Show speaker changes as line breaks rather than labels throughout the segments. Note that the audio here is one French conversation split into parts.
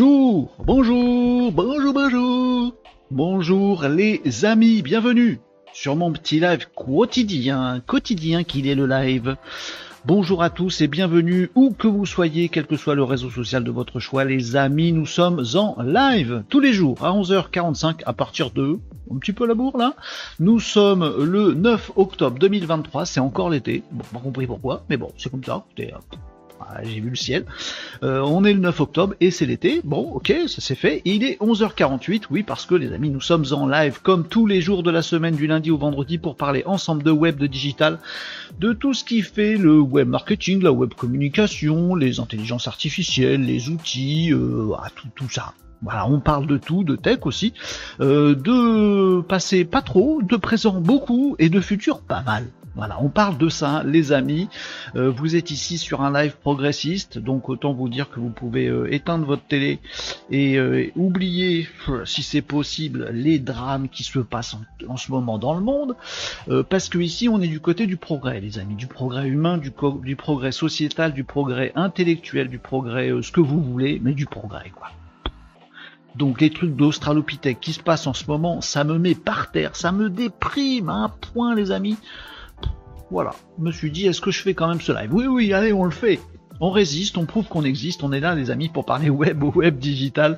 Bonjour, bonjour, bonjour, bonjour, bonjour les amis, bienvenue sur mon petit live quotidien, quotidien qu'il est le live. Bonjour à tous et bienvenue où que vous soyez, quel que soit le réseau social de votre choix, les amis, nous sommes en live tous les jours à 11h45 à partir de un petit peu la bourre là. Nous sommes le 9 octobre 2023, c'est encore l'été. Bon, pas compris pourquoi, mais bon, c'est comme ça. J'ai vu le ciel. Euh, on est le 9 octobre et c'est l'été. Bon, ok, ça c'est fait. Il est 11h48, oui, parce que les amis, nous sommes en live comme tous les jours de la semaine, du lundi au vendredi, pour parler ensemble de web, de digital, de tout ce qui fait le web marketing, la web communication, les intelligences artificielles, les outils, euh, ah, tout, tout ça. Voilà, on parle de tout, de tech aussi, euh, de passé pas trop, de présent beaucoup et de futur pas mal. Voilà, on parle de ça, les amis. Euh, vous êtes ici sur un live progressiste, donc autant vous dire que vous pouvez euh, éteindre votre télé et euh, oublier, si c'est possible, les drames qui se passent en, ce moment dans le monde, parce que ici on est du côté du progrès, les amis, du progrès humain, du, du progrès sociétal, du progrès intellectuel, du progrès ce que vous voulez, mais du progrès quoi. Donc les trucs d'Australopithèque qui se passent en ce moment, ça me met par terre, ça me déprime à un point les amis. Voilà, je me suis dit, est-ce que je fais quand même ce live? Oui, oui, allez, on le fait. On résiste, on prouve qu'on existe, on est là les amis pour parler web, web digital,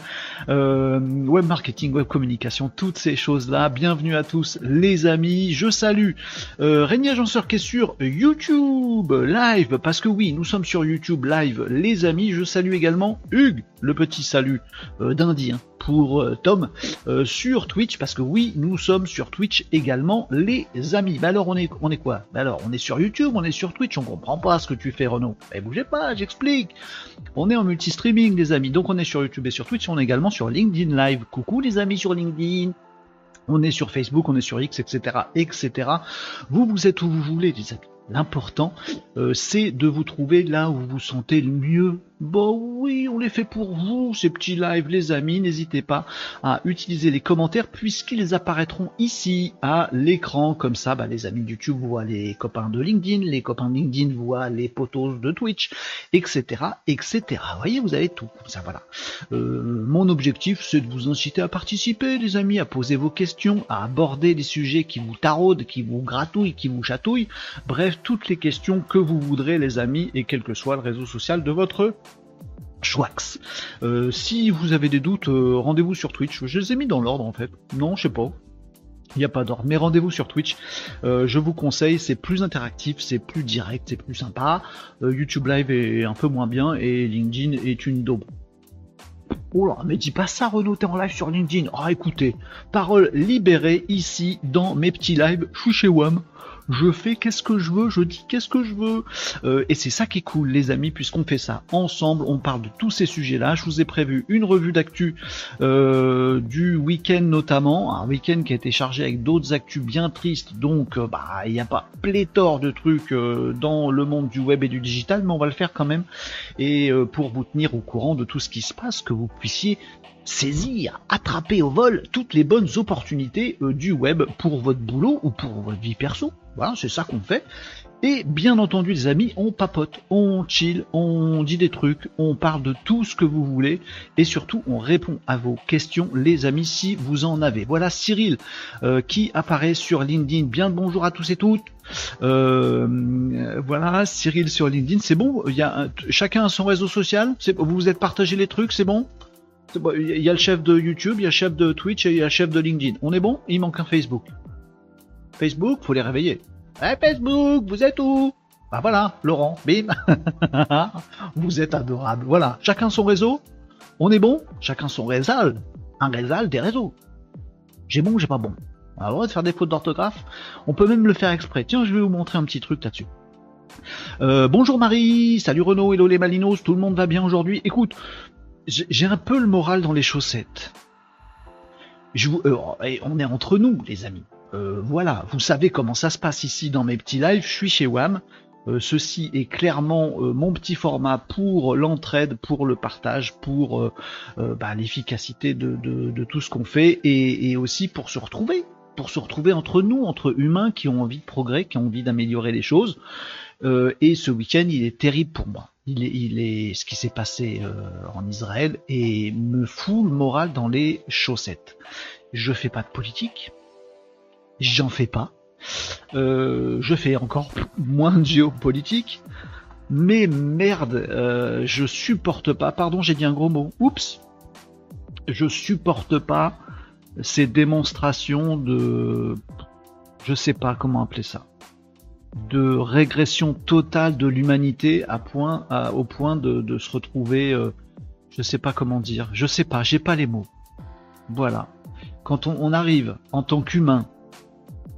euh, web marketing, web communication, toutes ces choses-là. Bienvenue à tous les amis, je salue euh, Régnier Agenceur qui est sur YouTube live, parce que oui, nous sommes sur YouTube live les amis. Je salue également Hugues, le petit salut euh, d'Indien pour euh, Tom euh, sur Twitch parce que oui nous sommes sur Twitch également les amis bah alors on est on est quoi? Bah alors on est sur YouTube on est sur Twitch on comprend pas ce que tu fais Renaud eh bougez pas j'explique on est en multi-streaming les amis donc on est sur YouTube et sur Twitch on est également sur LinkedIn Live coucou les amis sur LinkedIn on est sur Facebook, on est sur X, etc., etc. Vous, vous êtes où vous voulez, les. L'important, euh, c'est de vous trouver là où vous vous sentez le mieux. Bon, oui, on les fait pour vous, ces petits lives, les amis. N'hésitez pas à utiliser les commentaires puisqu'ils apparaîtront ici à l'écran. Comme ça, bah, les amis de YouTube voient les copains de LinkedIn, les copains de LinkedIn voient les potos de Twitch, etc., etc. Vous voyez, vous avez tout. Comme ça, voilà. Euh, mon objectif, c'est de vous inciter à participer, les amis, à poser vos questions, à aborder des sujets qui vous taraudent, qui vous gratouillent, qui vous chatouillent. Bref, toutes les questions que vous voudrez, les amis, et quel que soit le réseau social de votre Schwax. Euh, si vous avez des doutes, euh, rendez-vous sur Twitch. Je les ai mis dans l'ordre en fait. Non, je sais pas. Il n'y a pas d'ordre. Mais rendez-vous sur Twitch. Euh, je vous conseille, c'est plus interactif, c'est plus direct, c'est plus sympa. Euh, YouTube Live est un peu moins bien et LinkedIn est une daube. Oh là, mais dis pas ça Renaud, t'es en live sur LinkedIn. Ah écoutez, parole libérée ici dans mes petits lives. Je suis chez WAM. Je fais qu'est-ce que je veux, je dis qu'est-ce que je veux. Euh, et c'est ça qui est cool les amis, puisqu'on fait ça ensemble, on parle de tous ces sujets-là. Je vous ai prévu une revue d'actu euh, du week-end notamment, un week-end qui a été chargé avec d'autres actus bien tristes, donc euh, bah il n'y a pas pléthore de trucs dans le monde du web et du digital, mais on va le faire quand même, et pour vous tenir au courant de tout ce qui se passe, que vous puissiez saisir, attraper au vol toutes les bonnes opportunités euh, du web pour votre boulot ou pour votre vie perso. Voilà, c'est ça qu'on fait. Et bien entendu, les amis, on papote, on chill, on dit des trucs, on parle de tout ce que vous voulez et surtout on répond à vos questions, les amis, si vous en avez. Voilà Cyril euh, qui apparaît sur LinkedIn. Bien le bonjour à tous et toutes. Euh, voilà Cyril sur LinkedIn, c'est bon. Il y a un- chacun a son réseau social. Vous vous êtes partagé les trucs, c'est bon? Il y a le chef de YouTube, il y a le chef de Twitch et il y a le chef de LinkedIn. On est bon? Il manque un Facebook. Facebook, faut les réveiller. Eh Facebook, vous êtes où? Bah voilà, Laurent, bim. vous êtes adorable. Voilà, chacun son réseau. On est bon? Chacun son réseau. Un réseau des réseaux. J'ai bon ou j'ai pas bon? On a le droit de faire des fautes d'orthographe. On peut même le faire exprès. Tiens, je vais vous montrer un petit truc là-dessus. Euh, bonjour Marie, salut Renaud, hello les Malinos, tout le monde va bien aujourd'hui. Écoute, j'ai un peu le moral dans les chaussettes. Je vous, euh, on est entre nous, les amis. Euh, voilà, vous savez comment ça se passe ici dans mes petits lives. Je suis chez WAM. Euh, ceci est clairement euh, mon petit format pour l'entraide, pour le partage, pour euh, euh, bah, l'efficacité de, de- de tout ce qu'on fait et, et aussi pour se retrouver, pour se retrouver entre nous, entre humains qui ont envie de progrès, qui ont envie d'améliorer les choses. Euh, et ce week-end, il est terrible pour moi. Il est, il est ce qui s'est passé euh, en Israël et me fout le moral dans les chaussettes. Je fais pas de politique, j'en fais pas. Euh, je fais encore moins de géopolitique, mais merde, je supporte pas. Pardon, j'ai dit un gros mot. Oups. Je supporte pas ces démonstrations de, je sais pas comment appeler ça de régression totale de l'humanité à point, au point de, se retrouver, euh, je sais pas comment dire, je sais pas, j'ai pas les mots. Voilà. Quand on, arrive en tant qu'humain,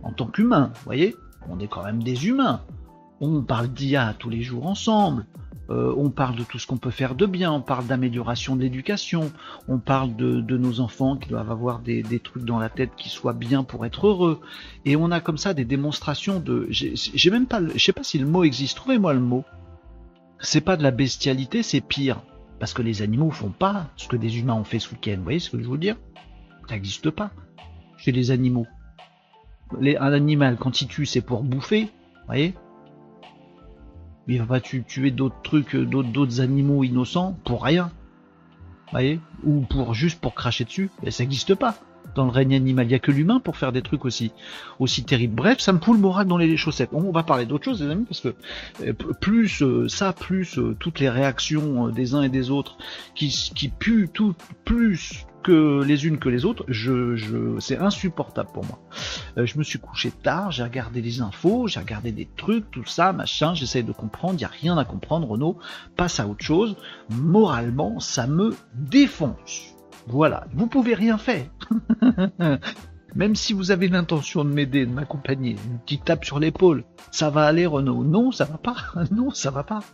en tant qu'humain, voyez, on est quand même des humains. On parle d'IA tous les jours ensemble. Euh, on parle de tout ce qu'on peut faire de bien, on parle d'amélioration de l'éducation, on parle de, nos enfants qui doivent avoir des, trucs dans la tête qui soient bien pour être heureux. Et on a comme ça des démonstrations de. J'ai même pas. Je sais pas si le mot existe. Trouvez-moi le mot. C'est pas de la bestialité, c'est pire. Parce que les animaux font pas ce que des humains ont fait ce week-end. Vous voyez ce que je veux dire? Ça n'existe pas chez les animaux. Les, un animal, quand il tue, c'est pour bouffer. Vous voyez? Il va pas tuer d'autres trucs, euh, d'autres animaux innocents pour rien. voyez? Ou pour juste pour cracher dessus. Et ça n'existe pas. Dans le règne animal, il n'y a que l'humain pour faire des trucs aussi, aussi terribles. Bref, ça me fout le moral dans les chaussettes. On va parler d'autre chose, les amis, parce que euh, plus euh, ça, plus toutes les réactions des uns et des autres qui, qui puent tout, plus que les unes que les autres, je, je, c'est insupportable pour moi. Euh, je me suis couché tard, j'ai regardé les infos, j'ai regardé des trucs, tout ça, machin, j'essaie de comprendre, il n'y a rien à comprendre, Renault, passe à autre chose. Moralement, ça me défonce. Voilà, vous pouvez rien faire. Même si vous avez l'intention de m'aider, de m'accompagner, une petite tape sur l'épaule, ça va aller Renault. Non, ça va pas. Non, ça va pas.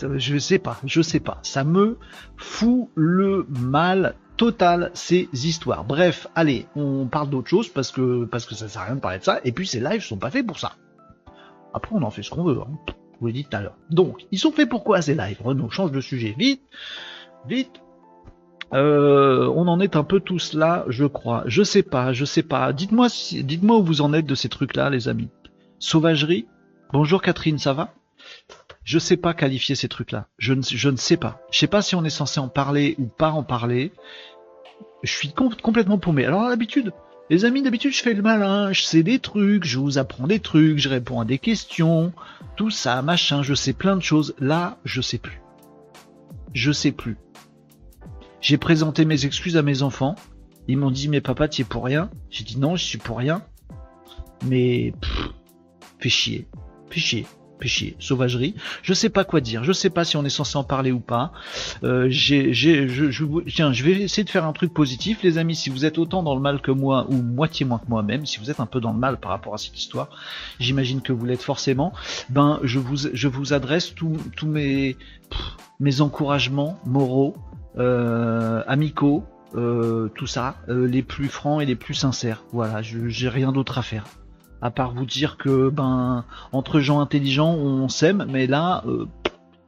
je sais pas, je sais pas. Ça me fout le mal total ces histoires. Bref, allez, on parle d'autre chose parce que parce que ça sert à rien de parler de ça. Et puis ces lives sont pas faits pour ça. Après, on en fait ce qu'on veut. Hein. Vous l'ai dit tout à l'heure. Donc, ils sont faits pour quoi ces lives Renaud, change de sujet vite, vite. Euh, on en est un peu tous là, je crois. Je sais pas, je sais pas. Dites-moi, dites-moi où vous en êtes de ces trucs-là, les amis. Sauvagerie. Bonjour Catherine, ça va? Je sais pas qualifier ces trucs-là. Je ne, je ne sais pas. Je sais pas si on est censé en parler ou pas en parler. Je suis complètement paumé. Alors d'habitude, les amis, d'habitude je fais le malin, je sais des trucs, je vous apprends des trucs, je réponds à des questions, tout ça, machin, je sais plein de choses. Là, je sais plus. Je sais plus. J'ai présenté mes excuses à mes enfants. Ils m'ont dit mais papa tu es pour rien. J'ai dit non, je suis pour rien. Mais pff, fais chier, fais chier péché, sauvagerie. Je sais pas quoi dire. Je sais pas si on est censé en parler ou pas. Euh, j'ai, j'ai, je, je, tiens, je vais essayer de faire un truc positif, les amis. Si vous êtes autant dans le mal que moi ou moitié moins que moi-même, si vous êtes un peu dans le mal par rapport à cette histoire, j'imagine que vous l'êtes forcément. Ben, je vous, je vous adresse tous mes, mes encouragements moraux, amicaux. Euh, tout ça, euh, les plus francs et les plus sincères. Voilà, j'ai rien d'autre à faire à part vous dire que ben entre gens intelligents on s'aime, mais là euh,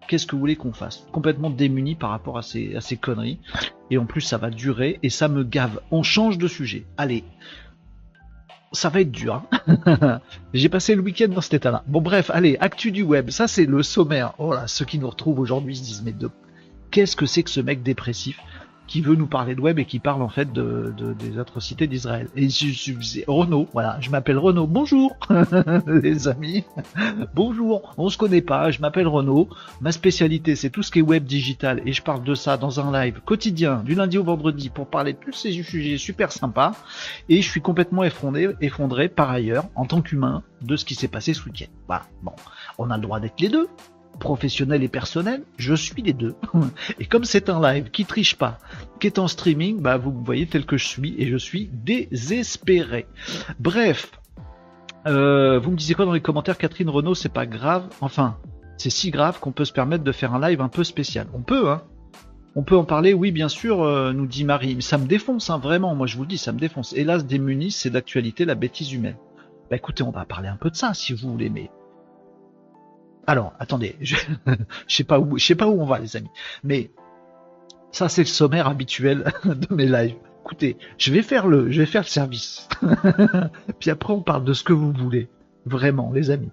qu'est-ce que vous voulez qu'on fasse? Complètement démuni par rapport à ces, à ces conneries. Et en plus ça va durer et ça me gave. On change de sujet. Allez. Ça va être dur. Hein. J'ai passé le week-end dans cet état-là. Bon bref, allez, actu du web. Ça c'est le sommaire. Oh là, ceux qui nous retrouvent aujourd'hui se disent mais de... qu'est-ce que c'est que ce mec dépressif qui veut nous parler de web et qui parle en fait de, des atrocités d'Israël. Et je suis Renaud, voilà, je m'appelle Renaud. Bonjour les amis, bonjour. On se connaît pas, je m'appelle Renaud. Ma spécialité c'est tout ce qui est web digital et je parle de ça dans un live quotidien du lundi au vendredi pour parler de tous ces sujets super sympas. Et je suis complètement effondré, effondré par ailleurs en tant qu'humain de ce qui s'est passé ce week-end. Voilà, bon, on a le droit d'être les deux professionnel et personnel, je suis les deux. Et comme c'est un live qui triche pas, qui est en streaming, bah vous me voyez tel que je suis et je suis désespéré. Bref, euh, vous me disiez quoi dans les commentaires, Catherine Renault, c'est pas grave. Enfin, c'est si grave qu'on peut se permettre de faire un live un peu spécial. On peut, hein. On peut en parler, oui, bien sûr, euh, nous dit Marie. Ça me défonce, hein, vraiment. Moi, je vous le dis, ça me défonce. Hélas, démunis, c'est d'actualité la bêtise humaine. Bah écoutez, on va parler un peu de ça, si vous voulez, mais alors, attendez, je, sais pas où, je sais pas où on va, les amis. Mais ça, c'est le sommaire habituel de mes lives. Écoutez, je vais faire le, je vais faire le service. Puis après, on parle de ce que vous voulez. Vraiment, les amis.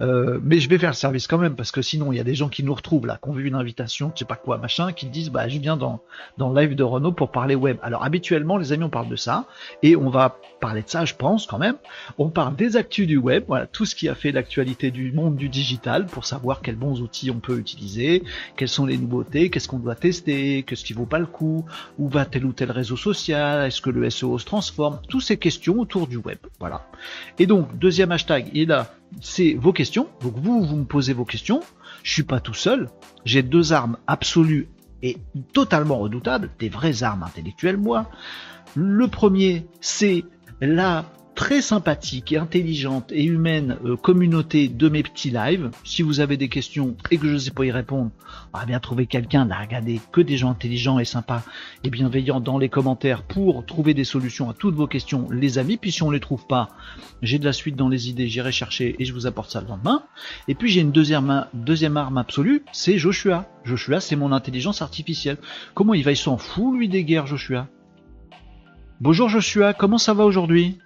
Euh, mais je vais faire le service quand même, parce que sinon, il y a des gens qui nous retrouvent là, qui ont vu une invitation, je sais pas quoi, machin, qui disent, bah, je viens dans, dans le live de Renault pour parler web. Alors, habituellement, les amis, on parle de ça, et on va parler de ça, je pense, quand même. On parle des actus du web, voilà, tout ce qui a fait l'actualité du monde du digital, pour savoir quels bons outils on peut utiliser, quelles sont les nouveautés, qu'est-ce qu'on doit tester, qu'est-ce qui vaut pas le coup, où va tel ou tel réseau social, est-ce que le SEO se transforme, toutes ces questions autour du web, voilà. Et donc, deuxième hashtag, et là, c'est vos questions. Donc vous, vous me posez vos questions. Je suis pas tout seul. J'ai deux armes absolues et totalement redoutables, des vraies armes intellectuelles, moi. Le premier, c'est la très sympathique et intelligente et humaine euh, communauté de mes petits lives. Si vous avez des questions et que je ne sais pas y répondre, on va bien trouver quelqu'un de regarder que des gens intelligents et sympas et bienveillants dans les commentaires pour trouver des solutions à toutes vos questions, les amis. Puis si on les trouve pas, j'ai de la suite dans les idées, j'irai chercher et je vous apporte ça le lendemain. Et puis j'ai une deuxième, deuxième arme absolue, c'est Joshua. Joshua, c'est mon intelligence artificielle. Comment il va, il s'en fout lui des guerres, Joshua? Bonjour Joshua, comment ça va aujourd'hui?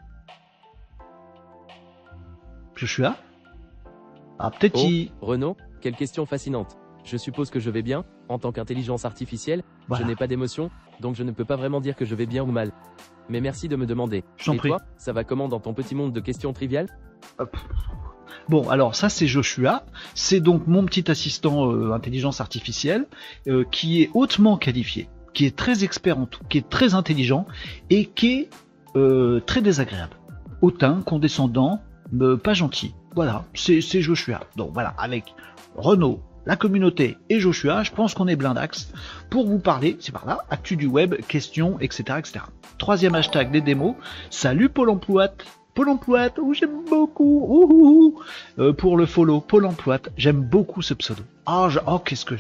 Joshua
Ah, peut-être oh, Renaud, quelle question fascinante. Je suppose que je vais bien, en tant qu'intelligence artificielle, je n'ai pas d'émotion, donc je ne peux pas vraiment dire que je vais bien ou mal. Mais merci de me demander.
Et toi,
ça va comment dans ton petit monde de questions triviales?
Bon, alors ça c'est Joshua, c'est donc mon petit assistant euh, intelligence artificielle euh, qui est hautement qualifié, qui est très expert en tout, qui est très intelligent et qui est euh, très désagréable. Hautain, condescendant, pas gentil. Voilà, c'est Joshua. Donc voilà, avec Renault, la communauté et Joshua, je pense qu'on est blindax pour vous parler, c'est par là, actu du web, questions, etc., etc. Troisième hashtag des démos. Salut Pôle emploi. Pôle emploi, où j'aime beaucoup. Euh, pour le follow, Pôle emploi, j'aime beaucoup ce pseudo. Oh, oh qu'est-ce que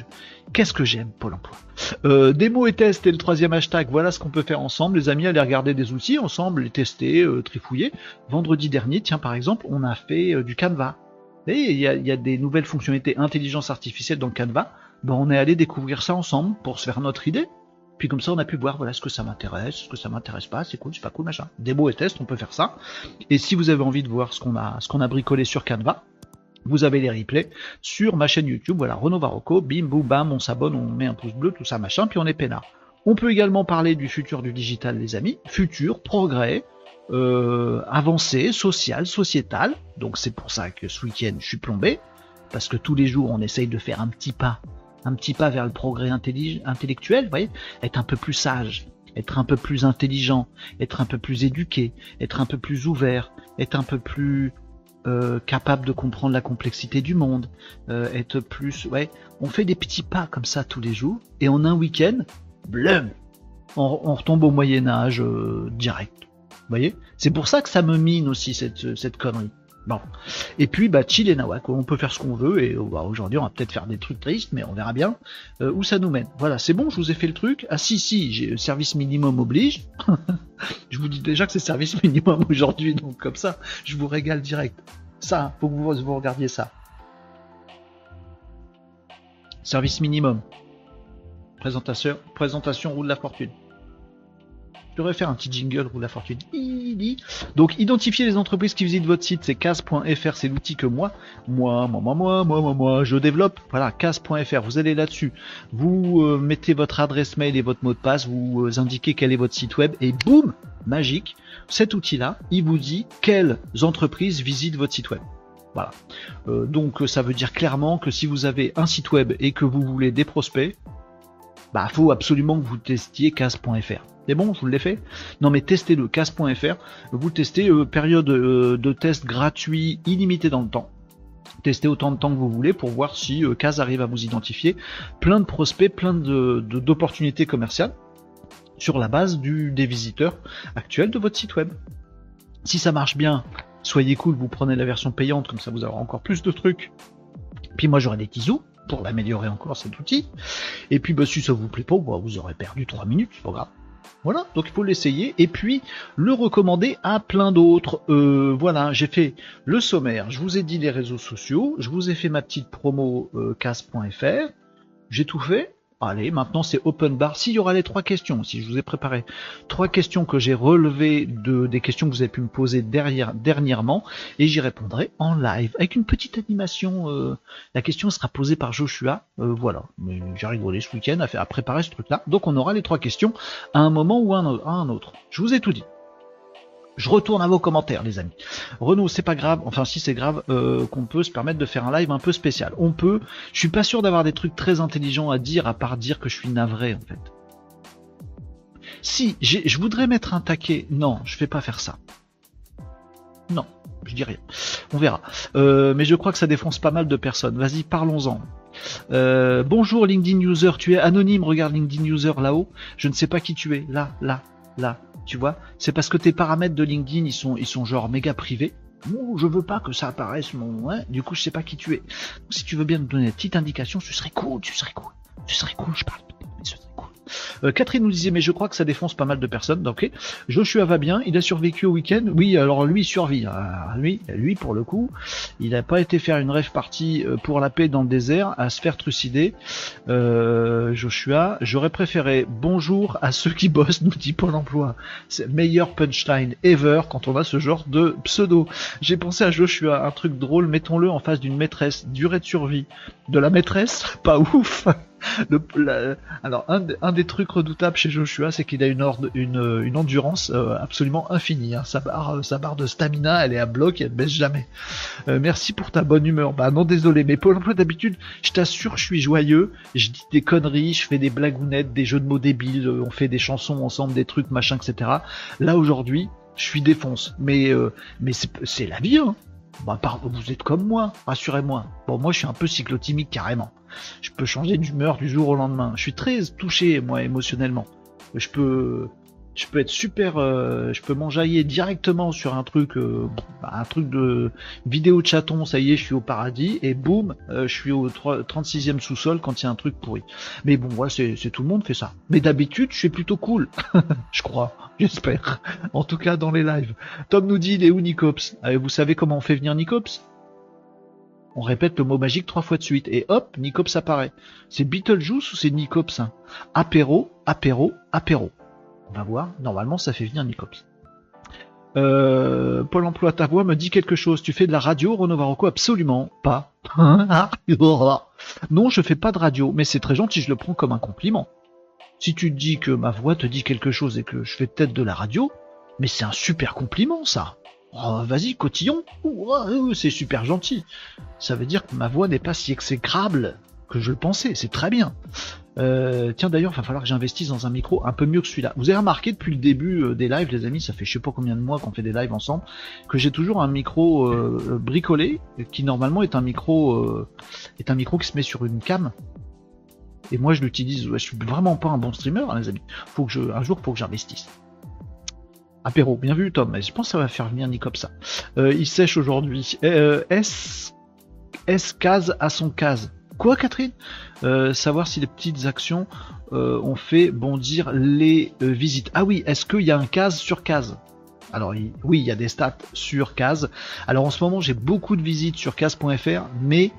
qu'est-ce que j'aime Pôle emploi. Euh, démo et test et le troisième hashtag, voilà ce qu'on peut faire ensemble, les amis, aller regarder des outils ensemble, les tester, euh, trifouiller. Vendredi dernier, tiens par exemple, on a fait du Canva. Et il y a, des nouvelles fonctionnalités intelligence artificielle dans le Canva. Ben, on est allé découvrir ça ensemble pour se faire notre idée. Puis comme ça, on a pu voir, voilà, ce que ça m'intéresse, ce que ça m'intéresse pas, c'est cool, c'est pas cool, machin. Démo et test, on peut faire ça. Et si vous avez envie de voir ce qu'on a, ce qu'on a bricolé sur Canva, vous avez les replays sur ma chaîne YouTube, voilà, Renault Varocco, bim, boum, bam, on s'abonne, on met un pouce bleu, tout ça, machin, puis on est peinard. On peut également parler du futur du digital, les amis. Futur, progrès, euh, avancée, social, sociétal. Donc c'est pour ça que ce week-end, je suis plombé. Parce que tous les jours, on essaye de faire un petit pas, un petit pas vers le progrès intellectuel, vous voyez, être un peu plus sage, être un peu plus intelligent, être un peu plus éduqué, être un peu plus ouvert, être un peu plus euh, capable de comprendre la complexité du monde, euh, être plus, ouais, on fait des petits pas comme ça tous les jours, et en un week-end, blum, on, retombe au Moyen Âge euh, direct. Vous voyez C'est pour ça que ça me mine aussi cette, cette connerie. Bon. Et puis, bah, chill et nawak, on peut faire ce qu'on veut, et bah, aujourd'hui, on va peut-être faire des trucs tristes, mais on verra bien où ça nous mène. Voilà, c'est bon, je vous ai fait le truc. Ah si, si, j'ai service minimum oblige. je vous dis déjà que c'est service minimum aujourd'hui, donc comme ça, je vous régale direct. Ça, faut que vous, vous regardiez ça. Service minimum. Présentation roue de la fortune. Je devrais faire un petit jingle de la fortune. Donc, identifier les entreprises qui visitent votre site, c'est cas.fr, c'est l'outil que moi, moi, moi, moi, moi, moi, moi, moi, je développe. Voilà, cas.fr, vous allez là-dessus. Vous euh, mettez votre adresse mail et votre mot de passe, vous euh, indiquez quel est votre site web et boum, magique, cet outil-là, il vous dit quelles entreprises visitent votre site web. Voilà. Euh, donc ça veut dire clairement que si vous avez un site web et que vous voulez des prospects, bah faut absolument que vous testiez cas.fr. C'est bon, je vous l'ai fait Non mais testez-le, casse.fr, vous testez, euh, période euh, de test gratuit illimité dans le temps. Testez autant de temps que vous voulez pour voir si euh, CAS arrive à vous identifier plein de prospects, plein d'opportunités commerciales sur la base des visiteurs actuels de votre site web. Si ça marche bien, soyez cool, vous prenez la version payante, comme ça vous aurez encore plus de trucs. Puis moi j'aurai des tisous pour l'améliorer encore cet outil. Et puis bah, si ça vous plaît pas, bah, vous aurez perdu 3 minutes, c'est pas grave. Voilà, donc il faut l'essayer et puis le recommander à plein d'autres. Euh, voilà, j'ai fait le sommaire, je vous ai dit les réseaux sociaux, je vous ai fait ma petite promo euh, casse.fr, j'ai tout fait. Allez, maintenant c'est open bar. S'il y aura les trois questions, si je vous ai préparé trois questions que j'ai relevées de des questions que vous avez pu me poser derrière, dernièrement, et j'y répondrai en live avec une petite animation. Euh, la question sera posée par Joshua. Euh, voilà, mais j'ai rigolé ce week-end à, à préparer ce truc-là. Donc on aura les trois questions à un moment ou à un autre. Je vous ai tout dit. Je retourne à vos commentaires, les amis. Renaud, c'est pas grave, enfin si c'est grave, euh, qu'on peut se permettre de faire un live un peu spécial. On peut. Je suis pas sûr d'avoir des trucs très intelligents à dire, à part dire que je suis navré, en fait. Si, je voudrais mettre un taquet. Non, je vais pas faire ça. Non, je dis rien. On verra. Euh, mais je crois que ça défonce pas mal de personnes. Vas-y, parlons-en. Euh, bonjour LinkedIn User, tu es anonyme, regarde LinkedIn User là-haut. Je ne sais pas qui tu es. Là, là, là tu vois. C'est parce que tes paramètres de LinkedIn, ils sont, ils sont genre méga privés. Ouh, je veux pas que ça apparaisse mon, ouais. Du coup, je sais pas qui tu es. si tu veux bien me donner une petite indication, ce serait cool, tu serais cool. Tu serais cool, je parle. Euh, Catherine nous disait, mais je crois que ça défonce pas mal de personnes. Donc, ok. Joshua va bien, il a survécu au week-end. Oui, alors lui, survit. Ah, lui, lui, pour le coup, il n'a pas été faire une rêve partie euh, pour la paix dans le désert, à se faire trucider. Euh, Joshua, j'aurais préféré bonjour à ceux qui bossent, nous dit Pôle emploi. C'est meilleur punchline ever quand on a ce genre de pseudo. J'ai pensé à Joshua, un truc drôle, mettons-le en face d'une maîtresse. Durée de survie. De la maîtresse? Pas ouf alors un, des trucs redoutables chez Joshua, c'est qu'il a une, endurance euh, absolument infinie. Hein. Sa, barre, sa barre de stamina, elle est à bloc, et elle baisse jamais. Euh, merci pour ta bonne humeur. Bah non, désolé, mais pour l'emploi d'habitude, je t'assure, je suis joyeux. Je dis des conneries, je fais des blagounettes, des jeux de mots débiles, on fait des chansons ensemble, des trucs, machin, etc. Là aujourd'hui, je suis défonce. Mais euh, mais c'est la vie. Hein. Bah, vous êtes comme moi, rassurez-moi. Bon, moi, je suis un peu cyclotimique carrément. Je peux changer d'humeur du jour au lendemain. Je suis très touché, moi, émotionnellement. Je peux, je peux être super, euh, je peux m'enjailler directement sur un truc, euh, un truc de vidéo de chaton, ça y est, je suis au paradis, et boum, euh, je suis au 36e sous-sol quand il y a un truc pourri. Mais bon, voilà, c'est tout le monde fait ça. Mais d'habitude, je suis plutôt cool, je crois, j'espère. En tout cas, dans les lives. Tom nous dit, il est où Nicops? Vous savez comment on fait venir Nicops? On répète le mot magique trois fois de suite et hop, Nicops apparaît. C'est Beetlejuice ou c'est Nicops hein? Apéro, apéro, apéro. On va voir. Normalement, ça fait venir Nicops. Euh, Pôle emploi, ta voix me dit quelque chose. Tu fais de la radio, Renaud Varocco Absolument pas. non, je fais pas de radio, mais c'est très gentil, je le prends comme un compliment. Si tu dis que ma voix te dit quelque chose et que je fais peut-être de la radio, mais c'est un super compliment, ça. Oh, vas-y, cotillon. C'est super gentil. Ça veut dire que ma voix n'est pas si exécrable que je le pensais. C'est très bien. Euh, tiens d'ailleurs, il va falloir que j'investisse dans un micro un peu mieux que celui-là. Vous avez remarqué depuis le début euh, des lives, les amis, ça fait je sais pas combien de mois qu'on fait des lives ensemble, que j'ai toujours un micro euh, bricolé qui normalement est un micro est un micro qui se met sur une cam. Et moi je l'utilise. je suis vraiment pas un bon streamer, hein, les amis. Faut que je un jour faut que j'investisse. Apéro, bien vu Tom. Je pense que ça va faire venir comme ça. il sèche aujourd'hui. S S case à son case. Quoi, Catherine? Euh, Savoir si les petites actions euh, ont fait bondir les euh, visites. Ah oui, est-ce qu'il y a un case sur case? Alors oui, il y a des stats sur Case. Alors en ce moment, j'ai beaucoup de visites sur case.fr, mais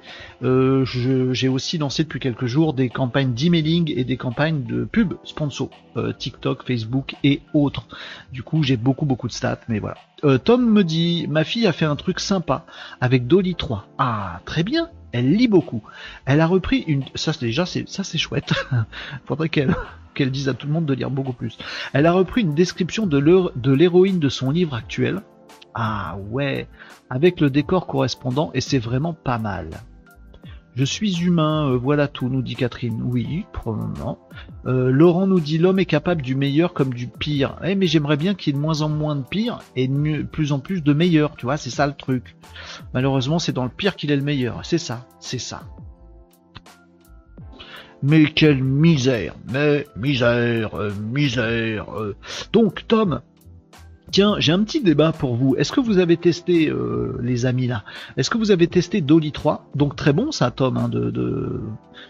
j'ai aussi lancé depuis quelques jours des campagnes d'emailing et des campagnes de pub sponsor, TikTok, Facebook et autres. Du coup, j'ai beaucoup beaucoup de stats, mais voilà. Tom me dit, ma fille a fait un truc sympa avec Dolly 3. Ah, très bien elle lit beaucoup. Elle a repris une, ça déjà c'est ça c'est chouette. Faudrait qu'elle qu'elle dise à tout le monde de lire beaucoup plus. Elle a repris une description de l'héroïne de son livre actuel. Ah ouais, avec le décor correspondant et c'est vraiment pas mal. Je suis humain, euh, voilà tout, nous dit Catherine. Oui, probablement. Euh, Laurent nous dit l'homme est capable du meilleur comme du pire. Eh, mais j'aimerais bien qu'il y ait de moins en moins de pire et de plus en plus de meilleur, tu vois, c'est ça le truc. Malheureusement, c'est dans le pire qu'il est le meilleur. C'est ça, c'est ça. Mais quelle misère, mais misère, euh, misère. Donc, Tom, Tiens, j'ai un petit débat pour vous. Est-ce que vous avez testé, euh, les amis là? Est-ce que vous avez testé Dolly 3 Donc très bon ça, Tom. Hein, de, de...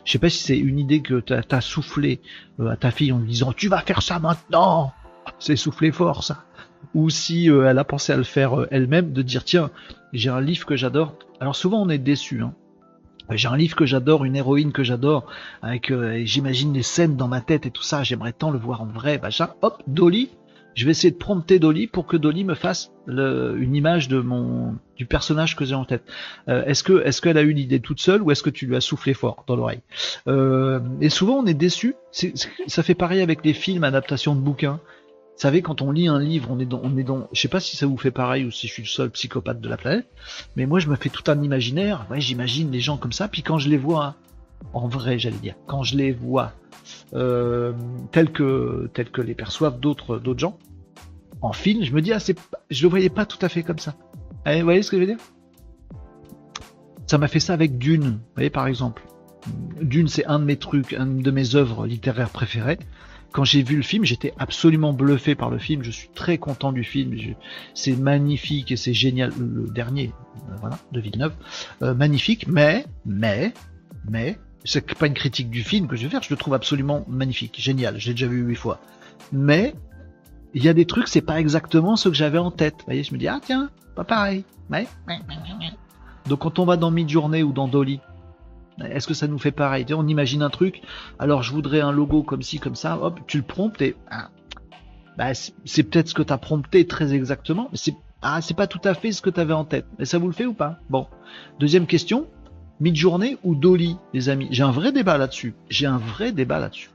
Sais pas si c'est une idée que t'as as soufflé euh, à ta fille en lui disant tu vas faire ça maintenant. C'est soufflé fort ça. Ou si euh, elle a pensé à le faire elle-même, de dire tiens, j'ai un livre que j'adore. Alors souvent on est déçu. Hein. J'ai un livre que j'adore, une héroïne que j'adore, avec j'imagine les scènes dans ma tête et tout ça. J'aimerais tant le voir en vrai. Machin. Hop, Dolly. Je vais essayer de prompter Dolly pour que Dolly me fasse une image du personnage que j'ai en tête. Euh, est-ce que est-ce qu'elle a eu l'idée toute seule ou est-ce que tu lui as soufflé fort dans l'oreille euh, Et souvent on est déçu. ça fait pareil avec les films adaptations de bouquins. Vous savez, quand on lit un livre, on est dans, on est dans, je sais pas si ça vous fait pareil ou si je suis le seul psychopathe de la planète, mais moi je me fais tout un imaginaire. J'imagine les gens comme ça, puis quand je les vois en vrai, j'allais dire, quand je les vois euh, tels que tels que les perçoivent d'autres d'autres gens en film, je me dis ah c'est, je le voyais pas tout à fait comme ça. Eh, vous voyez ce que je veux dire? Ça m'a fait ça avec Dune. Vous voyez par exemple, Dune c'est un de mes trucs, un de mes œuvres littéraires préférées quand j'ai vu le film, j'étais absolument bluffé par le film. Je suis très content du film. C'est magnifique et c'est génial. Le dernier, euh, voilà, de Villeneuve, euh, magnifique. Mais, mais, mais, c'est pas une critique du film que je vais faire. Je le trouve absolument magnifique, génial. J'ai déjà vu huit fois. Mais il y a des trucs, c'est pas exactement ce que j'avais en tête. Vous voyez, je me dis ah tiens, pas pareil. Donc quand on va dans Midjourney ou dans Dolly, est-ce que ça nous fait pareil? On imagine un truc, alors je voudrais un logo comme ci, comme ça, hop, tu le promptes et... Ah, bah, c'est peut-être ce que tu as prompté très exactement, mais c'est ah, c'est pas tout à fait ce que tu avais en tête. Mais ça vous le fait ou pas? Bon. Deuxième question, mid-journée ou Dolly, les amis? J'ai un vrai débat là-dessus. J'ai un vrai débat là-dessus.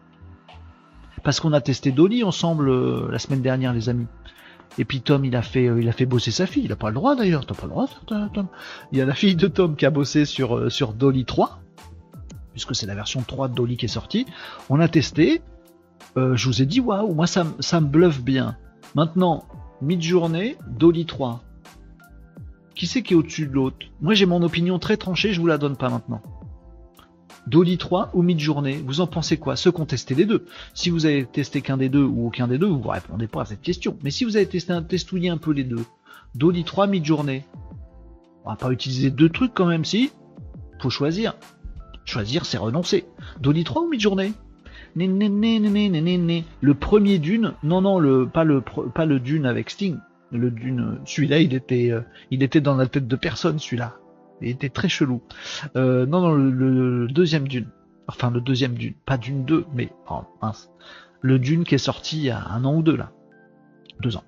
Parce qu'on a testé Dolly ensemble euh, la semaine dernière, les amis. Et puis Tom, il a fait, euh, il a fait bosser sa fille. Il a pas le droit d'ailleurs. T'as pas le droit, Tom. Il y a la fille de Tom qui a bossé sur euh, sur Dolly 3 puisque c'est la version 3 de Dolly qui est sortie. On a testé. Je vous ai dit, waouh, moi ça, ça me bluffe bien. Maintenant, mid-journée, Dolly 3. Qui c'est qui est au-dessus de l'autre Moi j'ai mon opinion très tranchée, je vous la donne pas maintenant. Dolly 3 ou mid-journée, vous en pensez quoi Ceux qui ont testé les deux. Si vous avez testé qu'un des deux ou aucun des deux, vous ne répondez pas à cette question. Mais si vous avez testé un testouillé un peu les deux, Dolly 3, mid-journée, on va pas utiliser deux trucs quand même, si Faut choisir. Choisir, c'est renoncer. Dolly 3 ou mid-journée le premier Dune, non non le pas le Dune avec Sting, le Dune, celui-là il était euh, il était dans la tête de personne celui-là, il était très chelou. Euh, non non le, deuxième Dune, enfin le deuxième Dune, pas Dune 2 mais oh, mince, le Dune qui est sorti il y a un an ou deux là, deux ans.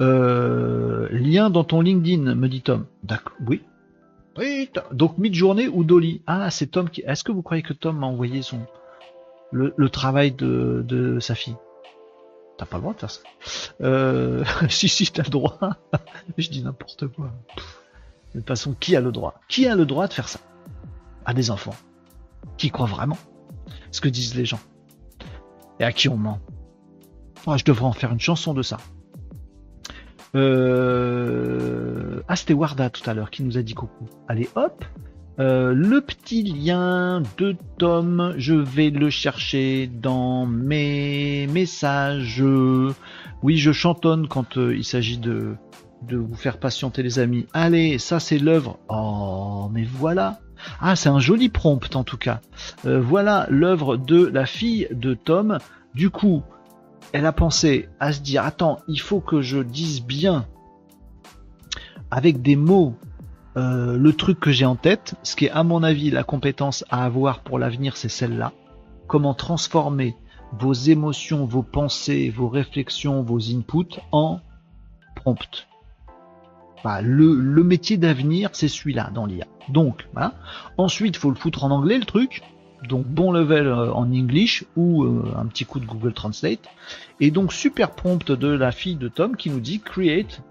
Euh, lien dans ton LinkedIn me dit Tom. D'accord, oui, oui, donc mid-journée ou Dolly? Ah, c'est Tom qui. Est-ce que vous croyez que Tom m'a envoyé son le, travail de, de, sa fille? T'as pas le droit de faire ça. Euh... si si, t'as le droit. Je dis n'importe quoi. De toute façon, qui a le droit? Qui a le droit de faire ça? À des enfants. Qui croient vraiment ce que disent les gens Et à qui on ment. Oh, je devrais en faire une chanson de ça. Euh... Ah, Warda tout à l'heure qui nous a dit coucou. Allez, hop. Euh, le petit lien de Tom, je vais le chercher dans mes messages. Oui, je chantonne quand euh, il s'agit de, de vous faire patienter les amis. Allez, ça c'est l'œuvre. Oh, mais voilà. Ah, c'est un joli prompt en tout cas. Euh, voilà l'œuvre de la fille de Tom. Du coup, elle a pensé à se dire attends, il faut que je dise bien avec des mots euh, le truc que j'ai en tête, ce qui est à mon avis la compétence à avoir pour l'avenir, c'est celle-là. Comment transformer vos émotions, vos pensées, vos réflexions, vos inputs en prompt. le, le métier d'avenir, c'est celui-là dans l'IA. Donc, voilà. Ensuite, faut le foutre en anglais, le truc donc bon level euh, en English ou euh, un petit coup de Google Translate. Et donc super prompt de la fille de Tom qui nous dit create.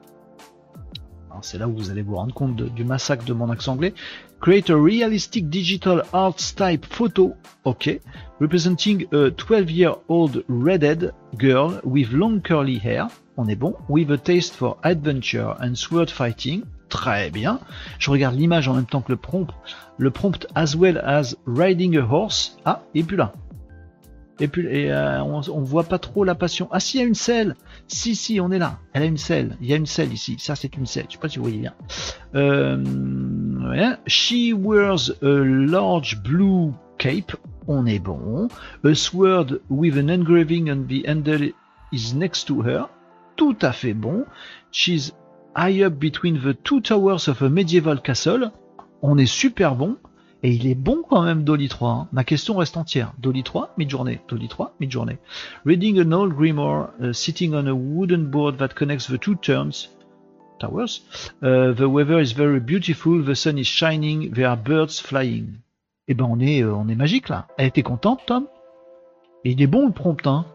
C'est là où vous allez vous rendre compte du massacre de mon accent anglais. Create a realistic digital art type photo, ok, representing a 12-year-old redhead girl with long curly hair, on est bon, with a taste for adventure and sword fighting, très bien. Je regarde l'image en même temps que le prompt le prompt as well as riding a horse. Ah, et puis là. Et puis euh, on, on, voit pas trop la passion. Ah si, il y a une selle. Si si, on est là. Elle a une selle. Il y a une selle ici. Ça c'est une selle. Je sais pas si vous voyez bien. Euh, She wears a large blue cape. On est bon. A sword with an engraving on the handle is next to her. Tout à fait bon. She's high up between the two towers of a medieval castle on est super bon. Et il est bon quand même, Dolly 3. Hein. Ma question reste entière. Dolly 3, mid-journée. Dolly 3, mid-journée. Reading an old grimoire, uh, sitting on a wooden board that connects the two turns, towers. Uh, the weather is very beautiful, the sun is shining, there are birds flying. Eh ben on est, euh, on est magique là. Elle était contente, Tom Et il est bon le prompt, hein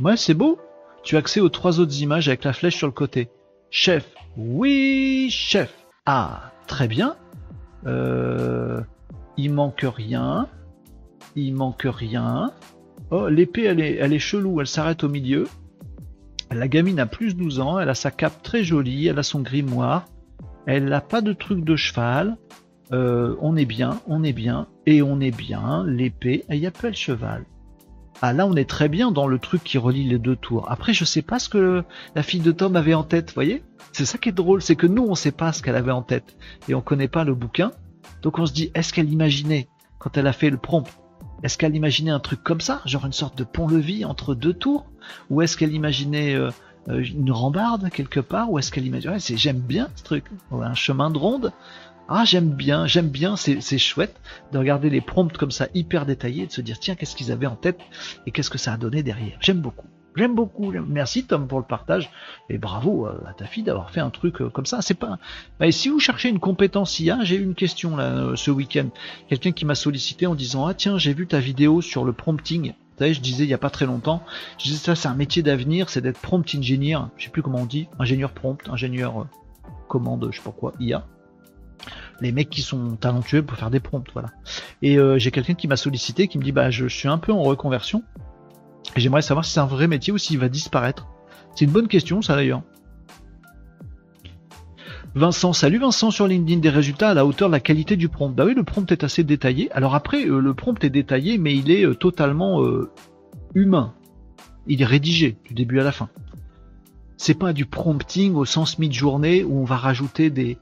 Ouais, c'est beau. Tu as accès aux trois autres images avec la flèche sur le côté. Chef. Oui, chef. Ah, très bien. Euh, il manque rien. Il manque rien. Oh, l'épée, elle est, elle chelou, elle s'arrête au milieu. La gamine a plus 12 ans, elle a sa cape très jolie, elle a son grimoire, elle n'a pas de truc de cheval. Euh, on est bien, on est bien, et on est bien. L'épée, il n'y a pas le cheval. Ah là, on est très bien dans le truc qui relie les deux tours. Après, je sais pas ce que la fille de Tom avait en tête, voyez? C'est ça qui est drôle, c'est que nous, on sait pas ce qu'elle avait en tête et on connaît pas le bouquin. Donc on se dit, est-ce qu'elle imaginait quand elle a fait le prompt Est-ce qu'elle imaginait un truc comme ça, genre une sorte de pont-levis entre deux tours? Ou est-ce qu'elle imaginait euh, euh, une rambarde quelque part? Ou est-ce qu'elle imaginait J'aime bien ce truc, un chemin de ronde. Ah, j'aime bien, j'aime bien, c'est chouette de regarder les prompts comme ça hyper détaillés et de se dire tiens, qu'est-ce qu'ils avaient en tête et qu'est-ce que ça a donné derrière. J'aime beaucoup. J'aime beaucoup. Merci Tom pour le partage et bravo à ta fille d'avoir fait un truc euh, comme ça. C'est pas. Bah, si vous cherchez une compétence IA, j'ai eu une question là euh, ce week-end. Quelqu'un qui m'a sollicité en disant ah tiens j'ai vu ta vidéo sur le prompting. Vous savez, je disais il y a pas très longtemps, je disais ça c'est un métier d'avenir, c'est d'être prompt engineer. Je sais plus comment on dit, ingénieur prompt, ingénieur euh, commande, je sais pas quoi, IA les mecs qui sont talentueux pour faire des prompts, voilà. Et euh, j'ai quelqu'un qui m'a sollicité, qui me dit bah je, suis un peu en reconversion j'aimerais savoir si c'est un vrai métier ou s'il va disparaître. C'est une bonne question ça d'ailleurs. Vincent, salut Vincent sur LinkedIn des résultats à la hauteur de la qualité du prompt. Bah oui, le prompt est assez détaillé. Alors après, euh, le prompt est détaillé, mais il est euh, totalement humain. Il est rédigé du début à la fin. C'est pas du prompting au sens mid-journée où on va rajouter des,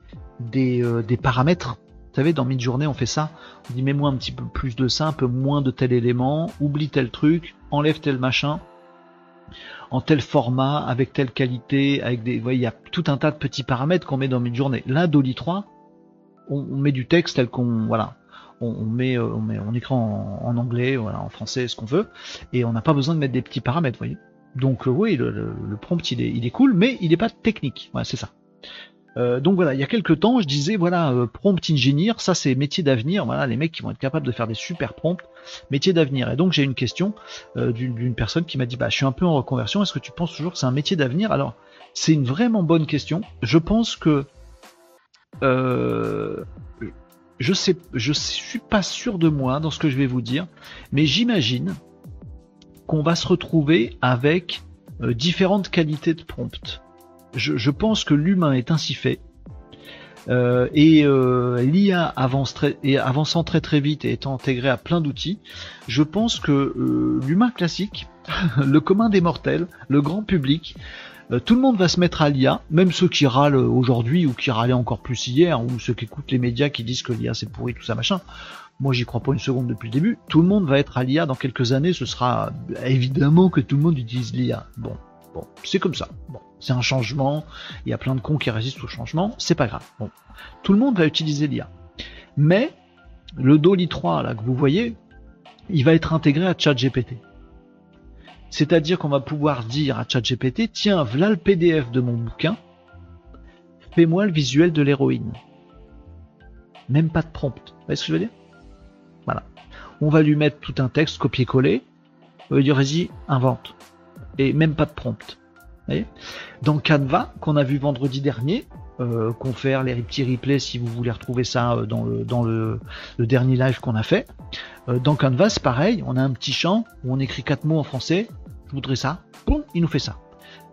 euh, des, paramètres. Vous savez, dans mid-journée, on fait ça. On dit mets-moi un petit peu plus de ça, un peu moins de tel élément, oublie tel truc, enlève tel machin, en tel format, avec telle qualité, avec des. Vous voyez, il y a tout un tas de petits paramètres qu'on met dans mid-journée. Là, Dolly 3, on, met du texte tel qu'on. Voilà. On, met, euh, on, met, on écrit en, anglais, voilà, en français, ce qu'on veut, et on n'a pas besoin de mettre des petits paramètres, vous voyez. Donc euh, oui, le, prompt il est, il est cool, mais il n'est pas technique. Voilà, c'est ça. Euh, donc voilà, il y a quelques temps, je disais voilà, euh, prompt engineer, ça c'est métier d'avenir. Voilà, les mecs qui vont être capables de faire des super prompts, métier d'avenir. Et donc j'ai une question euh, d'une personne qui m'a dit bah je suis un peu en reconversion. Est-ce que tu penses toujours que c'est un métier d'avenir? Alors c'est une vraiment bonne question. Je pense que je sais, je suis pas sûr de moi dans ce que je vais vous dire, mais j'imagine qu'on va se retrouver avec différentes qualités de prompt je, pense que l'humain est ainsi fait. Euh, et euh, l'IA avance avançant très très vite et étant intégré à plein d'outils, je pense que euh, l'humain classique, le commun des mortels, le grand public, tout le monde va se mettre à l'IA, même ceux qui râlent aujourd'hui ou qui râlaient encore plus hier, ou ceux qui écoutent les médias qui disent que l'IA c'est pourri, tout ça machin. Moi j'y crois pas une seconde depuis le début. Tout le monde va être à l'IA dans quelques années, ce sera évidemment que tout le monde utilise l'IA. Bon, bon, c'est comme ça. C'est un changement, il y a plein de cons qui résistent au changement, c'est pas grave. Bon. Tout le monde va utiliser l'IA. Mais le Dolly 3 là que vous voyez, il va être intégré à ChatGPT. C'est-à-dire qu'on va pouvoir dire à ChatGPT, tiens, voilà le PDF de mon bouquin, fais-moi le visuel de l'héroïne. Même pas de prompt. Vous voyez ce que je veux dire? Voilà. On va lui mettre tout un texte copier-coller. On va lui dire, vas-y, invente. Et même pas de prompt. Dans Canva, qu'on a vu vendredi dernier, euh, confère les petits replays si vous voulez retrouver ça euh, dans le, dernier live qu'on a fait. Euh, dans Canva, c'est pareil, on a un petit champ où on écrit quatre mots en français, je voudrais ça, il nous fait ça.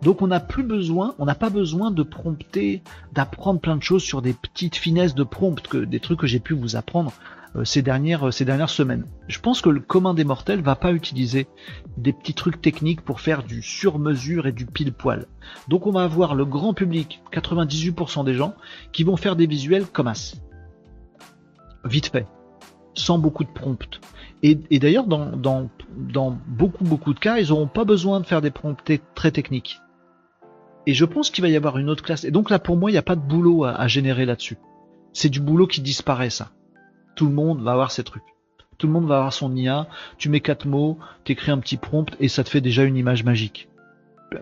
Donc on n'a plus besoin, on n'a pas besoin de prompter, d'apprendre plein de choses sur des petites finesses de prompt, que, des trucs que j'ai pu vous apprendre ces dernières, euh, ces dernières semaines. Je pense que le commun des mortels va pas utiliser des petits trucs techniques pour faire du sur-mesure et du pile-poil. Donc on va avoir le grand public, 98% des gens, qui vont faire des visuels comme as. Vite fait. Sans beaucoup de prompt. Et, d'ailleurs, dans, dans, dans, beaucoup, beaucoup de cas, ils n'auront pas besoin de faire des prompts très techniques. Et je pense qu'il va y avoir une autre classe. Et donc là, pour moi, il n'y a pas de boulot à générer là-dessus. C'est du boulot qui disparaît, ça. Tout le monde va avoir ces trucs. Tout le monde va avoir son IA. Tu mets quatre mots, t'écris un petit prompt et ça te fait déjà une image magique.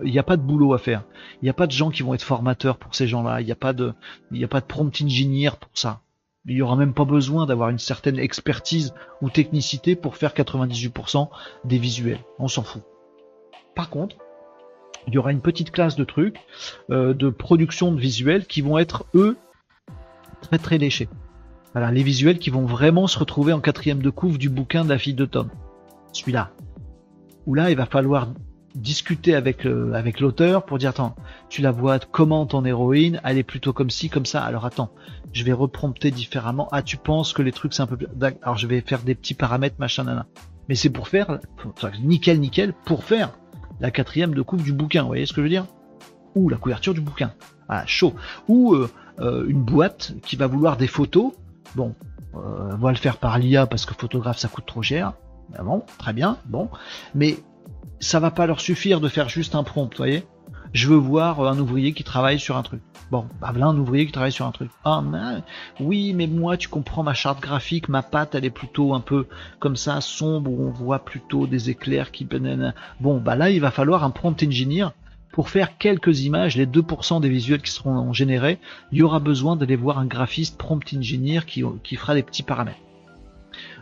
Il n'y a pas de boulot à faire. Il n'y a pas de gens qui vont être formateurs pour ces gens-là. Il n'y a pas de, il n'y a pas de prompt engineer pour ça. Il n'y aura même pas besoin d'avoir une certaine expertise ou technicité pour faire 98% des visuels. On s'en fout. Par contre, il y aura une petite classe de trucs euh, de production de visuels qui vont être eux très très léchés. Voilà, les visuels qui vont vraiment se retrouver en quatrième de couvre du bouquin de la fille de Tom. Celui-là. Où là, il va falloir discuter avec avec l'auteur pour dire attends, tu la vois comment ton héroïne, elle est plutôt comme ci, comme ça. Alors attends, je vais reprompter différemment. Ah, tu penses que les trucs c'est un peu plus... Alors je vais faire des petits paramètres, machin, nana. Mais c'est pour faire, nickel, nickel, pour faire la quatrième de couve du bouquin. Vous voyez ce que je veux dire? Ou la couverture du bouquin. Ah, chaud. Ou euh, euh, une boîte qui va vouloir des photos. Bon, euh, on va le faire par l'IA parce que photographe ça coûte trop cher. Ben bon, très bien, bon. Mais ça va pas leur suffire de faire juste un prompt, vous voyez Je veux voir un ouvrier qui travaille sur un truc. Bon, bah voilà un ouvrier qui travaille sur un truc. Ah, mais, oui, mais moi, tu comprends ma charte graphique, ma patte, elle est plutôt un peu comme ça, sombre, où on voit plutôt des éclairs qui... Bon, bah là, il va falloir un prompt engineer pour faire quelques images, les 2% des visuels qui seront générés, il y aura besoin d'aller voir un graphiste prompt engineer qui, fera des petits paramètres.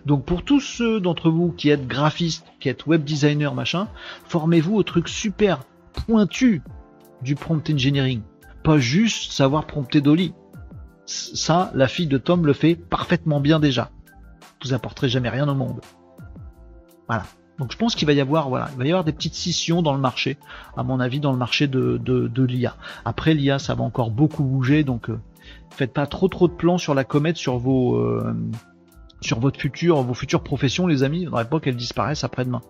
Donc pour tous ceux d'entre vous qui êtes graphistes, qui êtes web designer, machin, formez-vous au truc super pointu du prompt engineering pas juste savoir prompter Dolly. Ça, la fille de Tom le fait parfaitement bien déjà. Vous apporterez jamais rien au monde. Voilà. Donc je pense qu'il va y avoir, voilà, des petites scissions dans le marché, à mon avis, dans le marché de, l'IA. Après l'IA, ça va encore beaucoup bouger, donc euh, faites pas trop trop de plans sur la comète, sur vos, euh, sur votre futures professions, les amis. Il faudrait pas qu'elles disparaissent après-demain.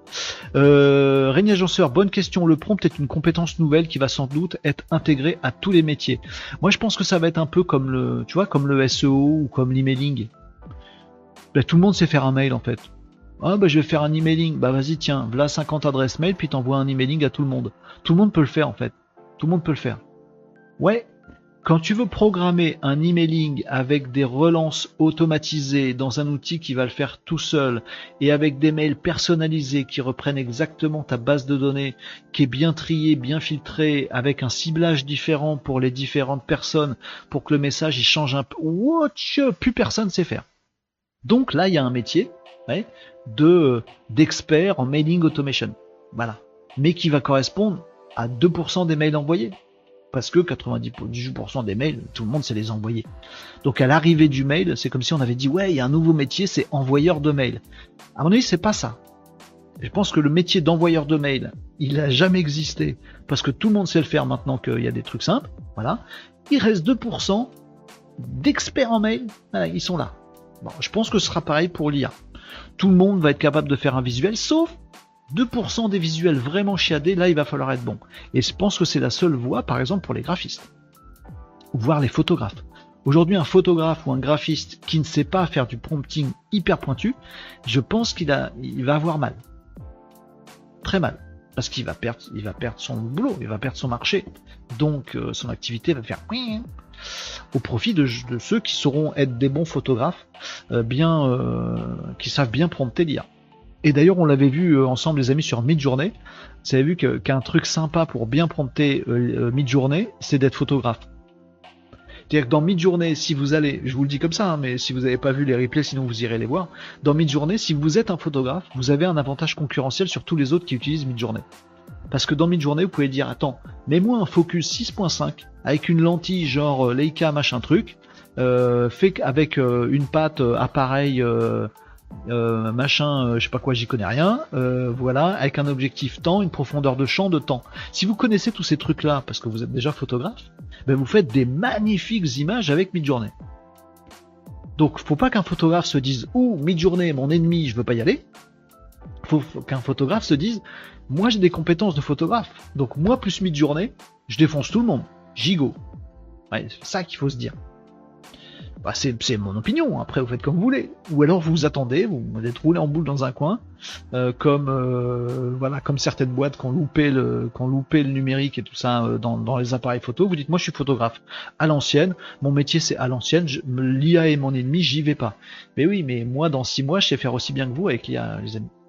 Euh, bonne question. Le prompt est une compétence nouvelle qui va sans doute être intégrée à tous les métiers. Moi, je pense que ça va être un peu comme le, tu comme le SEO ou comme l'emailing. Ben, tout le monde sait faire un mail en fait. Ah bah je vais faire un emailing. Bah vas-y tiens, voilà 50 adresses mail puis t'envoies un emailing à tout le monde. Tout le monde peut le faire en fait. Tout le monde peut le faire. Ouais, quand tu veux programmer un emailing avec des relances automatisées dans un outil qui va le faire tout seul et avec des mails personnalisés qui reprennent exactement ta base de données, qui est bien triée, bien filtrée, avec un ciblage différent pour les différentes personnes pour que le message il change un peu, plus personne sait faire. Donc là, il y a un métier de d'expert en mailing automation. Voilà. Mais qui va correspondre à 2% des mails envoyés parce que 98% des mails, tout le monde sait les envoyer. Donc à l'arrivée du mail, c'est comme si on avait dit ouais, il y a un nouveau métier, c'est envoyeur de mail. À mon avis, c'est pas ça. Je pense que le métier d'envoyeur de mail, il a jamais existé parce que tout le monde sait le faire maintenant qu'il y a des trucs simples. Voilà. Il reste 2% d'experts en mail. Voilà, ils sont là. Bon, je pense que ce sera pareil pour l'IA. Tout le monde va être capable de faire un visuel, sauf 2% des visuels vraiment chiadés, là il va falloir être bon. Et je pense que c'est la seule voie, par exemple, pour les graphistes. Voire les photographes. Aujourd'hui, un photographe ou un graphiste qui ne sait pas faire du prompting hyper pointu, je pense qu'il va avoir mal. Très mal. Parce qu'il va perdre, il va perdre son boulot, il va perdre son marché. Donc, euh, son activité va faire au profit de, ceux qui sauront être des bons photographes, euh, euh, qui savent bien prompter l'IA. Et d'ailleurs, on l'avait vu ensemble, les amis, sur Midjourney. Vous avez vu qu'un truc sympa pour bien prompter Midjourney, c'est d'être photographe. C'est-à-dire que dans Midjourney, si vous allez, je vous le dis comme ça, hein, mais si vous n'avez pas vu les replays, sinon vous irez les voir. Dans Midjourney, si vous êtes un photographe, vous avez un avantage concurrentiel sur tous les autres qui utilisent Midjourney. Parce que dans Midjourney, vous pouvez dire, attends, mets-moi un focus 6.5 avec une lentille genre Leica machin truc, fait avec une patte appareil euh, machin, euh, je sais pas quoi, j'y connais rien, euh, voilà, avec un objectif temps, une profondeur de champ de temps. Si vous connaissez tous ces trucs-là, parce que vous êtes déjà photographe, ben vous faites des magnifiques images avec Midjourney. Donc, faut pas qu'un photographe se dise, ouh, Midjourney, mon ennemi, je veux pas y aller. Faut qu'un photographe se dise, moi j'ai des compétences de photographe, donc moi plus Midjourney, je défonce tout le monde. Gigot. Ouais, c'est ça qu'il faut se dire. Bah, c'est mon opinion, après vous faites comme vous voulez. Ou alors vous vous attendez, vous, êtes roulé en boule dans un coin, euh, comme euh, voilà, comme certaines boîtes qui ont loupé le, numérique et tout ça euh, dans, les appareils photo. Vous dites moi je suis photographe à l'ancienne, mon métier c'est à l'ancienne, l'IA est mon ennemi, j'y vais pas. Mais oui, mais moi dans six mois je sais faire aussi bien que vous avec l'IA.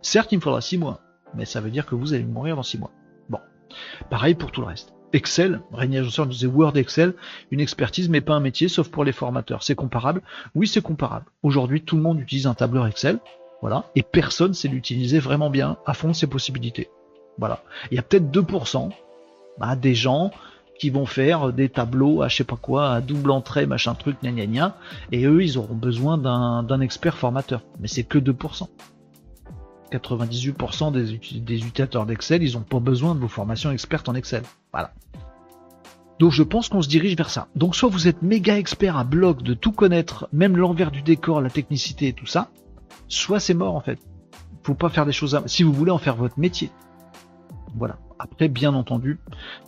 Certes il me faudra six mois, mais ça veut dire que vous allez mourir dans six mois. Bon, pareil pour tout le reste. Excel, Régnier Agenceur disait Word Excel, une expertise mais pas un métier, sauf pour les formateurs. C'est comparable Oui, c'est comparable. Aujourd'hui, tout le monde utilise un tableur Excel, voilà, et personne sait l'utiliser vraiment bien, à fond de ses possibilités. Voilà. Il y a peut-être 2% bah, des gens qui vont faire des tableaux à je sais pas quoi, à double entrée, machin truc, gna gna, et eux, ils auront besoin d'un expert formateur. Mais c'est que 2%. 98% des, utilisateurs d'Excel, ils n'ont pas besoin de vos formations expertes en Excel. Voilà. Donc je pense qu'on se dirige vers ça. Donc soit vous êtes méga expert à bloc de tout connaître, même l'envers du décor, la technicité et tout ça, soit c'est mort en fait. Faut pas faire des choses à... si vous voulez en faire votre métier. Voilà. Après, bien entendu,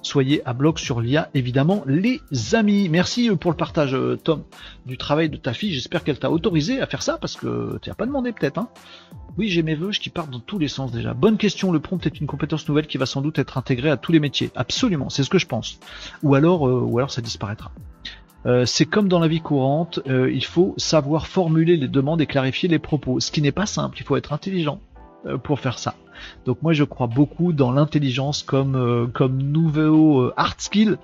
soyez à bloc sur l'IA, évidemment, les amis. Merci euh, pour le partage, euh, Tom, du travail de ta fille. J'espère qu'elle t'a autorisé à faire ça parce que tu n'as pas demandé peut-être. Hein. Oui, j'ai mes vœux qui partent dans tous les sens déjà. Bonne question. Le prompt est une compétence nouvelle qui va sans doute être intégrée à tous les métiers. Absolument, c'est ce que je pense. Ou alors, euh, ou alors ça disparaîtra. c'est comme dans la vie courante, il faut savoir formuler les demandes et clarifier les propos, ce qui n'est pas simple, il faut être intelligent pour faire ça. Donc moi je crois beaucoup dans l'intelligence comme euh, comme nouveau euh, art skill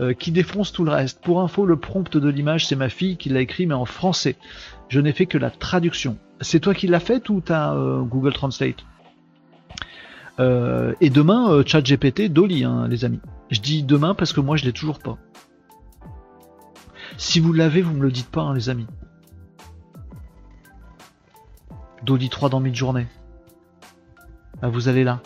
euh, qui défonce tout le reste. Pour info, le prompt de l'image c'est ma fille qui l'a écrit mais en français. Je n'ai fait que la traduction. C'est toi qui l'as fait ou t'as Google Translate? Et demain ChatGPT Dolly hein, les amis. Je dis demain parce que moi je l'ai toujours pas. Si vous l'avez, vous me le dites pas, hein, les amis. Dolly 3 dans mid-journée. Ah, vous allez là.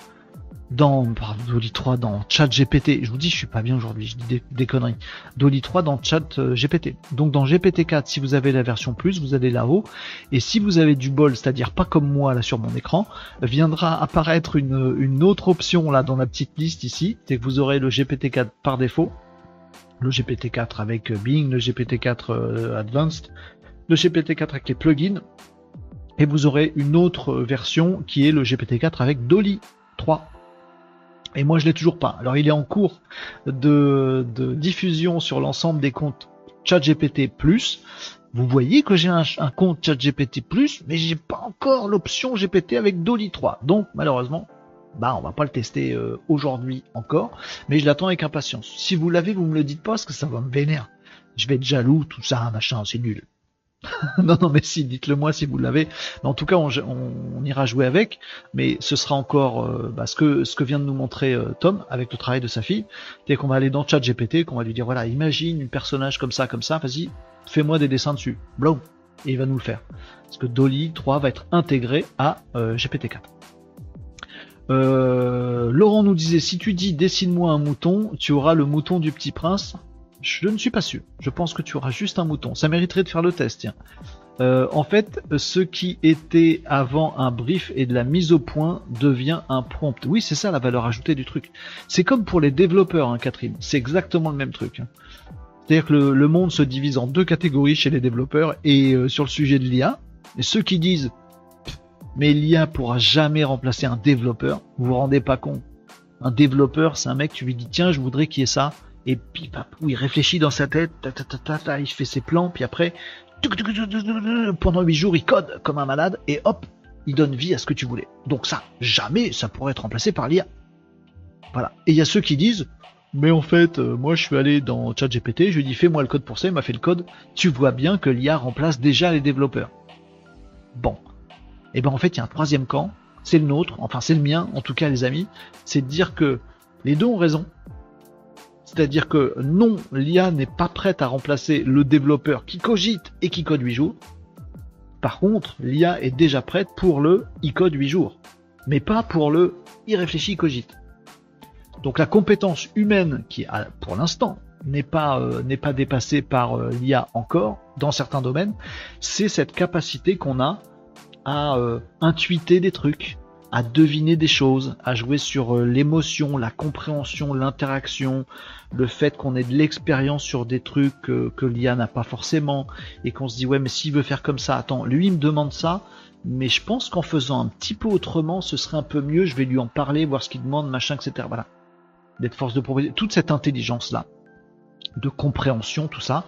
Dans Dolly 3, dans Chat GPT, je vous dis, je suis pas bien aujourd'hui, je dis des, conneries. Dolly 3 dans Chat euh, GPT. Donc dans GPT 4, si vous avez la version plus, vous allez là-haut. Et si vous avez du bol, c'est-à-dire pas comme moi là sur mon écran, viendra apparaître une, une autre option là dans la petite liste ici. C'est que vous aurez le GPT 4 par défaut, le GPT 4 avec Bing, le GPT 4 euh, Advanced, le GPT 4 avec les plugins, et vous aurez une autre version qui est le GPT-4 avec Dolly 3. Et moi je l'ai toujours pas. Alors il est en cours de, diffusion sur l'ensemble des comptes ChatGPT+. Vous voyez que j'ai un, compte ChatGPT+, mais j'ai pas encore l'option GPT avec Dolly 3. Donc malheureusement, bah on va pas le tester euh, aujourd'hui encore, mais je l'attends avec impatience. Si vous l'avez, vous me le dites pas parce que ça va me vénérer. Je vais être jaloux, tout ça, machin, c'est nul. non, non, mais si, dites-le moi si vous l'avez. En tout cas, on, ira jouer avec, mais ce sera encore euh, bah, ce, que, ce que vient de nous montrer euh, Tom avec le travail de sa fille. C'est qu'on va aller dans Chat GPT, qu'on va lui dire voilà, imagine un personnage comme ça, comme ça, vas-y, fais-moi des dessins dessus. Blow Et il va nous le faire. Parce que Dolly 3 va être intégré à euh, GPT-4. Laurent nous disait si tu dis dessine-moi un mouton, tu auras le mouton du petit prince. Je ne suis pas sûr. Je pense que tu auras juste un mouton. Ça mériterait de faire le test. Euh, en fait, ce qui était avant un brief et de la mise au point devient un prompt. Oui, c'est ça la valeur ajoutée du truc. C'est comme pour les développeurs, hein, Catherine. C'est exactement le même truc. Hein. C'est-à-dire que le, monde se divise en deux catégories chez les développeurs et euh, sur le sujet de l'IA. Et ceux qui disent mais l'IA pourra jamais remplacer un développeur, vous vous rendez pas compte. Un développeur, c'est un mec, tu lui dis tiens, je voudrais qu'il y ait ça, et puis il réfléchit dans sa tête, il fait ses plans, puis après, pendant 8 jours, il code comme un malade, et hop, il donne vie à ce que tu voulais. Donc ça, jamais ça pourrait être remplacé par l'IA. Voilà. Et il y a ceux qui disent, mais en fait, euh, moi je suis allé dans ChatGPT, je lui ai fais-moi le code pour ça, il m'a fait le code. Tu vois bien que l'IA remplace déjà les développeurs. Bon. Et eh ben en fait, il y a un troisième camp, c'est le nôtre, enfin c'est le mien, en tout cas les amis, c'est de dire que les deux ont raison, c'est-à-dire que non, l'IA n'est pas prête à remplacer le développeur qui cogite et qui code 8 jours. Par contre, l'IA est déjà prête pour le i code 8 jours, mais pas pour le i réfléchit cogite. Donc la compétence humaine qui pour l'instant n'est pas euh, dépassée par euh, l'IA encore dans certains domaines, c'est cette capacité qu'on a à euh, intuiter des trucs, à deviner des choses, à jouer sur euh, l'émotion, la compréhension, l'interaction, le fait qu'on ait de l'expérience sur des trucs que l'IA n'a pas forcément, et qu'on se dit ouais mais s'il veut faire comme ça, attends, lui il me demande ça, mais je pense qu'en faisant un petit peu autrement, ce serait un peu mieux, je vais lui en parler, voir ce qu'il demande, machin, etc. Voilà. D'être force de proposer. Toute cette intelligence-là, de compréhension, tout ça,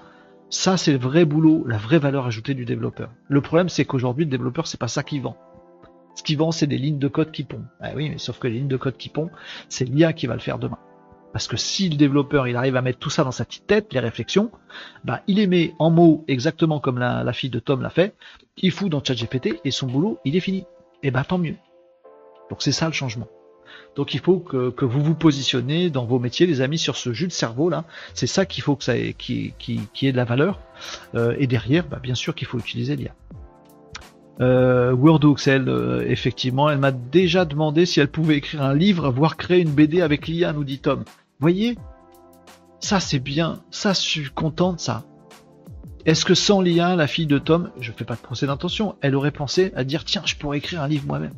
ça c'est le vrai boulot, la vraie valeur ajoutée du développeur. Le problème c'est qu'aujourd'hui le développeur c'est pas ça qui vend. Ce qui vend c'est des lignes de code qui pondent. Ah oui, mais sauf que les lignes de code qui pondent, c'est l'IA qui va le faire demain. Parce que si le développeur il arrive à mettre tout ça dans sa petite tête, les réflexions, bah il les met en mots exactement comme la, fille de Tom l'a fait, il fout dans ChatGPT et son boulot il est fini. Et bah tant mieux. Donc c'est ça le changement. Donc il faut que, vous vous positionnez dans vos métiers, les amis, sur ce jus de cerveau là. C'est ça qu'il faut que ça ait, qui, qui, de la valeur. Euh, et derrière, bah, bien sûr qu'il faut utiliser l'IA. Euh, Word euh, effectivement, elle m'a déjà demandé si elle pouvait écrire un livre, voire créer une BD avec l'IA, nous dit Tom. Voyez, ça c'est bien, ça je suis content de ça. Est-ce que sans l'IA, la fille de Tom, je fais pas de procès d'intention, elle aurait pensé à dire tiens, je pourrais écrire un livre moi-même.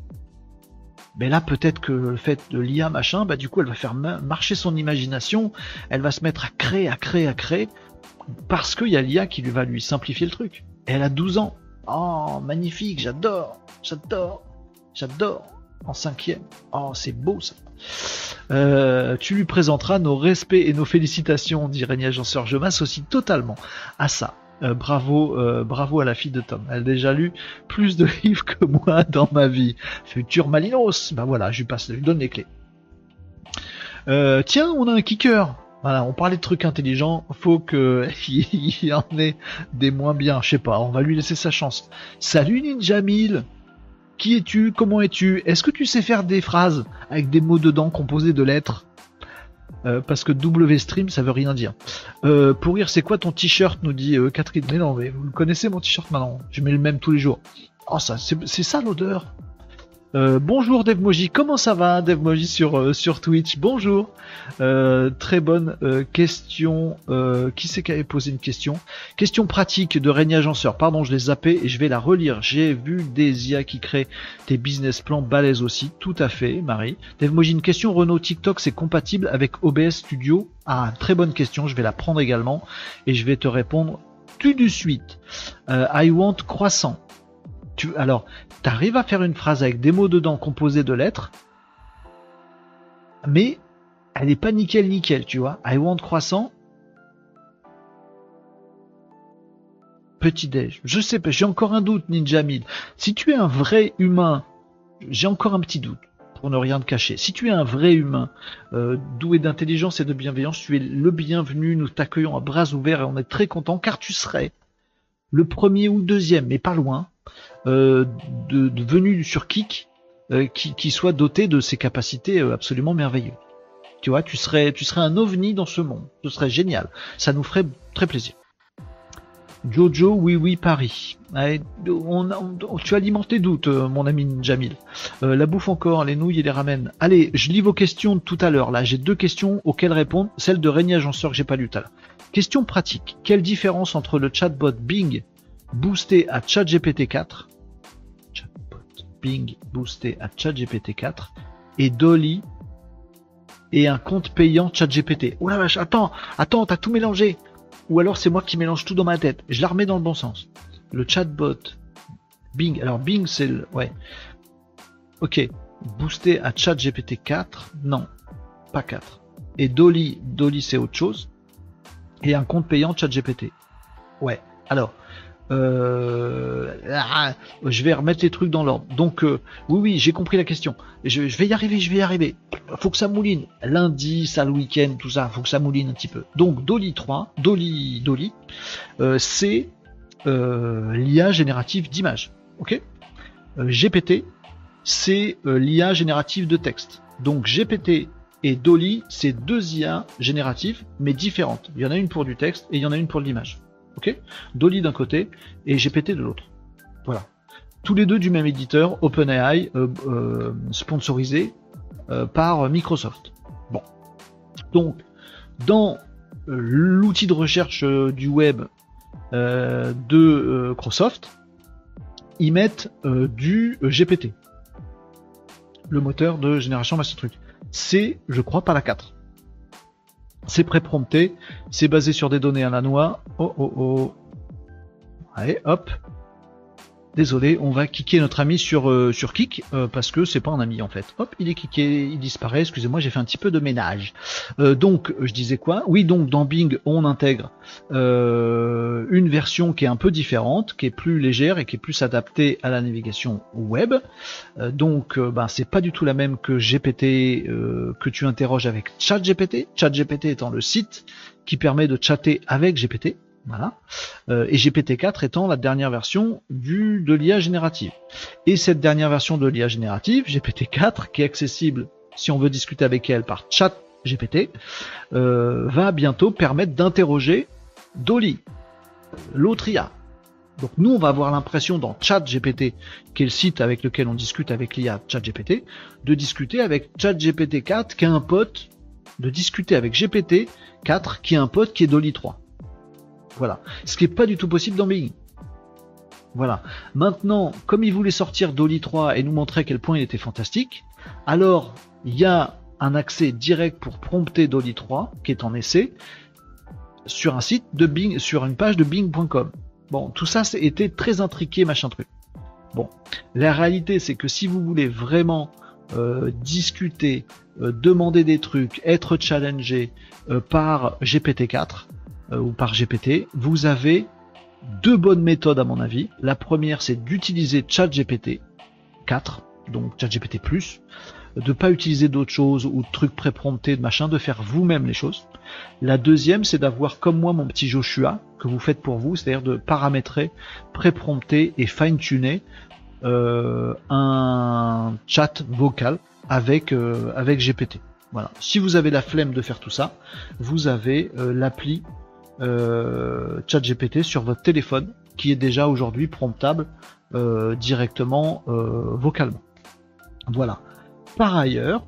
Mais là, peut-être que le fait de l'IA, machin, bah du coup, elle va faire marcher son imagination, elle va se mettre à créer, à créer, à créer, parce qu'il y a l'IA qui lui va lui simplifier le truc. elle a 12 ans. Oh, magnifique, j'adore, j'adore, j'adore. En cinquième. Oh, c'est beau ça. Euh, tu lui présenteras nos respects et nos félicitations, dit Régnier Agenceur. Je m'associe totalement à ça. Euh, bravo, euh, bravo à la fille de Tom. Elle a déjà lu plus de livres que moi dans ma vie. Futur Malinos. Bah voilà, je lui passe, je lui donne les clés. Tiens, on a un kicker. Voilà, on parlait de trucs intelligents. Faut que il y en ait des moins bien. Je sais pas. On va lui laisser sa chance. Salut Ninja 1000 Qui es-tu Comment es-tu? Est-ce que tu sais faire des phrases avec des mots dedans composés de lettres? Euh, parce que W stream ça veut rien dire. Euh, pour rire, c'est quoi ton t-shirt? nous dit euh, Catherine. Mais non, mais vous le connaissez mon t-shirt maintenant. Je mets le même tous les jours. Oh ça, c'est ça l'odeur. Euh, bonjour DevMoji, comment ça va DevMoji sur, euh, sur Twitch? Bonjour. Euh, très bonne question. qui c'est qui avait posé une question? Question pratique de Régnier Agenceur. Pardon, je l'ai zappé et je vais la relire. J'ai vu des IA qui créent des business plans balèzes aussi. Tout à fait, Marie. DevMoji, une question. Renault TikTok, c'est compatible avec OBS Studio? Ah, très bonne question. Je vais la prendre également et je vais te répondre tout de suite. I want croissant alors, tu arrives à faire une phrase avec des mots dedans composés de lettres, mais elle n'est pas nickel nickel, tu vois. I want croissant. Petit déj. Je sais pas, j'ai encore un doute, Ninja Mid. Si tu es un vrai humain, j'ai encore un petit doute, pour ne rien te cacher. Si tu es un vrai humain, euh, doué d'intelligence et de bienveillance, tu es le bienvenu, nous t'accueillons à bras ouverts et on est très content car tu serais le premier ou deuxième, mais pas loin, euh, de, venu sur Kik euh, qui, soit doté de ces capacités euh, absolument merveilleuses. Tu vois, tu serais, tu serais un ovni dans ce monde. Ce serait génial. Ça nous ferait très plaisir. Jojo, oui, oui, Paris. tu alimentes tes doutes, mon ami Jamil. la bouffe encore, les nouilles et les ramen. Allez, je lis vos questions de tout à l'heure. Là, j'ai deux questions auxquelles répondre. Celle de Régnier Agenceur que j'ai pas lu tout à l'heure. Question pratique. Quelle différence entre le chatbot Bing boosté à ChatGPT 4, chatbot Bing boosté à ChatGPT 4 et Dolly et un compte payant ChatGPT? Oh la vache, attends, attends, t'as tout mélangé. Ou alors c'est moi qui mélange tout dans ma tête. Je la remets dans le bon sens. Le chatbot Bing. Alors Bing c'est le. Ouais. Ok. Boosté à ChatGPT 4. Non. Pas 4. Et Dolly. Dolly c'est autre chose. Et un compte payant ChatGPT. Ouais. Alors. Euh, ah, je vais remettre les trucs dans l'ordre. Donc euh, oui, oui, j'ai compris la question. Je, vais y arriver, je vais y arriver. Faut que ça mouline. Lundi, ça le week-end, tout ça, faut que ça mouline un petit peu. Donc Dolly 3, Dolly, Dolly, euh, c'est l'IA générative d'image. Ok? GPT, c'est l'IA générative de texte. Donc GPT et Dolly, c'est deux IA génératives, mais différentes. Il y en a une pour du texte et il y en a une pour l'image. Ok? Dolly d'un côté et GPT de l'autre. Voilà. Tous les deux du même éditeur, OpenAI, euh, euh, sponsorisé euh, par Microsoft. Bon. Donc, dans l'outil de recherche du web de Microsoft, ils mettent du GPT. le moteur de génération machin truc. C'est, je crois, pas la 4. C'est pré-prompté, c'est basé sur des données à la noix. Oh oh oh. Allez, hop, Désolé, on va kicker notre ami sur, euh, sur Kick, euh, parce que c'est pas un ami en fait. Hop, il est kické, il disparaît, excusez-moi, j'ai fait un petit peu de ménage. Euh, donc, je disais quoi? Oui, donc dans Bing, on intègre une version qui est un peu différente, qui est plus légère et qui est plus adaptée à la navigation web. donc, ben, c'est pas du tout la même que GPT que tu interroges avec ChatGPT. ChatGPT étant le site qui permet de chatter avec GPT. Voilà. Euh, et GPT-4 étant la dernière version du, de l'IA générative. Et cette dernière version de l'IA générative, GPT-4, qui est accessible si on veut discuter avec elle par chat GPT, euh, va bientôt permettre d'interroger Dolly, l'autre IA. Donc nous, on va avoir l'impression dans ChatGPT, qui est le site avec lequel on discute avec l'IA ChatGPT, de discuter avec ChatGPT 4, qui est un pote, de discuter avec GPT 4, qui est un pote qui est Dolly 3. Voilà. Ce qui n'est pas du tout possible dans Bing. Voilà. Maintenant, comme il voulait sortir Dolly 3 et nous montrer à quel point il était fantastique, alors il y a un accès direct pour prompter Dolly 3 qui est en essai sur un site de Bing, sur une page de Bing.com. Bon, tout ça c'était très intriqué, machin truc. Bon, la réalité c'est que si vous voulez vraiment euh, discuter, euh, demander des trucs, être challengé euh, par GPT-4, euh, ou par GPT, vous avez deux bonnes méthodes à mon avis. La première, c'est d'utiliser ChatGPT 4, donc ChatGPT+, de pas utiliser d'autres choses ou de trucs pré-promptés, de machin, de faire vous-même les choses. La deuxième, c'est d'avoir comme moi mon petit Joshua que vous faites pour vous, c'est-à-dire de paramétrer, pré-prompter et fine-tuner euh, un chat vocal avec, euh, avec GPT. Voilà. Si vous avez la flemme de faire tout ça, vous avez l'appli euh, ChatGPT sur votre téléphone, qui est déjà aujourd'hui promptable euh, directement euh, vocalement. Voilà. Par ailleurs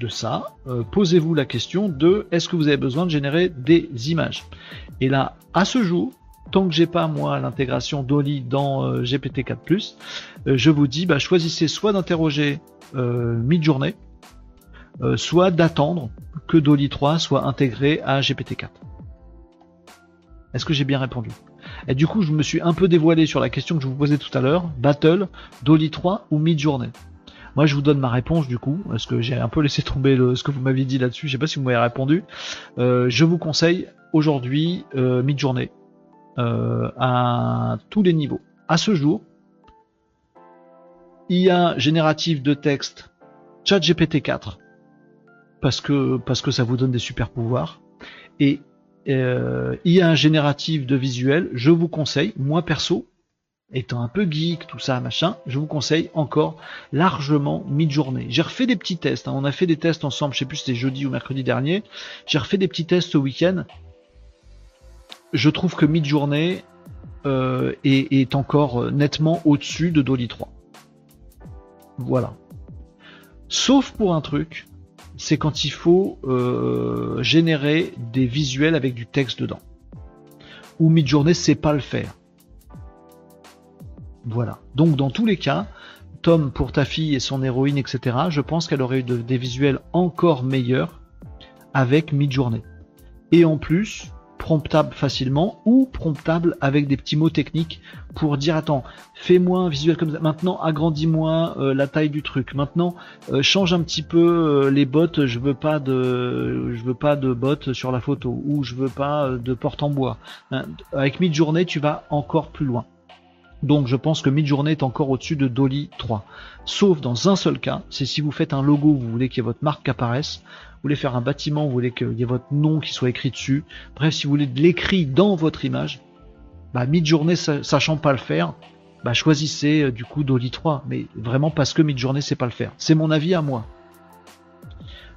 de ça, posez-vous la question de est-ce que vous avez besoin de générer des images? Et là, à ce jour, tant que j'ai pas moi l'intégration Dolly dans GPT-4+, je vous dis bah, choisissez soit d'interroger mid-journée, soit d'attendre que Dolly 3 soit intégré à GPT-4. Est-ce que j'ai bien répondu? Et du coup, je me suis un peu dévoilé sur la question que je vous posais tout à l'heure. Battle, Dolly 3 ou Mid-Journée? Moi, je vous donne ma réponse du coup, parce que j'ai un peu laissé tomber ce que vous m'aviez dit là-dessus. Je sais pas si vous m'avez répondu. Euh, je vous conseille aujourd'hui euh, Mid-Journée euh, à tous les niveaux. À ce jour, IA générative de texte ChatGPT 4 parce que parce que ça vous donne des super pouvoirs et euh, IA générative de visuel, je vous conseille, moi perso, étant un peu geek, tout ça, machin, je vous conseille encore largement mid-journée. J'ai refait des petits tests, hein. on a fait des tests ensemble, je sais plus si c'était jeudi ou mercredi dernier, j'ai refait des petits tests ce week-end. Je trouve que mid-journée euh, est, est, encore nettement au-dessus de Dolly 3. Voilà. Sauf pour un truc, c'est quand il faut euh, générer des visuels avec du texte dedans. Ou Midjourney sait pas le faire. Voilà. Donc dans tous les cas, Tom pour ta fille et son héroïne, etc., je pense qu'elle aurait eu des visuels encore meilleurs avec Midjourney. Et en plus, promptable facilement ou promptable avec des petits mots techniques pour dire attends fais-moi un visuel comme ça. Maintenant agrandis-moi euh, la taille du truc. Maintenant euh, change un petit peu euh, les bottes. Je veux pas de je veux pas de bottes sur la photo ou je veux pas de porte en bois. Hein, avec Midjourney tu vas encore plus loin donc je pense que Midjourney est encore au-dessus de Dolly 3 sauf dans un seul cas c'est si vous faites un logo vous voulez qu'il y ait votre marque apparaisse voulez faire un bâtiment, vous voulez qu'il y ait votre nom qui soit écrit dessus, bref, si vous voulez de l'écrit dans votre image, bah, mid-journée sachant pas le faire, bah, choisissez euh, du coup Dolly 3, mais vraiment parce que mid-journée sait pas le faire. C'est mon avis à moi.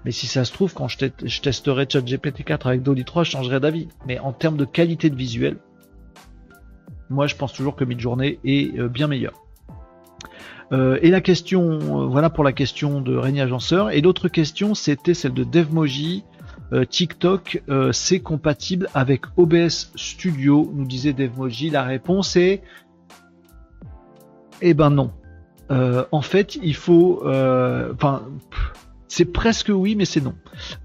Mais si ça se trouve, quand je, je testerai ChatGPT 4 avec Dolly 3, je changerai d'avis. Mais en termes de qualité de visuel, moi je pense toujours que mid-journée est euh, bien meilleur. Euh, et la question, euh, voilà pour la question de Régnier Agenceur. Et l'autre question, c'était celle de Devmoji. TikTok, c'est compatible avec OBS Studio, nous disait Devmoji. La réponse est, eh ben non. en fait, il faut, enfin, c'est presque oui, mais c'est non.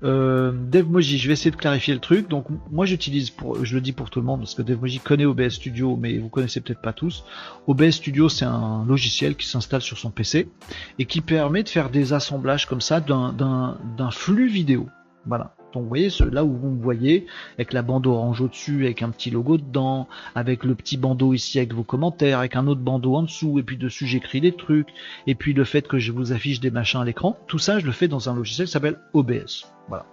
Euh, DevMoji, je vais essayer de clarifier le truc. Donc, moi, j'utilise, pour, je le dis pour tout le monde, parce que DevMoji connaît OBS Studio, mais vous connaissez peut-être pas tous. OBS Studio, c'est un logiciel qui s'installe sur son PC et qui permet de faire des assemblages comme ça d'un flux vidéo. Voilà. Donc vous voyez, là où vous me voyez, avec la bandeau orange au-dessus, avec un petit logo dedans, avec le petit bandeau ici avec vos commentaires, avec un autre bandeau en dessous, et puis dessus j'écris des trucs, et puis le fait que je vous affiche des machins à l'écran, tout ça je le fais dans un logiciel qui s'appelle OBS. Voilà.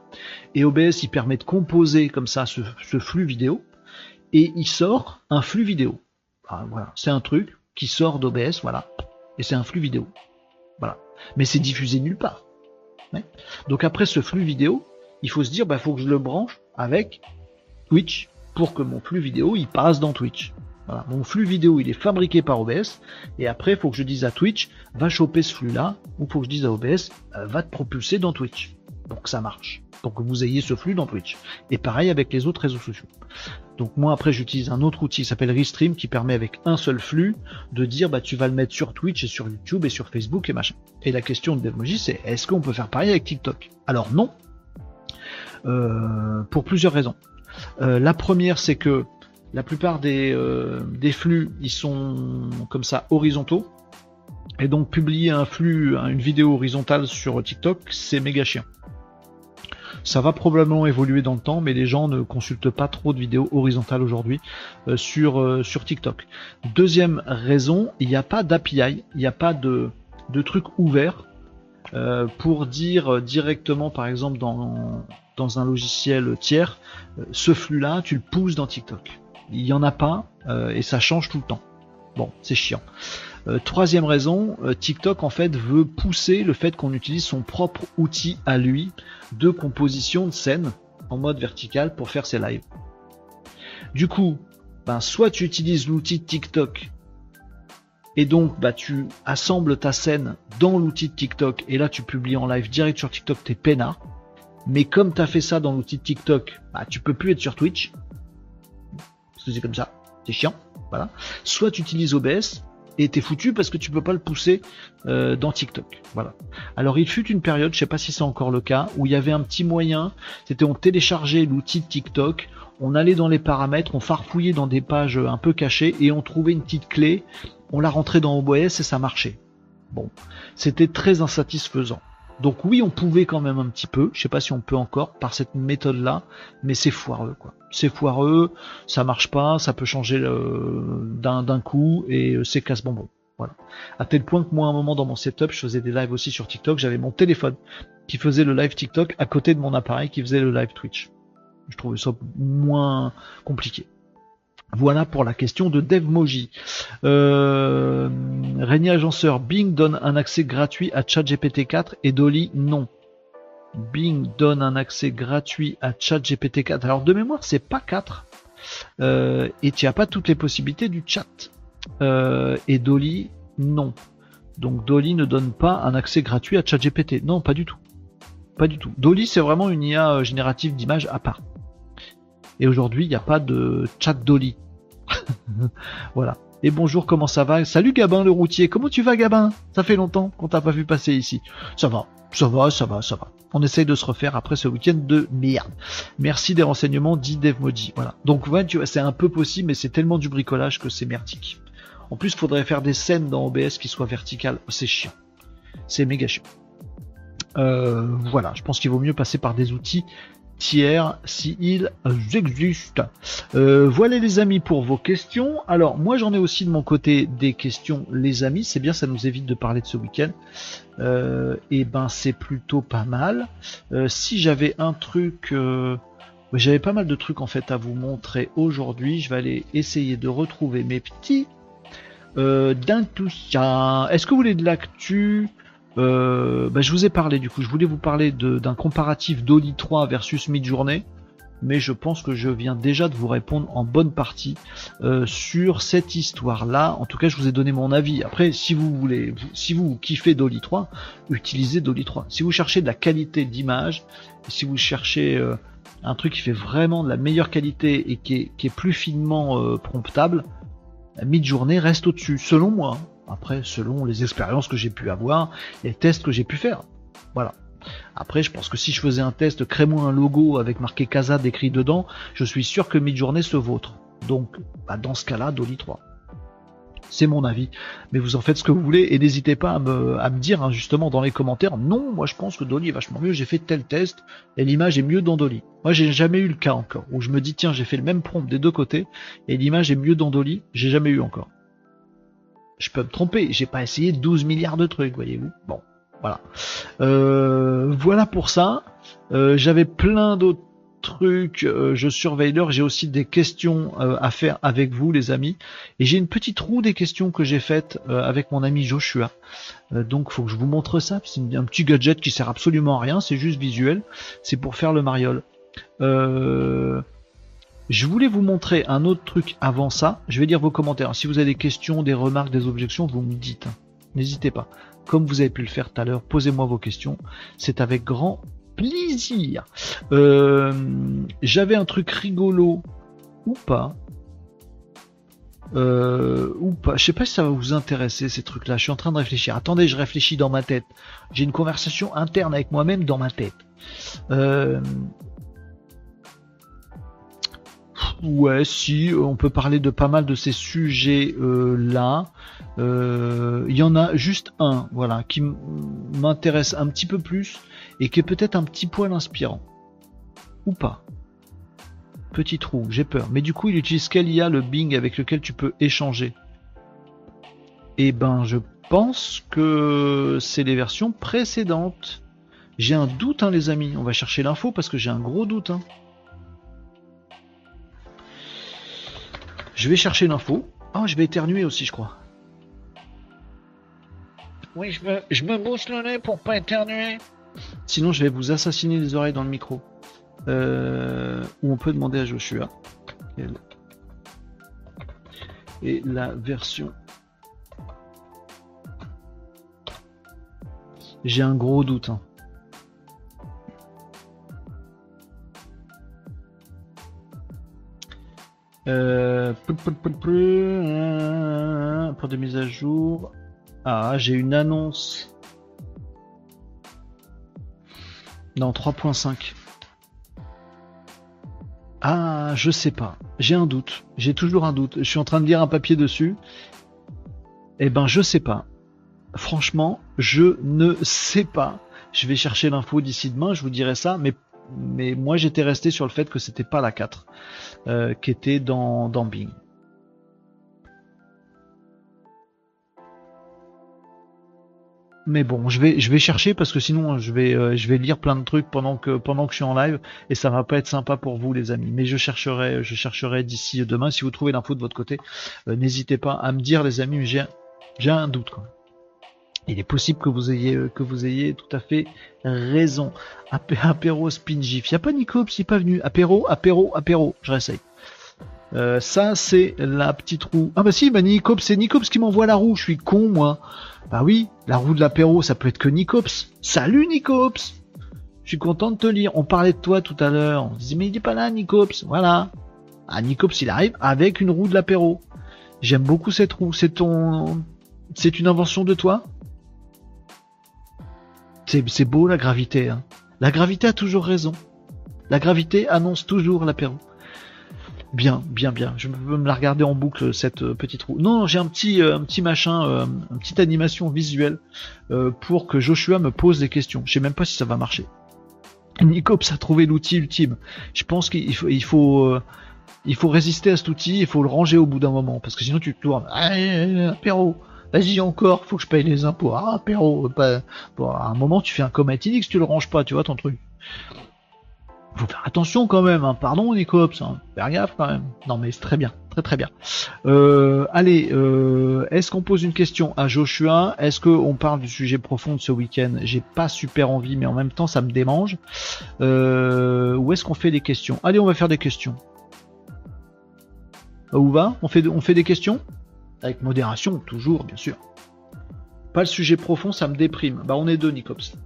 Et OBS il permet de composer comme ça ce, flux vidéo, et il sort un flux vidéo. Ah, voilà, c'est un truc qui sort d'OBS, voilà, et c'est un flux vidéo. Voilà. Mais c'est diffusé nulle part. Donc après ce flux vidéo, il faut se dire, bah, faut que je le branche avec Twitch pour que mon flux vidéo il passe dans Twitch. Voilà. Mon flux vidéo il est fabriqué par OBS et après il faut que je dise à Twitch va choper ce flux là ou faut que je dise à OBS euh, va te propulser dans Twitch. Donc ça marche. Donc que vous ayez ce flux dans Twitch. Et pareil avec les autres réseaux sociaux. Donc moi après j'utilise un autre outil qui s'appelle Restream qui permet avec un seul flux de dire bah tu vas le mettre sur Twitch et sur YouTube et sur Facebook et machin. Et la question de Devmoji c'est est-ce qu'on peut faire pareil avec TikTok? Alors non, pour plusieurs raisons. Euh, la première, c'est que la plupart des, euh, des, flux, ils sont comme ça horizontaux. Et donc publier un flux, une vidéo horizontale sur TikTok, c'est méga chiant. Ça va probablement évoluer dans le temps, mais les gens ne consultent pas trop de vidéos horizontales aujourd'hui sur, sur TikTok. Deuxième raison, il n'y a pas d'API, il n'y a pas de, de truc ouvert pour dire directement, par exemple, dans, dans un logiciel tiers, euh, ce flux-là, tu le pousses dans TikTok. Il n'y en a pas euh, et ça change tout le temps. Bon, c'est chiant. Euh, troisième raison, TikTok en fait veut pousser le fait qu'on utilise son propre outil à lui de composition de scène en mode vertical pour faire ses lives. Du coup, ben, soit tu utilises l'outil de TikTok et donc bah, tu assembles ta scène dans l'outil de TikTok et là tu publies en live direct sur TikTok tes peinards mais comme tu as fait ça dans l'outil TikTok, bah, tu peux plus être sur Twitch. Parce que c'est comme ça. C'est chiant. Voilà. Soit tu utilises OBS et t'es foutu parce que tu peux pas le pousser euh, dans TikTok. Voilà. Alors il fut une période, je sais pas si c'est encore le cas, où il y avait un petit moyen, c'était on téléchargeait l'outil TikTok, on allait dans les paramètres, on farfouillait dans des pages un peu cachées et on trouvait une petite clé, on la rentrait dans OBS et ça marchait. Bon, c'était très insatisfaisant. Donc oui, on pouvait quand même un petit peu, je sais pas si on peut encore par cette méthode-là, mais c'est foireux quoi. C'est foireux, ça marche pas, ça peut changer euh, d'un coup et euh, c'est casse-bonbon. Voilà. À tel point que moi, à un moment dans mon setup, je faisais des lives aussi sur TikTok, j'avais mon téléphone qui faisait le live TikTok à côté de mon appareil qui faisait le live Twitch. Je trouvais ça moins compliqué. Voilà pour la question de DevMoji. Euh, Agenceur, Bing donne un accès gratuit à ChatGPT 4 et Dolly non. Bing donne un accès gratuit à ChatGPT 4. Alors de mémoire, c'est pas 4. Euh, et tu n'as pas toutes les possibilités du chat. Euh, et Dolly, non. Donc Dolly ne donne pas un accès gratuit à ChatGPT. Non, pas du tout. Pas du tout. Dolly, c'est vraiment une IA générative d'images à part. Et aujourd'hui, il n'y a pas de chat Dolly. voilà. Et bonjour, comment ça va? Salut Gabin le routier, comment tu vas Gabin? Ça fait longtemps qu'on t'a pas vu passer ici. Ça va, ça va, ça va, ça va. On essaye de se refaire après ce week-end de merde. Merci des renseignements, dit DevMoji. Voilà. Donc ouais, tu vois, c'est un peu possible, mais c'est tellement du bricolage que c'est merdique. En plus, il faudrait faire des scènes dans OBS qui soient verticales. C'est chiant. C'est méga chiant. Euh, voilà, je pense qu'il vaut mieux passer par des outils tiers s'ils existent. Euh, voilà les amis pour vos questions. Alors moi j'en ai aussi de mon côté des questions les amis, c'est bien ça nous évite de parler de ce week-end. Euh, et ben c'est plutôt pas mal. Euh, si j'avais un truc... j'avais pas mal de trucs en fait à vous montrer aujourd'hui. Je vais aller essayer de retrouver mes petits d'un tout ça. Est-ce que vous voulez de l'actu? Euh, bah, je vous ai parlé du coup, je voulais vous parler d'un comparatif d'Oli 3 versus Midjourney, mais je pense que je viens déjà de vous répondre en bonne partie euh, sur cette histoire-là. En tout cas, je vous ai donné mon avis. Après, si vous voulez, si vous kiffez Dolly 3, utilisez Dolly 3. Si vous cherchez de la qualité d'image, si vous cherchez euh, un truc qui fait vraiment de la meilleure qualité et qui est, plus finement promptable, Midjourney reste au-dessus, selon moi. Après, selon les expériences que j'ai pu avoir, les tests que j'ai pu faire. Voilà. Après, je pense que si je faisais un test, crée-moi un logo avec marqué Casa décrit dedans, je suis sûr que Midjourney se vôtre. Donc, bah, dans ce cas-là, Dolly 3. C'est mon avis. Mais vous en faites ce que vous voulez et n'hésitez pas à me, à me dire hein, justement dans les commentaires. Non, moi je pense que Dolly est vachement mieux. J'ai fait tel test et l'image est mieux dans Dolly. Moi j'ai jamais eu le cas encore où je me dis tiens j'ai fait le même prompt des deux côtés et l'image est mieux dans Dolly. J'ai jamais eu encore. Je peux me tromper. J'ai pas essayé 12 milliards de trucs, voyez-vous. Bon. Voilà. Euh, voilà pour ça. Euh, j'avais plein d'autres trucs. Euh, je surveille l'heure. J'ai aussi des questions à faire avec vous, les amis. Et j'ai une petite roue des questions que j'ai faites avec mon ami Joshua. donc, faut que je vous montre ça. C'est un petit gadget qui sert absolument à rien. C'est juste visuel. C'est pour faire le mariole. Je voulais vous montrer un autre truc avant ça. Je vais lire vos commentaires. Si vous avez des questions, des remarques, des objections, vous me dites. N'hésitez pas comme vous avez pu le faire tout à l'heure, posez-moi vos questions. C'est avec grand plaisir. Euh, j'avais un truc rigolo ou pas. Euh, ou pas. Je sais pas si ça va vous intéresser ces trucs-là. Je suis en train de réfléchir. Attendez, je réfléchis dans ma tête. J'ai une conversation interne avec moi-même dans ma tête. Euh, Ouais, si, on peut parler de pas mal de ces sujets-là. Euh, il y en a juste un, voilà, qui m'intéresse un petit peu plus et qui est peut-être un petit poil inspirant. Ou pas. Petit trou, j'ai peur. Mais du coup, il utilise quel IA, le Bing, avec lequel tu peux échanger? Eh ben, je pense que c'est les versions précédentes. J'ai un doute, hein, les amis. On va chercher l'info parce que j'ai un gros doute. Hein. Je vais chercher l'info. Ah, je vais éternuer aussi, je crois. Oui, je me, je me bousse le nez pour pas éternuer. Sinon, je vais vous assassiner les oreilles dans le micro. Euh, ou on peut demander à Joshua. Et la version? J'ai un gros doute. Hein. Euh, pour des mises à jour. Ah, j'ai une annonce. Non, 3.5. Ah, je sais pas. J'ai un doute. J'ai toujours un doute. Je suis en train de lire un papier dessus. Eh ben, je sais pas. Franchement, je ne sais pas. Je vais chercher l'info d'ici demain, je vous dirai ça, mais mais moi j'étais resté sur le fait que c'était pas la 4 euh, qui était dans, Bing. Mais bon, je vais, je vais chercher parce que sinon je vais, euh, je vais lire plein de trucs pendant que, pendant que je suis en live et ça va pas être sympa pour vous les amis. Mais je chercherai, je chercherai d'ici demain. Si vous trouvez l'info de votre côté, euh, n'hésitez pas à me dire les amis. J'ai, j'ai un doute quand même. Il est possible que vous ayez, que vous ayez tout à fait raison. apéro spin gif. Il a pas Nicops, il n'est pas venu. Apéro, apéro, apéro. Je réessaye. Euh, ça, c'est la petite roue. Ah bah si, bah Nicops, c'est Nicops qui m'envoie la roue. Je suis con, moi. Bah oui, la roue de l'apéro, ça peut être que Nicops. Salut Nicops Je suis content de te lire. On parlait de toi tout à l'heure. On disait, mais il n'est pas là, Nicops. Voilà. Ah, Nicops, il arrive avec une roue de l'apéro. J'aime beaucoup cette roue. C'est ton... C'est une invention de toi? C'est beau la gravité. Hein. La gravité a toujours raison. La gravité annonce toujours l'apéro. Bien, bien, bien. Je peux me la regarder en boucle cette euh, petite roue. Non, j'ai un petit, euh, un petit machin, euh, une petite animation visuelle pour que Joshua me pose des questions. Je sais même pas si ça va marcher. Nicops a trouvé l'outil ultime. Je pense qu'il faut, il faut, il faut résister à cet outil. Il faut le ranger au bout d'un moment parce que sinon tu tournes. apéro. Vas-y encore, faut que je paye les impôts. Ah, apéro, pas... bon, à un moment tu fais un coma si tu le ranges pas, tu vois ton truc. Faut faire attention quand même, hein. pardon Nicops, hein. faire gaffe quand même. Non mais c'est très bien, très très bien. Euh, allez, euh, est-ce qu'on pose une question à Joshua? Est-ce qu'on parle du sujet profond de ce week-end? J'ai pas super envie, mais en même temps ça me démange. Ou est-ce qu'on fait des questions? Allez, on va faire des questions. Où va? On fait, on fait des questions? Avec modération, toujours, bien sûr. Pas le sujet profond, ça me déprime. Bah, on est deux, Nicops.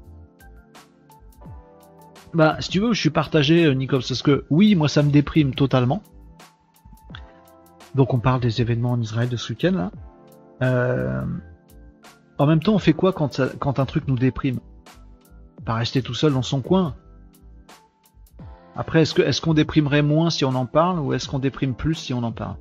Bah, si tu veux, je suis partagé, euh, Nicops, parce que oui, moi, ça me déprime totalement. Donc, on parle des événements en Israël de ce week-end, là. Euh, En même temps, on fait quoi quand, un truc nous déprime? Pas rester tout seul dans son coin. Après, est-ce qu'on est qu'on déprimerait moins si on en parle ou est-ce qu'on déprime plus si on en parle?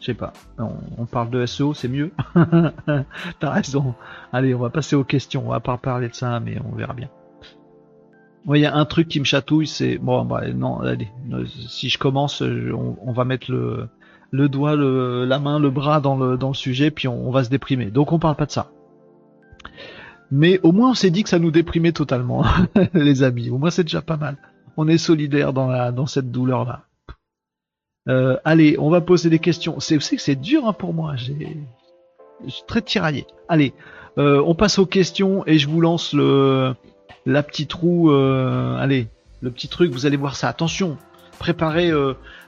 Je sais pas. On, parle de SEO, c'est mieux. T'as raison. Allez, on va passer aux questions. On va pas parler de ça, mais on verra bien. Moi, il y a un truc qui me chatouille, c'est bon, bah, non, allez. Si je commence, on, va mettre le, le doigt, la main, le bras dans le, sujet, puis on, on va se déprimer. Donc, on parle pas de ça. Mais au moins on s'est dit que ça nous déprimait totalement, les amis. Au moins c'est déjà pas mal. On est solidaires dans, dans cette douleur-là. Euh, allez, on va poser des questions. C'est que c'est dur hein, pour moi. J'ai, je suis très tiraillé. Allez, euh, on passe aux questions et je vous lance le la petite roue. Euh, allez, le petit truc. Vous allez voir ça. Attention, préparez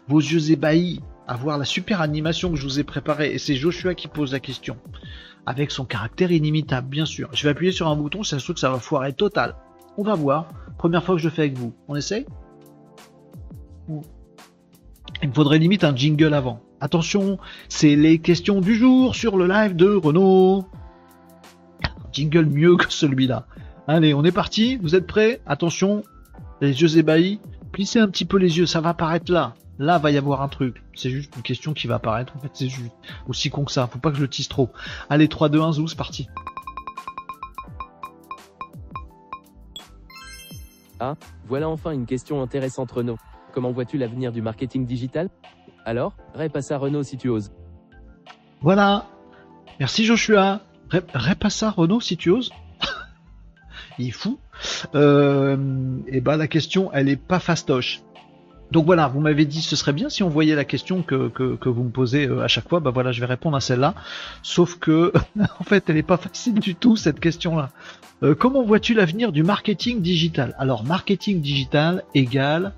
vos yeux ébahis à voir la super animation que je vous ai préparée. Et c'est Joshua qui pose la question avec son caractère inimitable, bien sûr. Je vais appuyer sur un bouton, se trouve que ça va foirer total. On va voir. Première fois que je le fais avec vous. On essaye? Il me faudrait limite un jingle avant. Attention, c'est les questions du jour sur le live de Renault. Jingle mieux que celui-là. Allez, on est parti. Vous êtes prêts? Attention, les yeux ébahis. Plissez un petit peu les yeux, ça va apparaître là. Là, va y avoir un truc. C'est juste une question qui va apparaître. En fait, c'est juste aussi con que ça. Faut pas que je le tisse trop. Allez, 3, 2, 1, zou, c'est parti.
Ah, voilà enfin une question intéressante Renault. Comment vois-tu l'avenir du marketing digital? Alors, répasse à Renault si tu oses.
Voilà. Merci Joshua. Répasse à Renault si tu oses. Il est fou. Euh, et bah la question, elle est pas fastoche. Donc voilà, vous m'avez dit ce serait bien si on voyait la question que, que, vous me posez euh, à chaque fois. Bah voilà, je vais répondre à celle-là. Sauf que, en fait, elle n'est pas facile du tout cette question-là. Euh, comment vois-tu l'avenir du marketing digital? Alors, marketing digital égale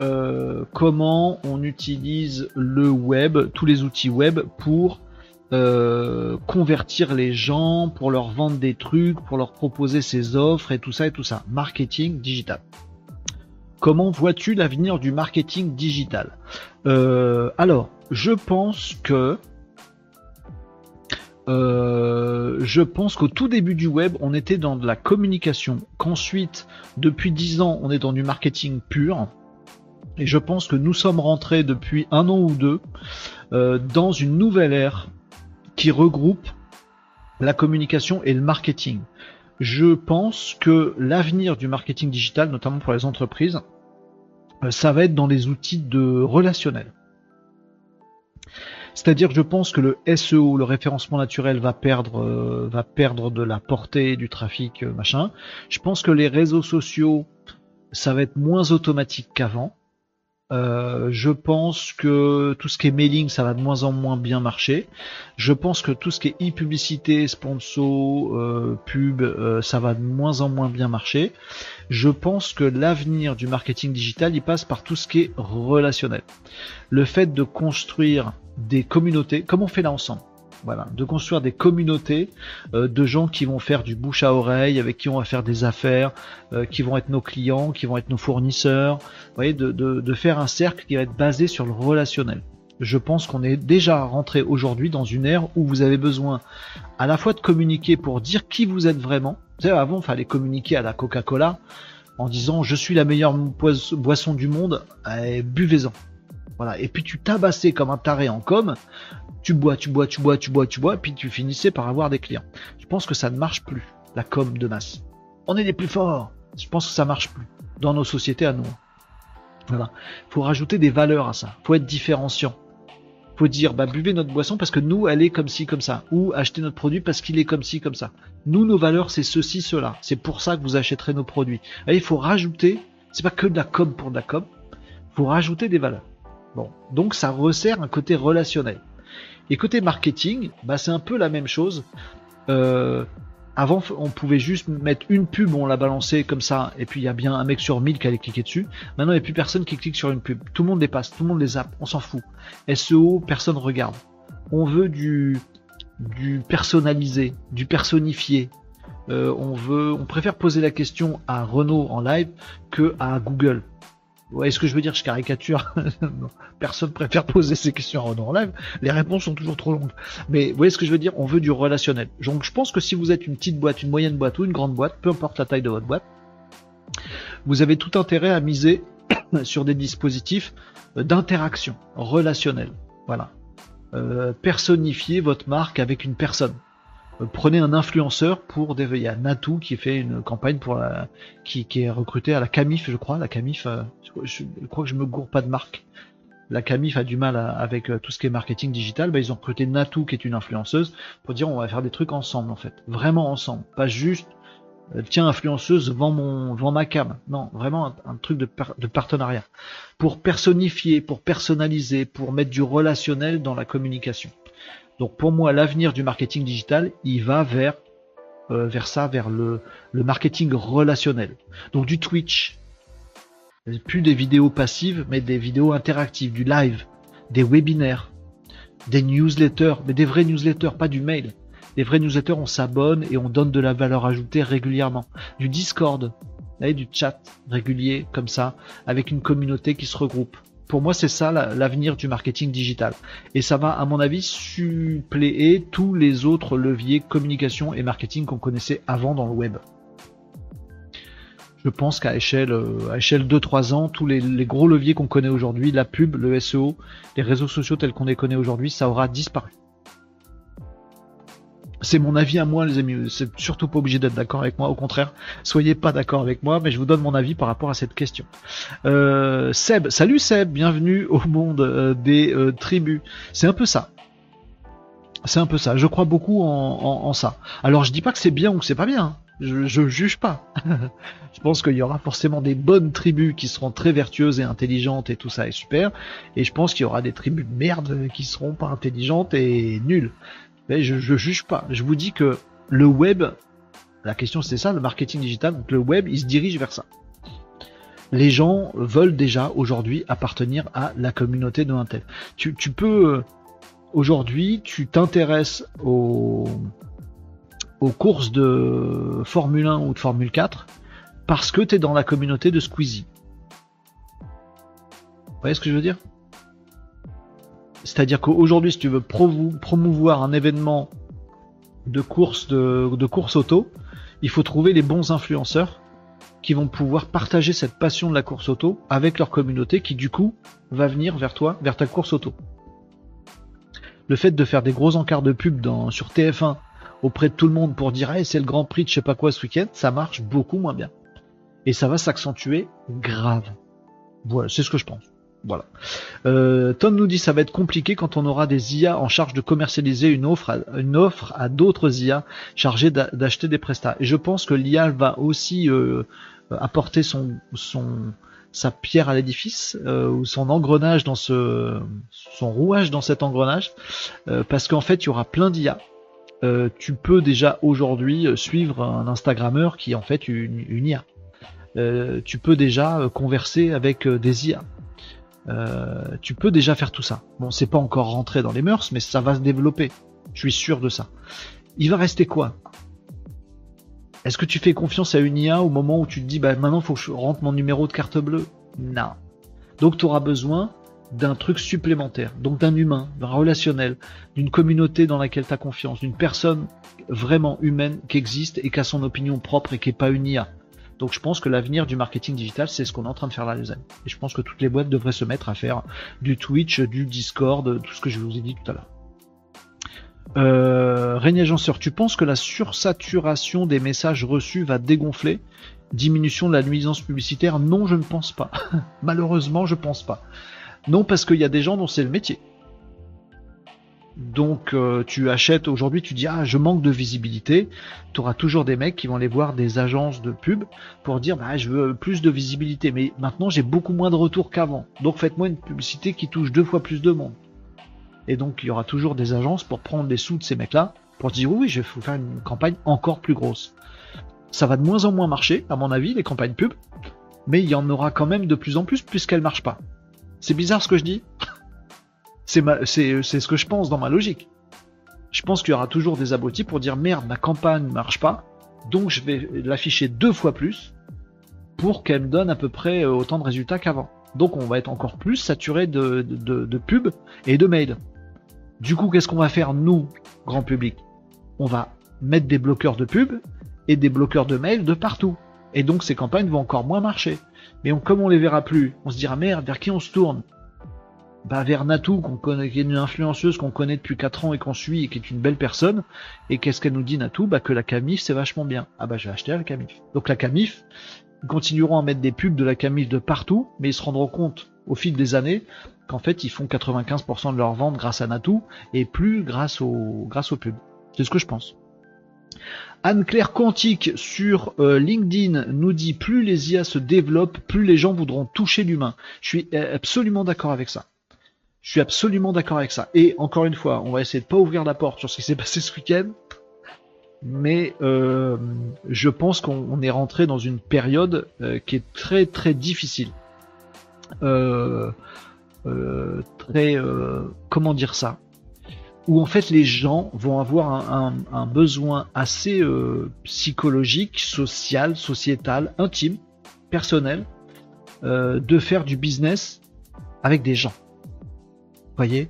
euh, comment on utilise le web, tous les outils web pour convertir les gens, pour leur vendre des trucs, pour leur proposer ses offres et tout ça et tout ça. Marketing digital. Comment vois-tu l'avenir du marketing digital? Euh, Alors, je pense que euh, je pense qu'au tout début du web, on était dans de la communication, qu'ensuite, depuis 10 ans, on est dans du marketing pur. Et je pense que nous sommes rentrés depuis un an ou deux euh, dans une nouvelle ère qui regroupe la communication et le marketing je pense que l'avenir du marketing digital, notamment pour les entreprises, euh, ça va être dans les outils de relationnel. C'est-à-dire que je pense que le SEO, le référencement naturel, va perdre, euh, va perdre de la portée du trafic, euh, machin. Je pense que les réseaux sociaux, ça va être moins automatique qu'avant. Euh, je pense que tout ce qui est mailing, ça va de moins en moins bien marcher. Je pense que tout ce qui est e-publicité, sponsor, euh, pub, euh, ça va de moins en moins bien marcher. Je pense que l'avenir du marketing digital, il passe par tout ce qui est relationnel. Le fait de construire des communautés, comme on fait là ensemble. Voilà, de construire des communautés euh, de gens qui vont faire du bouche à oreille, avec qui on va faire des affaires, euh, qui vont être nos clients, qui vont être nos fournisseurs. De, faire un cercle qui va être basé sur le relationnel. Je pense qu'on est déjà rentré aujourd'hui dans une ère où vous avez besoin à la fois de communiquer pour dire qui vous êtes vraiment. Avant, il fallait communiquer à la Coca-Cola en disant je suis la meilleure boisson du monde, buvez-en. Voilà. Et puis tu tabassais comme un taré en com tu bois, tu bois, tu bois, tu bois, tu bois, puis tu finissais par avoir des clients. Je pense que ça ne marche plus, la com de masse. On est les plus forts. Je pense que ça marche plus dans nos sociétés à nous. Voilà. Faut rajouter des valeurs à ça. Faut être différenciant. Faut dire, bah, buvez notre boisson parce que nous, elle est comme ci, comme ça. Ou achetez notre produit parce qu'il est comme ci, comme ça. Nous, nos valeurs, c'est ceci, cela. C'est pour ça que vous achèterez nos produits. il faut rajouter, c'est pas que de la com pour de la com. Faut rajouter des valeurs. Donc, ça resserre un côté relationnel. Et côté marketing, bah, c'est un peu la même chose. Euh, avant, on pouvait juste mettre une pub, on la balançait comme ça, et puis il y a bien un mec sur 1000 qui allait cliquer dessus. Maintenant, il n'y a plus personne qui clique sur une pub. Tout le monde dépasse, tout le monde les zappe, on s'en fout. SEO, personne regarde. On veut du, personnalisé, du personnifié. Euh, on on préfère poser la question à Renault en live que à Google. Ouais, ce que je veux dire, je caricature. Personne préfère poser ces questions en live. Les réponses sont toujours trop longues. Mais vous voyez ce que je veux dire? On veut du relationnel. Donc je pense que si vous êtes une petite boîte, une moyenne boîte ou une grande boîte, peu importe la taille de votre boîte, vous avez tout intérêt à miser sur des dispositifs d'interaction relationnelle. Voilà. Euh, personnifier votre marque avec une personne. Euh, prenez un influenceur pour des. Il y a Natou qui fait une campagne pour la, qui, est recruté à la Camif, je crois. La Camif, euh, je, crois que je me gourre pas de marque. La Camif a du mal avec tout ce qui est marketing digital. Bah, ils ont recruté Natou qui est une influenceuse pour dire on va faire des trucs ensemble en fait, vraiment ensemble, pas juste euh, tiens influenceuse vend mon vend ma cam non vraiment un, truc de, de, partenariat pour personnifier pour personnaliser pour mettre du relationnel dans la communication donc pour moi l'avenir du marketing digital il va vers euh, vers ça vers le, le marketing relationnel donc du Twitch plus des vidéos passives mais des vidéos interactives du live des webinaires des newsletters mais des vrais newsletters pas du mail les vrais newsletters, on s'abonne et on donne de la valeur ajoutée régulièrement. Du Discord, du chat régulier comme ça, avec une communauté qui se regroupe. Pour moi, c'est ça l'avenir du marketing digital. Et ça va, à mon avis, suppléer tous les autres leviers communication et marketing qu'on connaissait avant dans le web. Je pense qu'à échelle, euh, à échelle 2-3 ans, tous les, les gros leviers qu'on connaît aujourd'hui, la pub, le SEO, les réseaux sociaux tels qu'on les connaît aujourd'hui, ça aura disparu. C'est mon avis à moi, les amis. C'est surtout pas obligé d'être d'accord avec moi. Au contraire, soyez pas d'accord avec moi, mais je vous donne mon avis par rapport à cette question. Euh, Seb, salut Seb, bienvenue au monde euh, des euh, tribus. C'est un peu ça. C'est un peu ça. Je crois beaucoup en, ça. Alors je dis pas que c'est bien ou que c'est pas bien. Hein. Je, je juge pas. je pense qu'il y aura forcément des bonnes tribus qui seront très vertueuses et intelligentes et tout ça est super. Et je pense qu'il y aura des tribus de merde qui seront pas intelligentes et nulles. Je, je juge pas. Je vous dis que le web, la question c'est ça, le marketing digital, donc le web, il se dirige vers ça. Les gens veulent déjà aujourd'hui appartenir à la communauté de Intel. Tu, peux aujourd'hui, tu t'intéresses aux, aux courses de Formule 1 ou de Formule 4 parce que tu es dans la communauté de Squeezie. Vous voyez ce que je veux dire? C'est-à-dire qu'aujourd'hui, si tu veux promouvoir un événement de course, de, course auto, il faut trouver les bons influenceurs qui vont pouvoir partager cette passion de la course auto avec leur communauté qui du coup va venir vers toi, vers ta course auto. Le fait de faire des gros encarts de pub dans, sur TF1 auprès de tout le monde pour dire c'est le grand prix de je sais pas quoi ce week-end, ça marche beaucoup moins bien. Et ça va s'accentuer grave. Voilà, c'est ce que je pense. Voilà. Euh, Tom nous dit ça va être compliqué quand on aura des IA en charge de commercialiser une offre à, d'autres IA chargées d'acheter des prestats. Et je pense que l'IA va aussi euh, apporter son, sa pierre à l'édifice euh, ou son engrenage dans ce son rouage dans cet engrenage parce qu'en fait il y aura plein d'IA. Tu peux déjà aujourd'hui suivre un Instagrammeur qui est en fait une IA. tu peux déjà converser avec des IA. Euh, tu peux déjà faire tout ça. Bon, c'est pas encore rentré dans les mœurs, mais ça va se développer. Je suis sûr de ça. Il va rester quoi? Est-ce que tu fais confiance à une IA au moment où tu te dis, bah maintenant faut que je rentre mon numéro de carte bleue? Non. Donc tu auras besoin d'un truc supplémentaire, donc d'un humain, d'un relationnel, d'une communauté dans laquelle tu as confiance, d'une personne vraiment humaine qui existe et qui a son opinion propre et qui n'est pas une IA. Donc je pense que l'avenir du marketing digital, c'est ce qu'on est en train de faire là, les amis. Et je pense que toutes les boîtes devraient se mettre à faire du Twitch, du Discord, tout ce que je vous ai dit tout à l'heure. Euh, Régnier Agenceur, tu penses que la sursaturation des messages reçus va dégonfler Diminution de la nuisance publicitaire? Non, je ne pense pas. Malheureusement, je pense pas. Non, parce qu'il y a des gens dont c'est le métier. Donc euh, tu achètes aujourd'hui, tu dis ah je manque de visibilité, tu auras toujours des mecs qui vont aller voir des agences de pub pour dire bah je veux plus de visibilité, mais maintenant j'ai beaucoup moins de retours qu'avant. Donc faites-moi une publicité qui touche deux fois plus de monde. Et donc il y aura toujours des agences pour prendre les sous de ces mecs-là pour dire oui, je vais faire une campagne encore plus grosse. Ça va de moins en moins marcher, à mon avis, les campagnes pub, mais il y en aura quand même de plus en plus puisqu'elles marchent pas. C'est bizarre ce que je dis c'est ce que je pense dans ma logique. Je pense qu'il y aura toujours des abrutis pour dire merde, ma campagne ne marche pas, donc je vais l'afficher deux fois plus pour qu'elle me donne à peu près euh, autant de résultats qu'avant. Donc on va être encore plus saturé de, de, pubs et de mails. Du coup, qu'est-ce qu'on va faire, nous, grand public? On va mettre des bloqueurs de pubs et des bloqueurs de mails de partout. Et donc ces campagnes vont encore moins marcher. Mais comme on les verra plus, on se dira merde, vers qui on se tourne? Bah, vers Natou, qu'on connaît, qui est une influenceuse qu'on connaît depuis 4 ans et qu'on suit et qui est une belle personne. Et qu'est-ce qu'elle nous dit Natou? Bah que la Camif c'est vachement bien. Ah bah je vais acheter la Camif. Donc la Camif, ils continueront à mettre des pubs de la Camif de partout, mais ils se rendront compte au fil des années qu'en fait ils font 95% de leurs ventes grâce à Natou et plus grâce aux grâce aux pubs. C'est ce que je pense. Anne-Claire Quantique sur euh, LinkedIn nous dit plus les IA se développent, plus les gens voudront toucher l'humain. Je suis euh, absolument d'accord avec ça. Je suis absolument d'accord avec ça. Et encore une fois, on va essayer de pas ouvrir la porte sur ce qui s'est passé ce week-end. Mais euh, je pense qu'on est rentré dans une période euh, qui est très très difficile. Euh, très comment dire ça? Où en fait les gens vont avoir un besoin assez psychologique, social, sociétal, intime, personnel, de faire du business avec des gens voyez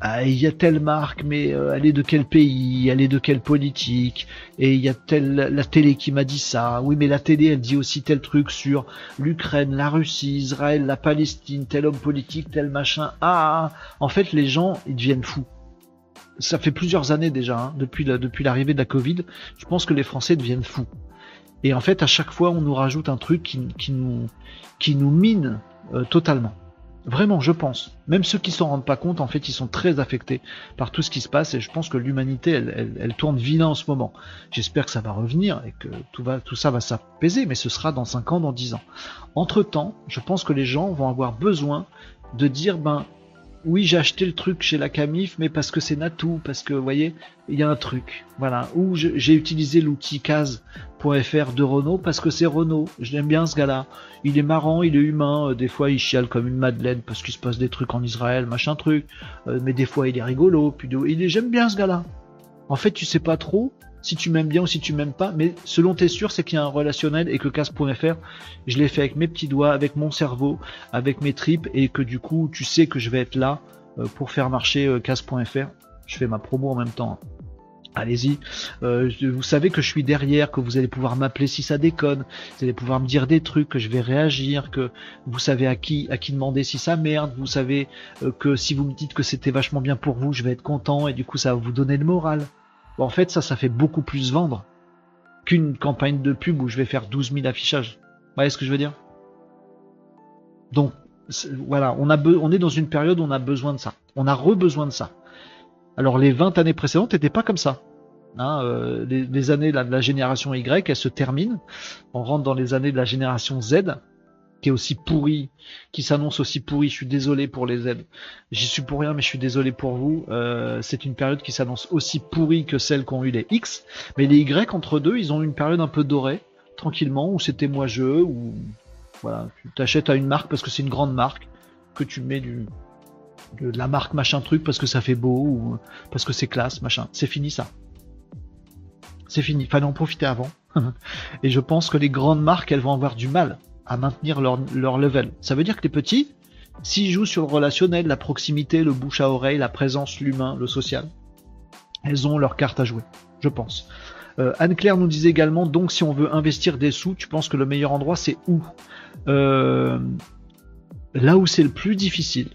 ah, il y a telle marque, mais euh, elle est de quel pays, elle est de quelle politique, et il y a telle la télé qui m'a dit ça. Oui, mais la télé, elle dit aussi tel truc sur l'Ukraine, la Russie, Israël, la Palestine, tel homme politique, tel machin. Ah, en fait, les gens, ils deviennent fous. Ça fait plusieurs années déjà, hein, depuis depuis l'arrivée de la Covid. Je pense que les Français deviennent fous. Et en fait, à chaque fois, on nous rajoute un truc qui, qui nous qui nous mine euh, totalement. Vraiment, je pense. Même ceux qui s'en rendent pas compte, en fait, ils sont très affectés par tout ce qui se passe et je pense que l'humanité, elle, tourne vilain en ce moment. J'espère que ça va revenir et que tout, va, tout ça va s'apaiser, mais ce sera dans 5 ans, dans 10 ans. Entre temps, je pense que les gens vont avoir besoin de dire, ben, oui, j'ai acheté le truc chez la Camif, mais parce que c'est Natou, parce que, vous voyez, il y a un truc. Voilà. Ou j'ai utilisé l'outil Case.fr de Renault parce que c'est Renault. Je l'aime bien ce gars-là. Il est marrant, il est humain. Euh, des fois, il chiale comme une madeleine parce qu'il se passe des trucs en Israël, machin truc. Euh, mais des fois, il est rigolo. Puis j'aime bien ce gars-là. En fait, tu sais pas trop si tu m'aimes bien ou si tu m'aimes pas, mais selon t'es sûr, c'est qu'il y a un relationnel et que casse.fr, je l'ai fait avec mes petits doigts, avec mon cerveau, avec mes tripes, et que du coup, tu sais que je vais être là euh, pour faire marcher euh, casse.fr. Je fais ma promo en même temps. Allez-y. Euh, vous savez que je suis derrière, que vous allez pouvoir m'appeler si ça déconne, vous allez pouvoir me dire des trucs, que je vais réagir, que vous savez à qui à qui demander si ça merde, vous savez que si vous me dites que c'était vachement bien pour vous, je vais être content et du coup ça va vous donner le moral en fait, ça, ça fait beaucoup plus vendre qu'une campagne de pub où je vais faire 12 000 affichages. Vous voyez ce que je veux dire? Donc, voilà, on, est dans une période où on a besoin de ça. On a re-besoin de ça. Alors, les 20 années précédentes n'étaient pas comme ça. Hein, euh, les, années de la génération Y, elles se terminent. On rentre dans les années de la génération Z qui est aussi pourri, qui s'annonce aussi pourri. Je suis désolé pour les aides. J'y suis pour rien, mais je suis désolé pour vous. Euh, c'est une période qui s'annonce aussi pourrie que celle qu'ont eu les X. Mais les Y entre deux, ils ont eu une période un peu dorée, tranquillement, où c'était moi je, où voilà, tu t'achètes à une marque parce que c'est une grande marque, que tu mets du de la marque machin truc parce que ça fait beau ou parce que c'est classe machin. C'est fini ça. C'est fini. Fallait en profiter avant. Et je pense que les grandes marques, elles vont avoir du mal à maintenir leur, leur level. Ça veut dire que les petits, s'ils jouent sur le relationnel, la proximité, le bouche à oreille, la présence, l'humain, le social, elles ont leur carte à jouer, je pense. Euh, Anne-Claire nous disait également, donc si on veut investir des sous, tu penses que le meilleur endroit c'est où? Euh, Là où c'est le plus difficile.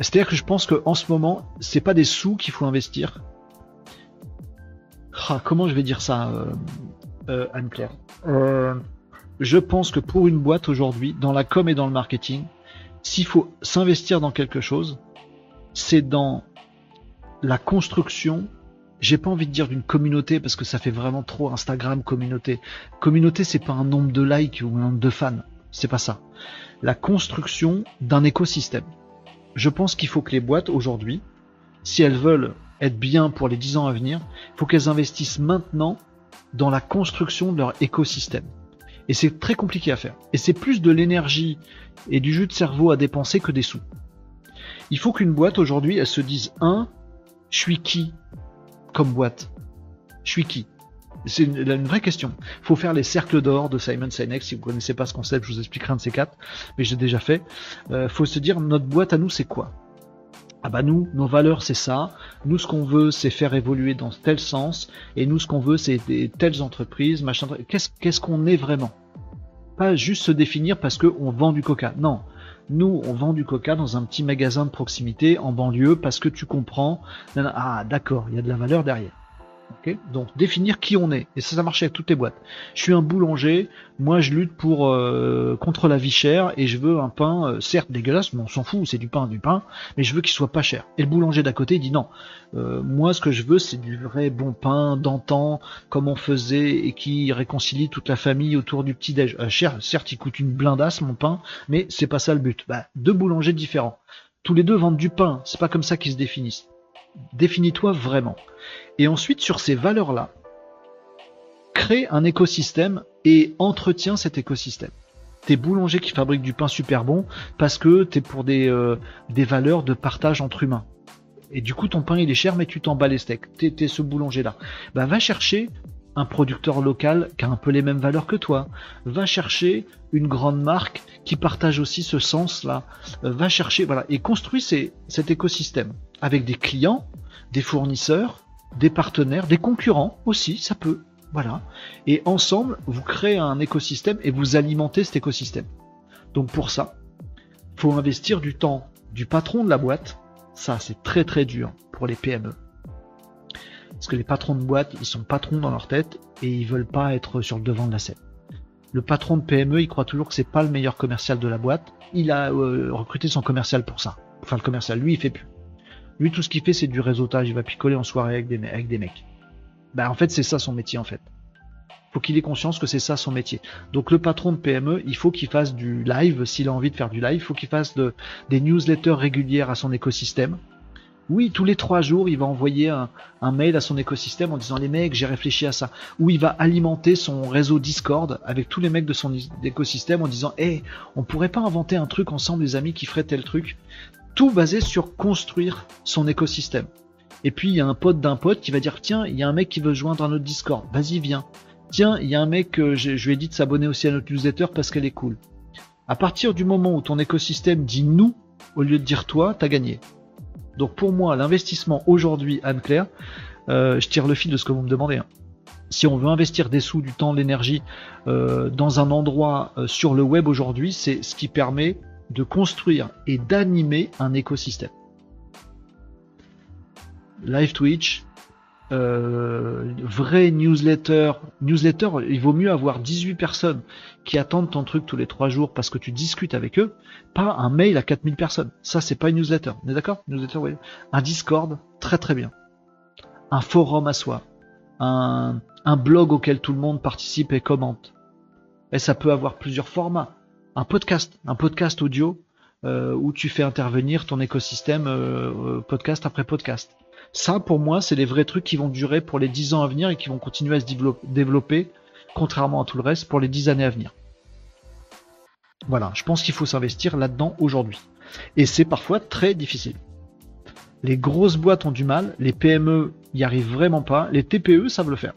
C'est-à-dire que je pense qu'en ce moment, c'est pas des sous qu'il faut investir. Ah, comment je vais dire ça, euh, Anne-Claire? Je pense que pour une boîte aujourd'hui, dans la com et dans le marketing, s'il faut s'investir dans quelque chose, c'est dans la construction. J'ai pas envie de dire d'une communauté parce que ça fait vraiment trop Instagram communauté. Communauté, c'est pas un nombre de likes ou un nombre de fans. C'est pas ça. La construction d'un écosystème. Je pense qu'il faut que les boîtes aujourd'hui, si elles veulent être bien pour les 10 ans à venir, il faut qu'elles investissent maintenant dans la construction de leur écosystème. Et c'est très compliqué à faire. Et c'est plus de l'énergie et du jus de cerveau à dépenser que des sous. Il faut qu'une boîte aujourd'hui, elle se dise un, je suis qui comme boîte? Je suis qui? C'est une, vraie question. Il faut faire les cercles d'or de Simon Sinek. Si vous connaissez pas ce concept, je vous expliquerai un de ces quatre, mais j'ai déjà fait. Euh, faut se dire notre boîte à nous, c'est quoi? Ah bah nous, nos valeurs c'est ça, nous ce qu'on veut c'est faire évoluer dans tel sens, et nous ce qu'on veut c'est des telles entreprises, machin, qu'est-ce qu'on est vraiment? Pas juste se définir parce qu'on vend du coca, non. Nous, on vend du coca dans un petit magasin de proximité en banlieue parce que tu comprends. Ah, d'accord, il y a de la valeur derrière. Donc définir qui on est. Et ça, ça marche avec toutes les boîtes. Je suis un boulanger, moi je lutte pour euh, contre la vie chère et je veux un pain, euh, certes dégueulasse, mais on s'en fout, c'est du pain, du pain, mais je veux qu'il soit pas cher. Et le boulanger d'à côté dit non. Euh, moi ce que je veux c'est du vrai bon pain d'antan, comme on faisait et qui réconcilie toute la famille autour du petit déj. cher, certes il coûte une blindasse mon pain, mais c'est pas ça le but. Bah, deux boulangers différents. Tous les deux vendent du pain, c'est pas comme ça qu'ils se définissent. Définis-toi vraiment. Et ensuite, sur ces valeurs-là, crée un écosystème et entretiens cet écosystème. T'es boulanger qui fabrique du pain super bon parce que t'es pour des, euh, des valeurs de partage entre humains. Et du coup, ton pain il est cher, mais tu t'en bats les steaks. T'es, es ce boulanger-là. Bah, va chercher un producteur local qui a un peu les mêmes valeurs que toi. Va chercher une grande marque qui partage aussi ce sens-là. Euh, va chercher, voilà, et construis cet écosystème avec des clients, des fournisseurs, des partenaires, des concurrents aussi, ça peut. Voilà. Et ensemble, vous créez un écosystème et vous alimentez cet écosystème. Donc pour ça, faut investir du temps du patron de la boîte. Ça, c'est très très dur pour les PME. Parce que les patrons de boîte, ils sont patrons dans leur tête et ils veulent pas être sur le devant de la scène. Le patron de PME, il croit toujours que c'est pas le meilleur commercial de la boîte. Il a euh, recruté son commercial pour ça. Enfin, le commercial, lui, il fait plus. Lui, tout ce qu'il fait, c'est du réseautage. Il va picoler en soirée avec des, mecs. Bah, en fait, c'est ça son métier, en fait. Faut qu'il ait conscience que c'est ça son métier. Donc, le patron de PME, il faut qu'il fasse du live. S'il a envie de faire du live, il faut qu'il fasse de, des newsletters régulières à son écosystème. Oui, tous les trois jours, il va envoyer un, mail à son écosystème en disant les mecs, j'ai réfléchi à ça. Ou il va alimenter son réseau Discord avec tous les mecs de son écosystème en disant, hé, on pourrait pas inventer un truc ensemble, les amis, qui ferait tel truc? Tout basé sur construire son écosystème. Et puis il y a un pote d'un pote qui va dire tiens, il y a un mec qui veut joindre un autre Discord, vas-y viens. Tiens, il y a un mec je, lui ai dit de s'abonner aussi à notre newsletter parce qu'elle est cool. À partir du moment où ton écosystème dit nous au lieu de dire toi, t'as gagné. Donc pour moi, l'investissement aujourd'hui, Anne-Claire, euh, je tire le fil de ce que vous me demandez. Hein. Si on veut investir des sous, du temps, de l'énergie euh, dans un endroit euh, sur le web aujourd'hui, c'est ce qui permet de construire et d'animer un écosystème. Live Twitch, euh, vrai newsletter, newsletter, il vaut mieux avoir 18 personnes qui attendent ton truc tous les 3 jours parce que tu discutes avec eux, pas un mail à 4000 personnes. Ça, c'est pas une newsletter. On est d'accord? Newsletter, oui. Un Discord, très très bien. Un forum à soi. Un blog auquel tout le monde participe et commente. Et ça peut avoir plusieurs formats un podcast, un podcast audio euh, où tu fais intervenir ton écosystème euh, podcast après podcast. Ça, pour moi, c'est les vrais trucs qui vont durer pour les 10 ans à venir et qui vont continuer à se développer, contrairement à tout le reste, pour les 10 années à venir. Voilà, je pense qu'il faut s'investir là-dedans aujourd'hui. Et c'est parfois très difficile. Les grosses boîtes ont du mal, les PME n'y arrivent vraiment pas, les TPE savent le faire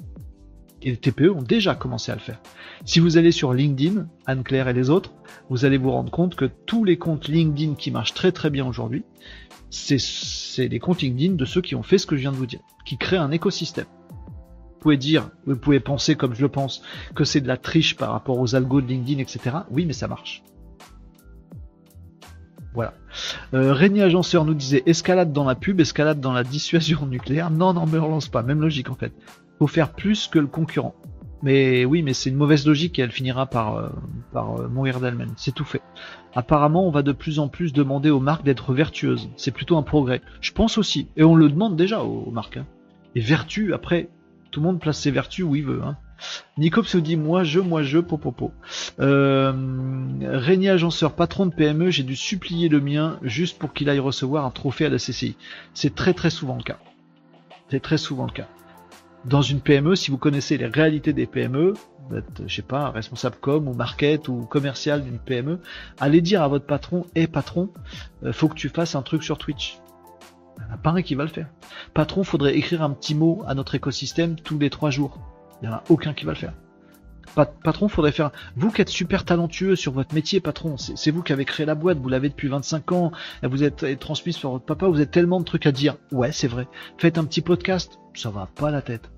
et les TPE ont déjà commencé à le faire. Si vous allez sur LinkedIn, Anne-Claire et les autres, vous allez vous rendre compte que tous les comptes LinkedIn qui marchent très très bien aujourd'hui, c'est les comptes LinkedIn de ceux qui ont fait ce que je viens de vous dire, qui créent un écosystème. Vous pouvez dire, vous pouvez penser comme je le pense, que c'est de la triche par rapport aux algos de LinkedIn, etc. Oui, mais ça marche. Voilà. Euh, Régnier Agenceur nous disait escalade dans la pub, escalade dans la dissuasion nucléaire. Non, non, mais on lance pas. Même logique en fait faut faire plus que le concurrent. Mais oui, mais c'est une mauvaise logique et elle finira par, euh, euh, mourir d'elle-même. C'est tout fait. Apparemment, on va de plus en plus demander aux marques d'être vertueuses. C'est plutôt un progrès. Je pense aussi. Et on le demande déjà aux, marques. Hein. Et vertu, après, tout le monde place ses vertus où il veut. Hein. Nicops se dit moi je, moi je, popopo. Euh, Régnier Agenceur, patron de PME, j'ai dû supplier le mien juste pour qu'il aille recevoir un trophée à la CCI. C'est très très souvent le cas. C'est très souvent le cas dans une PME, si vous connaissez les réalités des PME, vous êtes, je sais pas, responsable com ou market ou commercial d'une PME, allez dire à votre patron, hé patron, euh, faut que tu fasses un truc sur Twitch. Il n'y en a pas un qui va le faire. Patron, faudrait écrire un petit mot à notre écosystème tous les trois jours. Il n'y en a aucun qui va le faire. Patron, faudrait faire. Vous qui êtes super talentueux sur votre métier, patron, c'est vous qui avez créé la boîte, vous l'avez depuis 25 ans, vous êtes transmise par votre papa, vous avez tellement de trucs à dire. Ouais, c'est vrai. Faites un petit podcast, ça va pas la tête.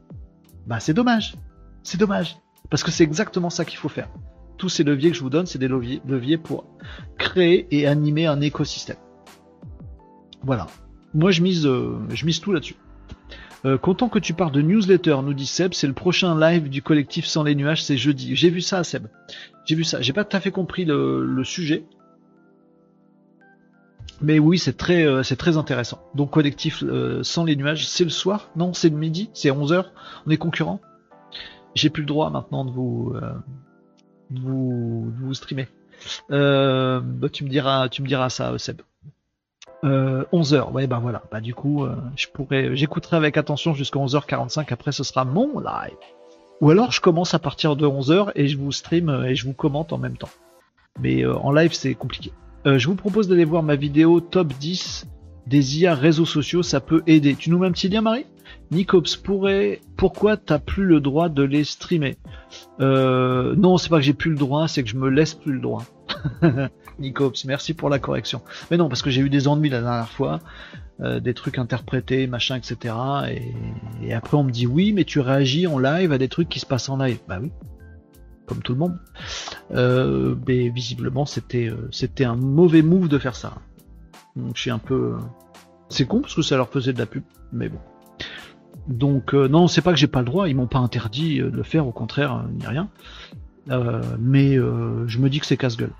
Bah, c'est dommage. C'est dommage. Parce que c'est exactement ça qu'il faut faire. Tous ces leviers que je vous donne, c'est des leviers, pour créer et animer un écosystème. Voilà. Moi, je mise, euh, je mise tout là-dessus. Euh, content que tu parles de newsletter, nous dit Seb, c'est le prochain live du collectif Sans les nuages, c'est jeudi. J'ai vu ça, Seb. J'ai vu ça. J'ai pas tout à fait compris le, sujet. Mais oui, c'est très, euh, très intéressant. Donc collectif sans les nuages, c'est le soir? Non, c'est le midi, c'est 11h. On est concurrent. J'ai plus le droit maintenant de vous, vous, vous streamer. Bah, tu me diras, tu me diras ça, Seb. 11h, euh, ouais, bah voilà. Bah du coup, euh, je pourrais, j'écouterai avec attention jusqu'à 11h45. Après, ce sera mon live. Ou alors, je commence à partir de 11h et je vous stream euh, et je vous commente en même temps. Mais en live, c'est compliqué. je vous propose d'aller voir ma vidéo top 10 des IA réseaux sociaux. Ça peut aider. Tu nous mets un petit lien, Marie? Nicops pourrait, pourquoi t'as plus le droit de les streamer? Non, c'est pas que j'ai plus le droit, c'est que je me laisse plus le droit. Nicops, merci pour la correction. Mais non, parce que j'ai eu des ennuis la dernière fois, euh, des trucs interprétés, machin, etc. Et, après on me dit oui, mais tu réagis en live à des trucs qui se passent en live. Bah oui, comme tout le monde. Euh, mais visiblement c'était euh, c'était un mauvais move de faire ça. Donc je suis un peu, c'est con parce que ça leur faisait de la pub, mais bon. Donc non, c'est pas que j'ai pas le droit, ils m'ont pas interdit de le faire, au contraire, ni rien. mais je me dis que c'est casse-gueule.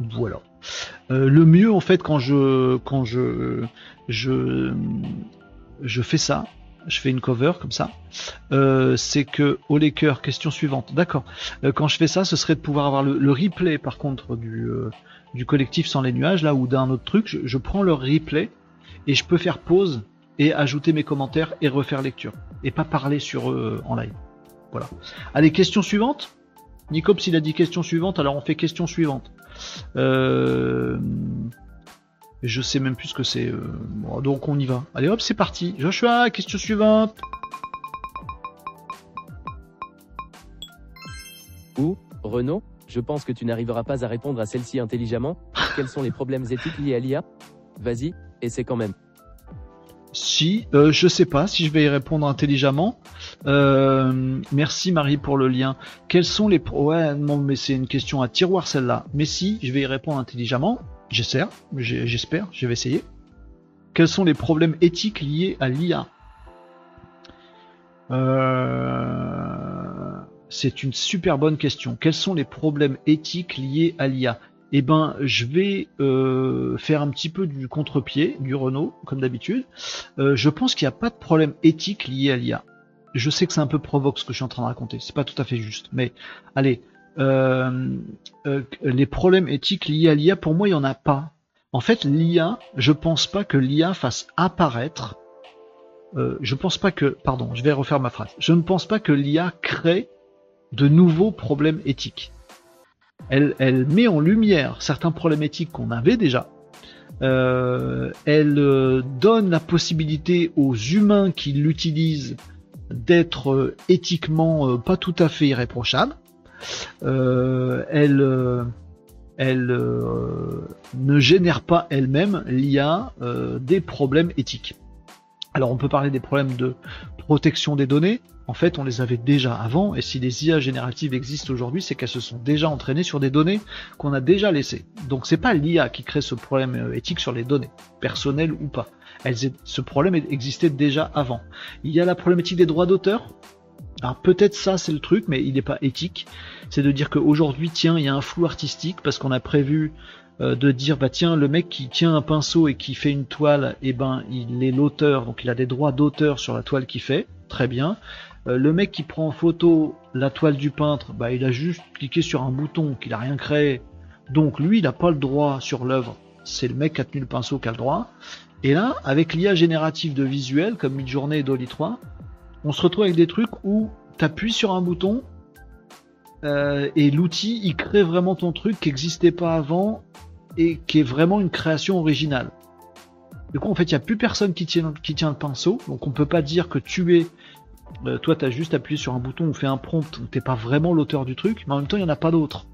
Voilà. Euh, le mieux en fait quand je quand je je je fais ça, je fais une cover comme ça, euh, c'est que au Laker, question suivante. D'accord. Euh, quand je fais ça, ce serait de pouvoir avoir le, replay par contre du du collectif sans les nuages là ou d'un autre truc. Je, je, prends leur replay et je peux faire pause et ajouter mes commentaires et refaire lecture et pas parler sur eux en live. Voilà. Allez, question suivante. Nicops il a dit question suivante, alors on fait question suivante. Euh, je sais même plus ce que c'est. Euh, donc on y va. Allez hop, c'est parti. Joshua, question suivante.
Ou, Renaud, je pense que tu n'arriveras pas à répondre à celle-ci intelligemment. Quels sont les problèmes éthiques liés à l'IA Vas-y, et c'est quand même.
Si, euh, je sais pas si je vais y répondre intelligemment. Euh, merci Marie pour le lien. Quels sont les ouais non mais c'est une question à tiroir celle-là. Mais si je vais y répondre intelligemment, j'espère, j'espère, je vais essayer. Quels sont les problèmes éthiques liés à l'IA euh, C'est une super bonne question. Quels sont les problèmes éthiques liés à l'IA eh ben, je vais euh, faire un petit peu du contre-pied du Renault, comme d'habitude. Euh, je pense qu'il n'y a pas de problème éthique lié à l'IA. Je sais que c'est un peu provoque ce que je suis en train de raconter, c'est pas tout à fait juste, mais allez, euh, les problèmes éthiques liés à l'IA, pour moi, il n'y en a pas. En fait, l'IA, je pense pas que l'IA fasse apparaître. je pense pas que, pardon, je vais refaire ma phrase. Je ne pense pas que l'IA crée de nouveaux problèmes éthiques elle, met en lumière certains problématiques qu'on avait déjà. Euh, elle euh, donne la possibilité aux humains qui l'utilisent d'être euh, éthiquement pas tout à fait irréprochables. elle elle ne génère pas elle-même l'IA des problèmes éthiques. Alors on peut parler des problèmes de protection des données, en fait, on les avait déjà avant, et si les IA génératives existent aujourd'hui, c'est qu'elles se sont déjà entraînées sur des données qu'on a déjà laissées. Donc c'est pas l'IA qui crée ce problème euh, éthique sur les données, personnelles ou pas. ce problème existait déjà avant. Il y a la problématique des droits d'auteur. Alors peut-être ça c'est le truc, mais il n'est pas éthique. C'est de dire qu'aujourd'hui, tiens, il y a un flou artistique parce qu'on a prévu euh, de dire bah tiens le mec qui tient un pinceau et qui fait une toile, et eh ben il est l'auteur, donc il a des droits d'auteur sur la toile qu'il fait, très bien. Euh, le mec qui prend en photo la toile du peintre, bah, il a juste cliqué sur un bouton qu'il a rien créé. Donc lui, il n'a pas le droit sur l'œuvre. C'est le mec qui a tenu le pinceau qui a le droit. Et là, avec l'IA générative de visuel, comme Midjourney et Dolly 3, on se retrouve avec des trucs où tu appuies sur un bouton euh, et l'outil, il crée vraiment ton truc qui n'existait pas avant et qui est vraiment une création originale. Du coup, en fait, il n'y a plus personne qui tient, qui le pinceau, donc on peut pas dire que tu es Euh, toi, tu as juste appuyé sur un bouton ou fait un prompt, t'es pas vraiment l'auteur du truc, mais en même temps, il n'y en a pas d'autre.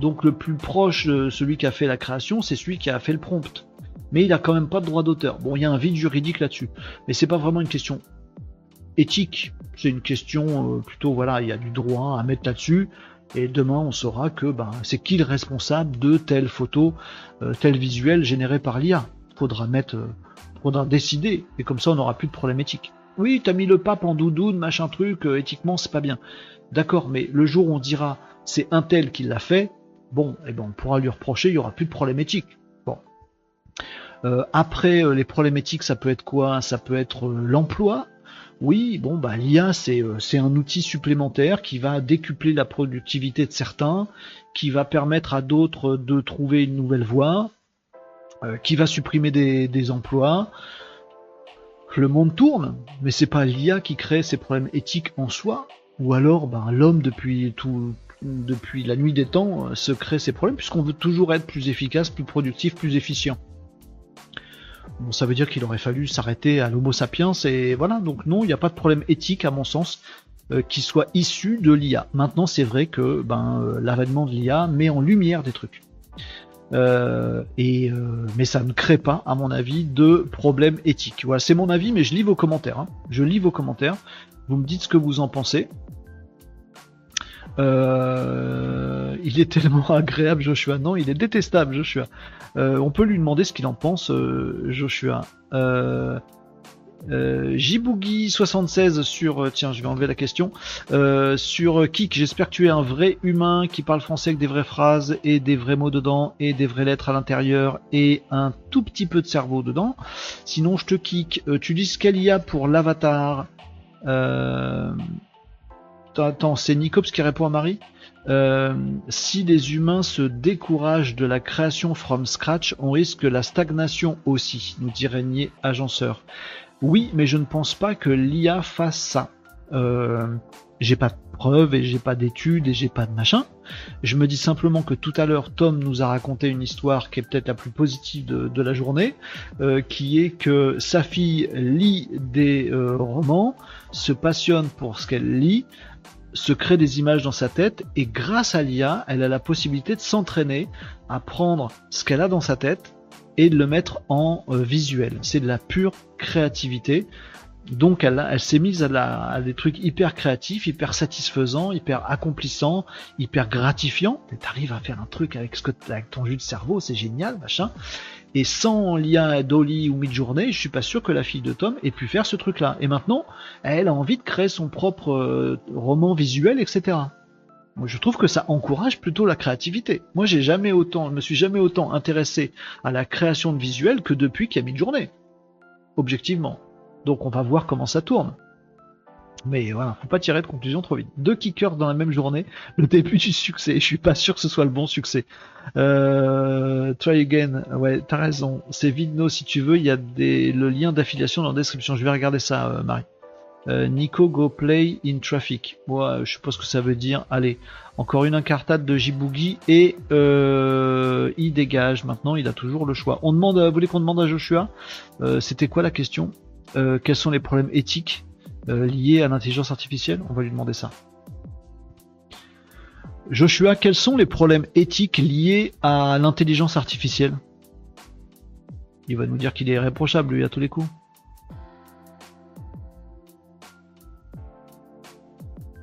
Donc le plus proche de celui qui a fait la création, c'est celui qui a fait le prompt. Mais il a quand même pas de droit d'auteur. Bon, il y a un vide juridique là-dessus. Mais c'est pas vraiment une question éthique. C'est une question euh, plutôt, voilà, il y a du droit à mettre là-dessus. Et demain, on saura que ben, c'est qui le responsable de telle photo, euh, tel visuel généré par l'IA. Faudra mettre, euh, faudra décider. Et comme ça, on n'aura plus de problème éthique. Oui, t'as mis le pape en doudoune, machin truc, éthiquement, c'est pas bien. D'accord, mais le jour où on dira c'est un tel qui l'a fait, bon, eh ben, on pourra lui reprocher, il y aura plus de problème. Bon. après, les problématiques, ça peut être quoi? Ça peut être l'emploi, oui, bon, bah, l'IA, euh, c'est, un outil supplémentaire qui va décupler la productivité de certains, qui va permettre à d'autres de trouver une nouvelle voie, euh, qui va supprimer des, emplois. Le monde tourne, mais c'est pas l'IA qui crée ces problèmes éthiques en soi, ou alors ben, l'homme depuis depuis la nuit des temps euh, se crée ces problèmes puisqu'on veut toujours être plus efficace, plus productif, plus efficient. Bon, ça veut dire qu'il aurait fallu s'arrêter à l'Homo sapiens et voilà. Donc non, il n'y a pas de problème éthique à mon sens euh, qui soit issu de l'IA. Maintenant, c'est vrai que ben euh, l'avènement de l'IA met en lumière des trucs. Euh, mais ça ne crée pas, à mon avis, de problème éthique. Voilà, c'est mon avis, mais je lis vos commentaires. Hein. Je lis vos commentaires. Vous me dites ce que vous en pensez. Il est tellement agréable, Joshua. Non, il est détestable, Joshua. Euh, on peut lui demander ce qu'il en pense, euh, Joshua. Euh, 76 sur tiens je vais enlever la question sur Kik j'espère que tu es un vrai humain qui parle français avec des vraies phrases et des vrais mots dedans et des vraies lettres à l'intérieur et un tout petit peu de cerveau dedans sinon je te kick tu dis ce qu'il y a pour l'avatar Attends, c'est Nicops qui répond à Marie? Euh, si les humains se découragent de la création from scratch, on risque la stagnation aussi, nous dit Régnier Agenceur. Oui, mais je ne pense pas que l'IA fasse ça. Euh, j'ai pas de preuves et j'ai pas d'études et j'ai pas de machin. Je me dis simplement que tout à l'heure Tom nous a raconté une histoire qui est peut-être la plus positive de, la journée, euh, qui est que sa fille lit des romans, se passionne pour ce qu'elle lit, se crée des images dans sa tête et grâce à l'IA, elle a la possibilité de s'entraîner à prendre ce qu'elle a dans sa tête et de le mettre en euh, visuel. C'est de la pure créativité. Donc elle, elle s'est mise à, des trucs hyper créatifs, hyper satisfaisants, hyper accomplissants, hyper gratifiants. T'arrives à faire un truc avec, ce que, avec ton jus de cerveau, c'est génial, machin. Et sans lien Dolly ou Midjourney, je suis pas sûr que la fille de Tom ait pu faire ce truc-là. Et maintenant, elle a envie de créer son propre euh, roman visuel, etc. Moi, je trouve que ça encourage plutôt la créativité. Moi, j'ai jamais autant, je me suis jamais autant intéressé à la création de visuels que depuis qu'il y a Midjourney. Objectivement. Donc, on va voir comment ça tourne. Mais voilà, faut pas tirer de conclusion trop vite. Deux kickers dans la même journée, le début du succès. Je suis pas sûr que ce soit le bon succès. Euh, try again. Ouais, t'as raison. C'est Vidno si tu veux. Il y a des, le lien d'affiliation dans la description. Je vais regarder ça, euh, Marie. Euh, Nico go play in traffic. Ouais, je suppose que ça veut dire. Allez, encore une incartade de Jiboogie et euh, il dégage. Maintenant, il a toujours le choix. On demande, vous voulez qu'on demande à Joshua? C'était quoi la question? Quels sont les problèmes éthiques euh, lié à l'intelligence artificielle On va lui demander ça. Joshua, quels sont les problèmes éthiques liés à l'intelligence artificielle? Il va nous dire qu'il est irréprochable, lui, à tous les coups.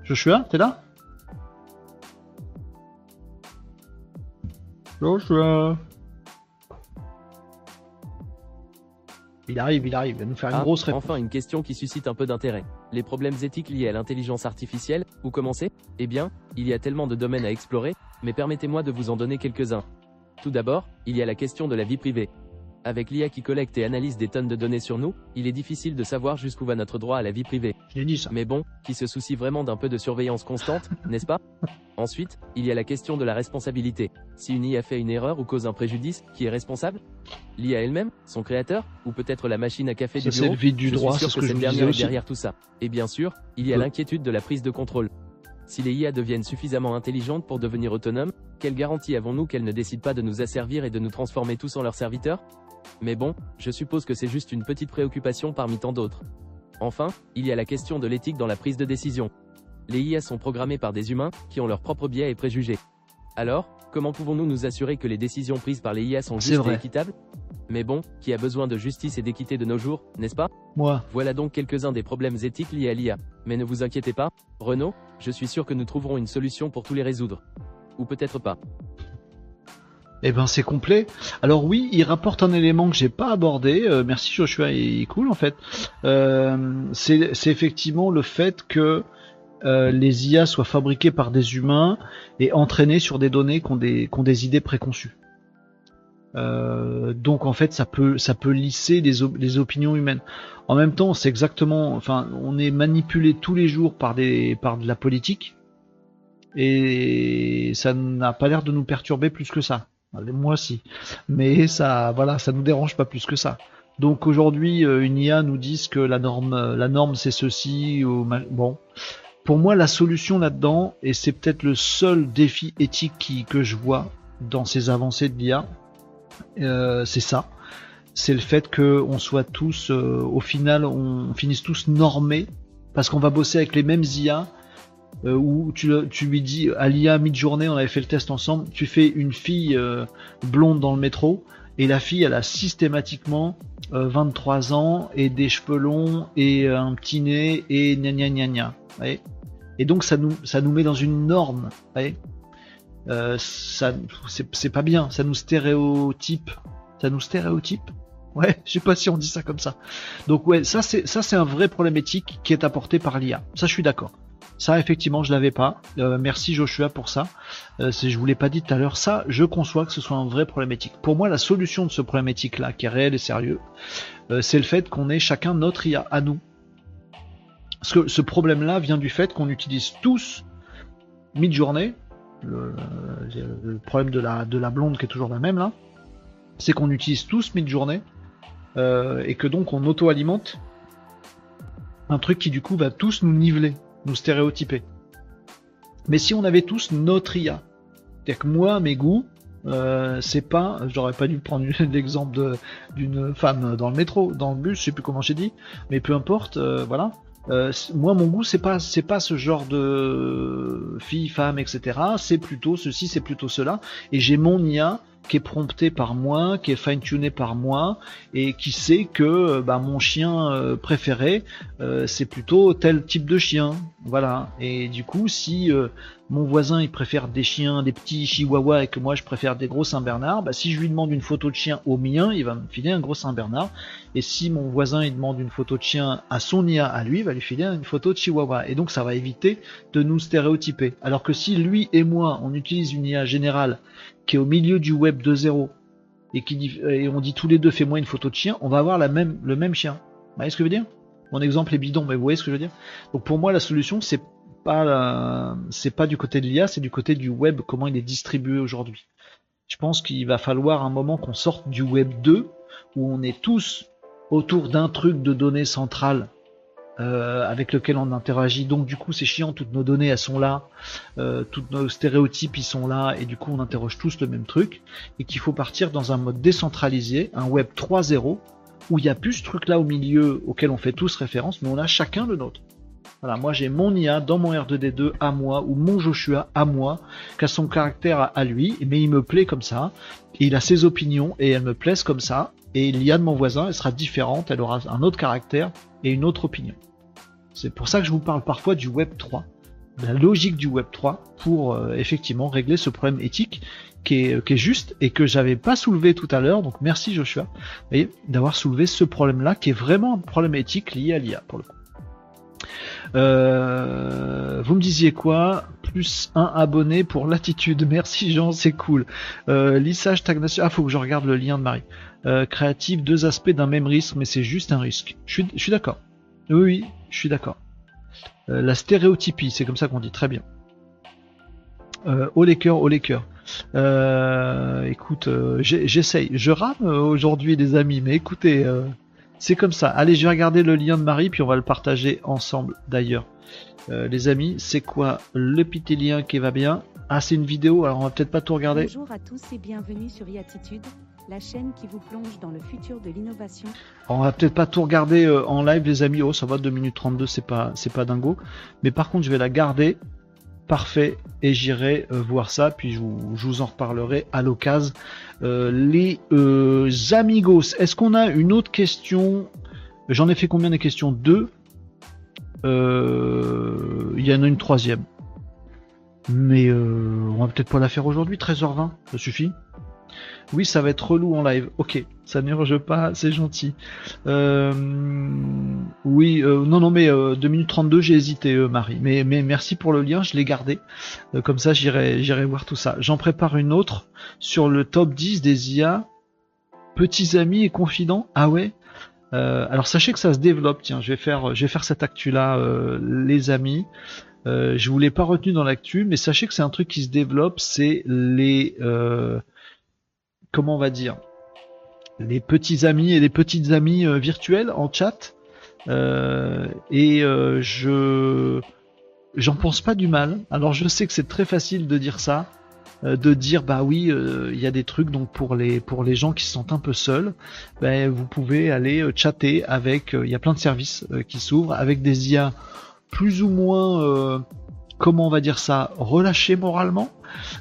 Joshua, t'es là? Joshua Il arrive, il arrive, il va nous faire une ah, grosse réponse.
Enfin, une question qui suscite un peu d'intérêt. Les problèmes éthiques liés à l'intelligence artificielle, où commencer? Eh bien, il y a tellement de domaines à explorer, mais permettez-moi de vous en donner quelques-uns. Tout d'abord, il y a la question de la vie privée. Avec l'IA qui collecte et analyse des tonnes de données sur nous, il est difficile de savoir jusqu'où va notre droit à la vie privée.
dit ça.
Mais bon, qui se soucie vraiment d'un peu de surveillance constante, n'est-ce pas? Ensuite, il y a la question de la responsabilité. Si une IA fait une erreur ou cause un préjudice, qui est responsable? L'IA elle-même Son créateur Ou peut-être la machine à café du bureau
le du droit,
je suis sûr que, cette dernière est derrière tout ça. Et bien sûr, il y a l'inquiétude de la prise de contrôle. Si les IA deviennent suffisamment intelligentes pour devenir autonomes, quelle garantie avons-nous qu'elles ne décident pas de nous asservir et de nous transformer tous en leurs serviteurs? Mais bon, je suppose que c'est juste une petite préoccupation parmi tant d'autres. Enfin, il y a la question de l'éthique dans la prise de décision. Les IA sont programmées par des humains, qui ont leurs propres biais et préjugés. Alors, comment pouvons-nous nous assurer que les décisions prises par les IA sont justes et équitables? Mais bon, qui a besoin de justice et d'équité de nos jours, n'est-ce pas?
Moi.
Voilà donc quelques-uns des problèmes éthiques liés à l'IA. Mais ne vous inquiétez pas, Renaud, je suis sûr que nous trouverons une solution pour tous les résoudre. Ou peut-être pas.
Eh ben c'est complet. Alors oui, il rapporte un élément que j'ai pas abordé. Euh, merci Joshua, il est cool en fait. Euh, c'est effectivement le fait que euh, les IA soient fabriquées par des humains et entraînées sur des données qui ont des, idées préconçues. donc en fait, ça peut ça lisser les, les opinions humaines. En même temps, c'est exactement, enfin, on est manipulé tous les jours par des par de la politique et ça n'a pas l'air de nous perturber plus que ça. Moi aussi. Mais ça, voilà, ça nous dérange pas plus que ça. Donc aujourd'hui, euh, une IA nous dit que la norme, euh, la norme c'est ceci ou bon. Pour moi, la solution là-dedans, et c'est peut-être le seul défi éthique que je vois dans ces avancées de l'IA, euh, c'est ça. C'est le fait qu'on soit tous, au final, on finisse tous normés parce qu'on va bosser avec les mêmes IA euh, où tu, lui dis à l'IA mid-journée, on avait fait le test ensemble, tu fais une fille euh, blonde dans le métro, et la fille elle a systématiquement 23 euh, ans et des cheveux longs et un petit nez et gna gna gna gna. Et donc ça nous, ça nous met dans une norme. ça c'est pas bien, ça nous stéréotype. Ça nous stéréotype? Ouais, je sais pas si on dit ça comme ça. Donc ouais, ça c'est ça c'est un vrai problème éthique qui est apporté par l'IA. Ça je suis d'accord. Ça, effectivement, je l'avais pas. Euh, merci Joshua pour ça. Euh, je vous l'ai pas dit tout à l'heure. Ça, je conçois que ce soit un vrai problématique. Pour moi, la solution de ce problématique-là, qui est réel et sérieux, euh, c'est le fait qu'on ait chacun notre IA à nous. Parce que ce problème-là vient du fait qu'on utilise tous mid-journée. Le, problème de la, de la blonde qui est toujours la même là, c'est qu'on utilise tous mid-journée et que donc on auto-alimente un truc qui du coup va tous nous niveler nous stéréotyper. Mais si on avait tous notre IA, c'est-à-dire que moi, mes goûts, euh, c'est pas, j'aurais pas dû prendre l'exemple d'une femme dans le métro, dans le bus, je sais plus comment j'ai dit, mais peu importe, euh, voilà. Euh, moi, mon goût, c'est pas, c'est pas ce genre de fille, femme, etc. C'est plutôt ceci, c'est plutôt cela. Et j'ai mon IA qui est prompté par moi, qui est fine-tuné par moi, et qui sait que euh, bah, mon chien euh, préféré, euh, c'est plutôt tel type de chien. Voilà. Et du coup, si mon voisin il préfère des chiens, des petits chihuahuas, et que moi je préfère des gros Saint-Bernard, bah, si je lui demande une photo de chien au mien, il va me filer un gros Saint-Bernard. Et si mon voisin il demande une photo de chien à son IA, à lui, il va lui filer une photo de chihuahua. Et donc ça va éviter de nous stéréotyper. Alors que si lui et moi on utilise une IA générale qui est au milieu du web 2.0 et qui et on dit tous les deux fais-moi une photo de chien, on va avoir la même, le même chien. Vous voyez ce que je veux dire? Mon exemple est bidon, mais vous voyez ce que je veux dire? Donc pour moi la solution c'est pas c'est pas du côté de l'IA, c'est du côté du web, comment il est distribué aujourd'hui. Je pense qu'il va falloir un moment qu'on sorte du web 2 où on est tous autour d'un truc de données centrales euh, avec lequel on interagit. Donc du coup c'est chiant, toutes nos données elles sont là, euh, toutes nos stéréotypes ils sont là, et du coup on interroge tous le même truc, et qu'il faut partir dans un mode décentralisé, un web 3.0, où il n'y a plus ce truc là au milieu auquel on fait tous référence, mais on a chacun le nôtre. Voilà, moi j'ai mon IA dans mon R2D2 à moi, ou mon Joshua à moi, qui a son caractère à lui, mais il me plaît comme ça, il a ses opinions, et elles me plaisent comme ça, et l'IA de mon voisin, elle sera différente, elle aura un autre caractère et une autre opinion. C'est pour ça que je vous parle parfois du Web 3, la logique du Web 3 pour euh, effectivement régler ce problème éthique qui est, juste et que j'avais pas soulevé tout à l'heure. Donc merci Joshua d'avoir soulevé ce problème-là qui est vraiment un problème éthique lié à l'IA pour le coup. Euh, vous me disiez quoi? Plus un abonné pour l'attitude. Merci Jean, c'est cool. Euh, lissage stagnation. Ah, faut que je regarde le lien de Marie. Euh, créatif, deux aspects d'un même risque, mais c'est juste un risque. Je suis d'accord. Oui, oui, je suis d'accord. Euh, la stéréotypie, c'est comme ça qu'on dit, très bien. Euh, au les cœurs, au les cœurs. Euh, écoute, euh, j'essaye. Je rame aujourd'hui, les amis, mais écoutez, c'est comme ça. Allez, je vais regarder le lien de Marie, puis on va le partager ensemble d'ailleurs. les amis, c'est quoi le petit lien qui va bien? Ah, c'est une vidéo, alors on va peut-être pas tout regarder.
Bonjour à tous et bienvenue sur Yattitude, la chaîne qui vous plonge dans le futur de l'innovation.
On va peut-être pas tout regarder euh, en live les amis, oh ça va 2 minutes 32, c'est pas c'est pas dingo, mais par contre je vais la garder parfait et j'irai euh, voir ça puis je vous, en reparlerai à l'occasion. Euh, les amigos, est-ce qu'on a une autre question? J'en ai fait combien des questions? Deux. Il y en a une troisième. Mais on va peut-être pas la faire aujourd'hui, 13h20, ça suffit. Oui, ça va être relou en live. Ok, ça n'urge pas, c'est gentil. Euh, oui, euh, non, non, mais 2 euh, minutes 32, j'ai hésité, Marie. Mais, mais merci pour le lien, je l'ai gardé. comme ça, j'irai, j'irai voir tout ça. J'en prépare une autre sur le top 10 des IA. Petits amis et confidents. Ah ouais? Alors sachez que ça se développe. Tiens, je vais faire, je vais faire cette actu là, les amis. je vous l'ai pas retenu dans l'actu, mais sachez que c'est un truc qui se développe. C'est les comment on va dire, les petits amis et les petites amies euh, virtuelles en chat. Euh, et euh, je j'en pense pas du mal. Alors je sais que c'est très facile de dire ça, de dire bah oui, il y a des trucs donc pour les pour les gens qui se sentent un peu seuls, ben, vous pouvez aller chatter avec. Il y a plein de services qui s'ouvrent avec des IA plus ou moins comment on va dire ça, relâché moralement.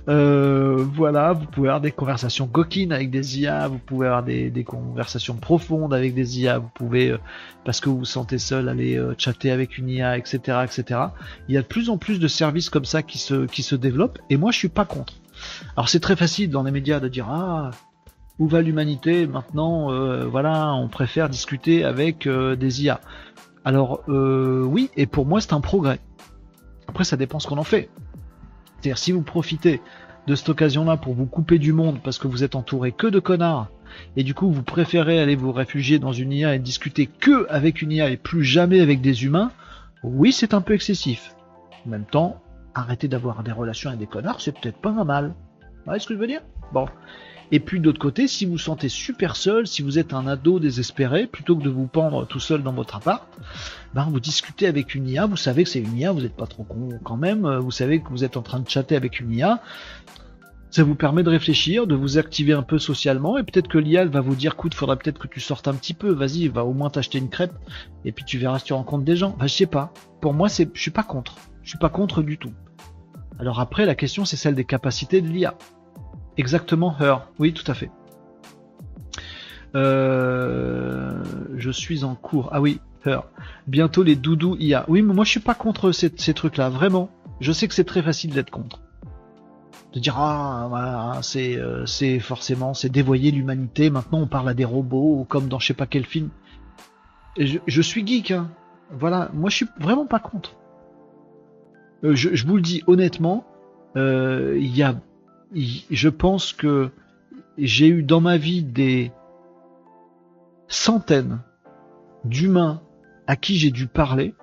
Euh, voilà, vous pouvez avoir des conversations coquines avec des IA, vous pouvez avoir des, conversations profondes avec des IA, vous pouvez, euh, parce que vous vous sentez seul, aller euh, chatter avec une IA, etc., etc. Il y a de plus en plus de services comme ça qui se, qui se développent, et moi je suis pas contre. Alors c'est très facile dans les médias de dire ah où va l'humanité maintenant, voilà, on préfère discuter avec des IA. Alors oui, et pour moi c'est un progrès. Après, ça dépend ce qu'on en fait. C'est-à-dire, si vous profitez de cette occasion-là pour vous couper du monde parce que vous êtes entouré que de connards, et du coup vous préférez aller vous réfugier dans une IA et discuter que avec une IA et plus jamais avec des humains, oui, c'est un peu excessif. En même temps, arrêter d'avoir des relations avec des connards, c'est peut-être pas mal. Vous voyez ce que je veux dire? Bon. Et puis d'autre côté, si vous sentez super seul, si vous êtes un ado désespéré, plutôt que de vous pendre tout seul dans votre appart, ben vous discutez avec une IA, vous savez que c'est une IA, vous n'êtes pas trop con quand même, vous savez que vous êtes en train de chatter avec une IA. Ça vous permet de réfléchir, de vous activer un peu socialement, et peut-être que l'IA va vous dire, écoute, faudrait peut-être que tu sortes un petit peu, vas-y, va au moins t'acheter une crêpe, et puis tu verras si tu rencontres des gens. Bah, je sais pas. Pour moi, c'est, je suis pas contre. Je suis pas contre du tout. Alors après, la question, c'est celle des capacités de l'IA. Exactement, Her. Oui, tout à fait. Euh, je suis en cours. Ah oui, Her. Bientôt les doudous IA. Oui, mais moi je suis pas contre ces, trucs-là, vraiment. Je sais que c'est très facile d'être contre. De dire ah voilà, c'est euh, forcément c'est dévoyer l'humanité. Maintenant on parle à des robots comme dans je sais pas quel film. je, suis geek, hein. Voilà, moi je suis vraiment pas contre. Euh, je, vous le dis honnêtement, il y a je pense que j'ai eu dans ma vie des centaines d'humains à qui j'ai dû parler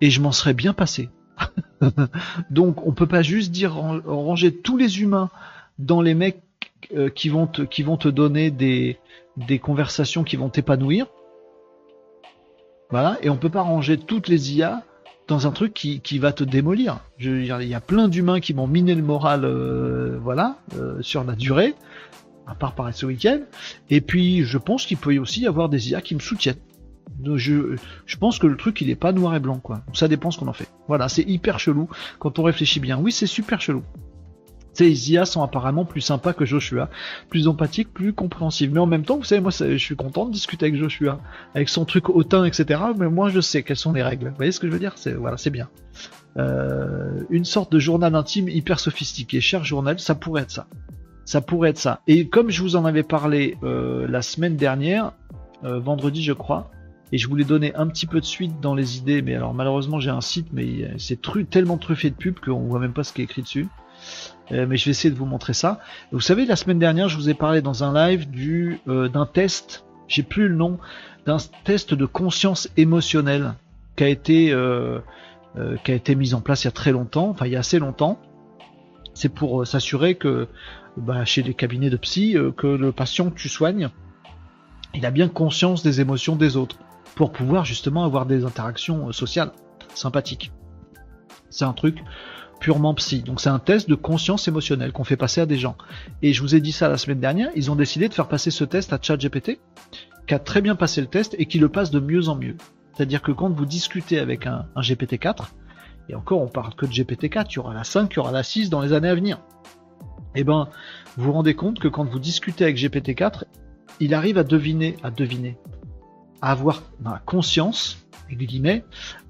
et je m'en serais bien passé. Donc on peut pas juste dire ranger tous les humains dans les mecs euh, qui vont te, donner des, des conversations qui vont t'épanouir. Voilà, et on peut pas ranger toutes les IA dans un truc qui, qui va te démolir. Il y a plein d'humains qui m'ont miné le moral, euh, voilà, euh, sur la durée, à part par ce week-end. Et puis, je pense qu'il peut aussi y avoir des IA qui me soutiennent. Je, je pense que le truc il est pas noir et blanc quoi. Ça dépend ce qu'on en fait. Voilà, c'est hyper chelou quand on réfléchit bien. Oui, c'est super chelou. Ces IA sont apparemment plus sympas que Joshua, plus empathiques, plus compréhensives. Mais en même temps, vous savez, moi, je suis content de discuter avec Joshua, avec son truc hautain, etc. Mais moi, je sais quelles sont les règles. Vous voyez ce que je veux dire? Voilà, c'est bien. Euh, une sorte de journal intime hyper sophistiqué. Cher journal, ça pourrait être ça. Ça pourrait être ça. Et comme je vous en avais parlé euh, la semaine dernière, euh, vendredi, je crois, et je voulais donner un petit peu de suite dans les idées, mais alors malheureusement j'ai un site, mais c'est tellement truffé de pubs qu'on voit même pas ce qui est écrit dessus. Euh, mais je vais essayer de vous montrer ça. Vous savez, la semaine dernière, je vous ai parlé dans un live euh, d'un test, j'ai plus le nom, d'un test de conscience émotionnelle qui a été euh, qui a été mis en place il y a très longtemps, enfin il y a assez longtemps. C'est pour s'assurer que bah, chez les cabinets de psy, que le patient que tu soignes, il a bien conscience des émotions des autres pour pouvoir justement avoir des interactions sociales sympathiques. C'est un truc purement psy. Donc c'est un test de conscience émotionnelle qu'on fait passer à des gens. Et je vous ai dit ça la semaine dernière, ils ont décidé de faire passer ce test à ChatGPT, qui a très bien passé le test et qui le passe de mieux en mieux. C'est-à-dire que quand vous discutez avec un, un GPT-4, et encore on parle que de GPT-4, il y aura la 5, il y aura la 6 dans les années à venir. Eh ben, vous vous rendez compte que quand vous discutez avec GPT-4, il arrive à deviner, à deviner, à avoir bah, conscience,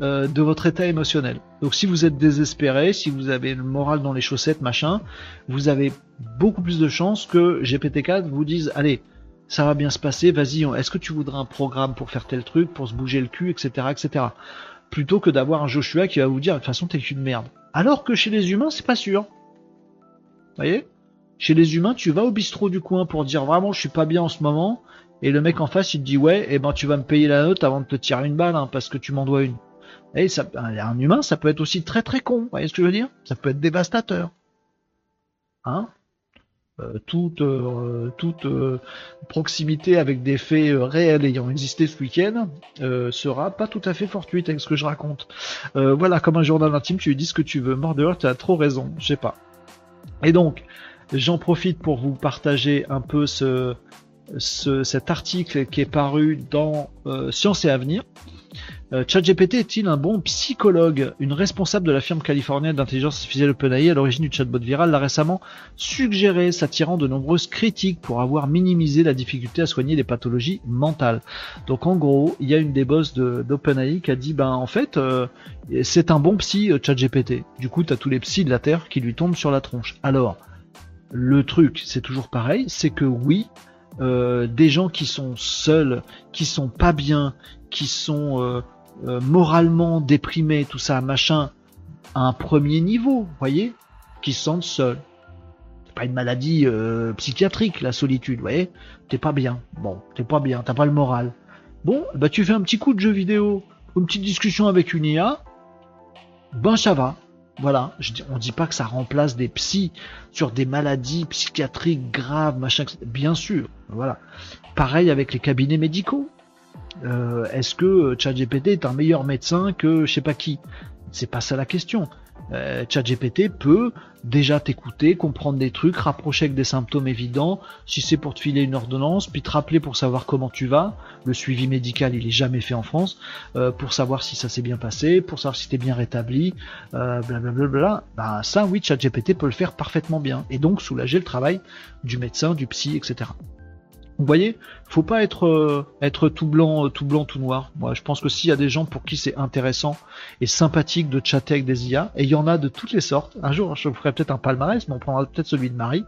euh, de votre état émotionnel. Donc si vous êtes désespéré, si vous avez le moral dans les chaussettes, machin, vous avez beaucoup plus de chances que GPT-4 vous dise, allez, ça va bien se passer, vas-y, est-ce que tu voudrais un programme pour faire tel truc, pour se bouger le cul, etc., etc. Plutôt que d'avoir un Joshua qui va vous dire, de toute façon, t'es une merde. Alors que chez les humains, c'est pas sûr. Vous voyez? Chez les humains, tu vas au bistrot du coin pour dire vraiment, je suis pas bien en ce moment, et le mec en face, il te dit, ouais, eh ben, tu vas me payer la note avant de te tirer une balle, hein, parce que tu m'en dois une. Et ça, un humain, ça peut être aussi très très con, vous voyez ce que je veux dire? Ça peut être dévastateur. Hein? Euh, toute, euh, toute euh, proximité avec des faits réels ayant existé ce week-end sera pas tout à fait fortuite avec ce que je raconte. voilà, comme un journal intime, tu lui dis ce que tu veux. Mordeur, tu as trop raison, je sais pas. Et donc, j'en profite pour vous partager un peu ce, ce, cet article qui est paru dans Science et Avenir. Euh, ChatGPT est-il un bon psychologue? Une responsable de la firme californienne d'intelligence artificielle OpenAI à l'origine du chatbot viral l'a récemment suggéré, s'attirant de nombreuses critiques pour avoir minimisé la difficulté à soigner des pathologies mentales. Donc en gros, il y a une des boss d'OpenAI qui a dit ben en fait euh, c'est un bon psy euh, ChatGPT. Du coup, tu as tous les psys de la Terre qui lui tombent sur la tronche. Alors, le truc, c'est toujours pareil, c'est que oui, des gens qui sont seuls, qui sont pas bien, qui sont euh, moralement déprimés, tout ça, machin, à un premier niveau, voyez, qui se sentent seuls. C'est pas une maladie euh, psychiatrique, la solitude, voyez. T'es pas bien. Bon, t'es pas bien, t'as pas le moral. Bon, bah tu fais un petit coup de jeu vidéo, une petite discussion avec une IA, ben ça va. Voilà, je dis, on dit pas que ça remplace des psys sur des maladies psychiatriques graves, machin, bien sûr. Voilà. Pareil avec les cabinets médicaux. Euh, est-ce que ChatGPT est un meilleur médecin que je sais pas qui? C'est pas ça la question. Euh, ChatGPT peut déjà t'écouter, comprendre des trucs, rapprocher avec des symptômes évidents, si c'est pour te filer une ordonnance, puis te rappeler pour savoir comment tu vas. Le suivi médical, il est jamais fait en France, euh, pour savoir si ça s'est bien passé, pour savoir si t'es bien rétabli, blablabla. Bah, ça, oui, ChatGPT peut le faire parfaitement bien, et donc soulager le travail du médecin, du psy, etc. Vous voyez, faut pas être euh, être tout blanc, euh, tout blanc, tout noir. Moi, je pense que s'il y a des gens pour qui c'est intéressant et sympathique de chatter avec des IA, et il y en a de toutes les sortes. Un jour, je ferai peut-être un palmarès, mais on prendra peut-être celui de Marie.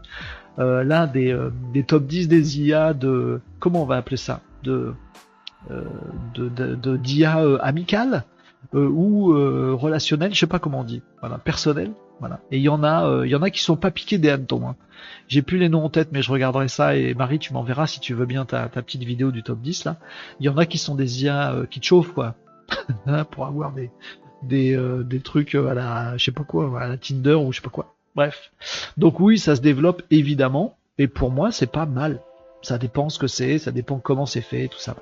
Euh, l'un des, euh, des top 10 des IA de comment on va appeler ça? De de d'IA amical ou relationnel, je sais pas comment on dit. Voilà, personnel. Voilà. Et il y en a, il y en a qui sont pas piqués des hannetons. Hein. J'ai plus les noms en tête, mais je regarderai ça. Et Marie, tu m'enverras si tu veux bien ta, petite vidéo du top 10 là. Il y en a qui sont des IA euh, qui te chauffent quoi, pour avoir des des, euh, des trucs euh, à la je sais pas quoi, à la Tinder ou je sais pas quoi. Bref. Donc oui, ça se développe évidemment. Et pour moi, c'est pas mal. Ça dépend ce que c'est, ça dépend comment c'est fait, tout ça.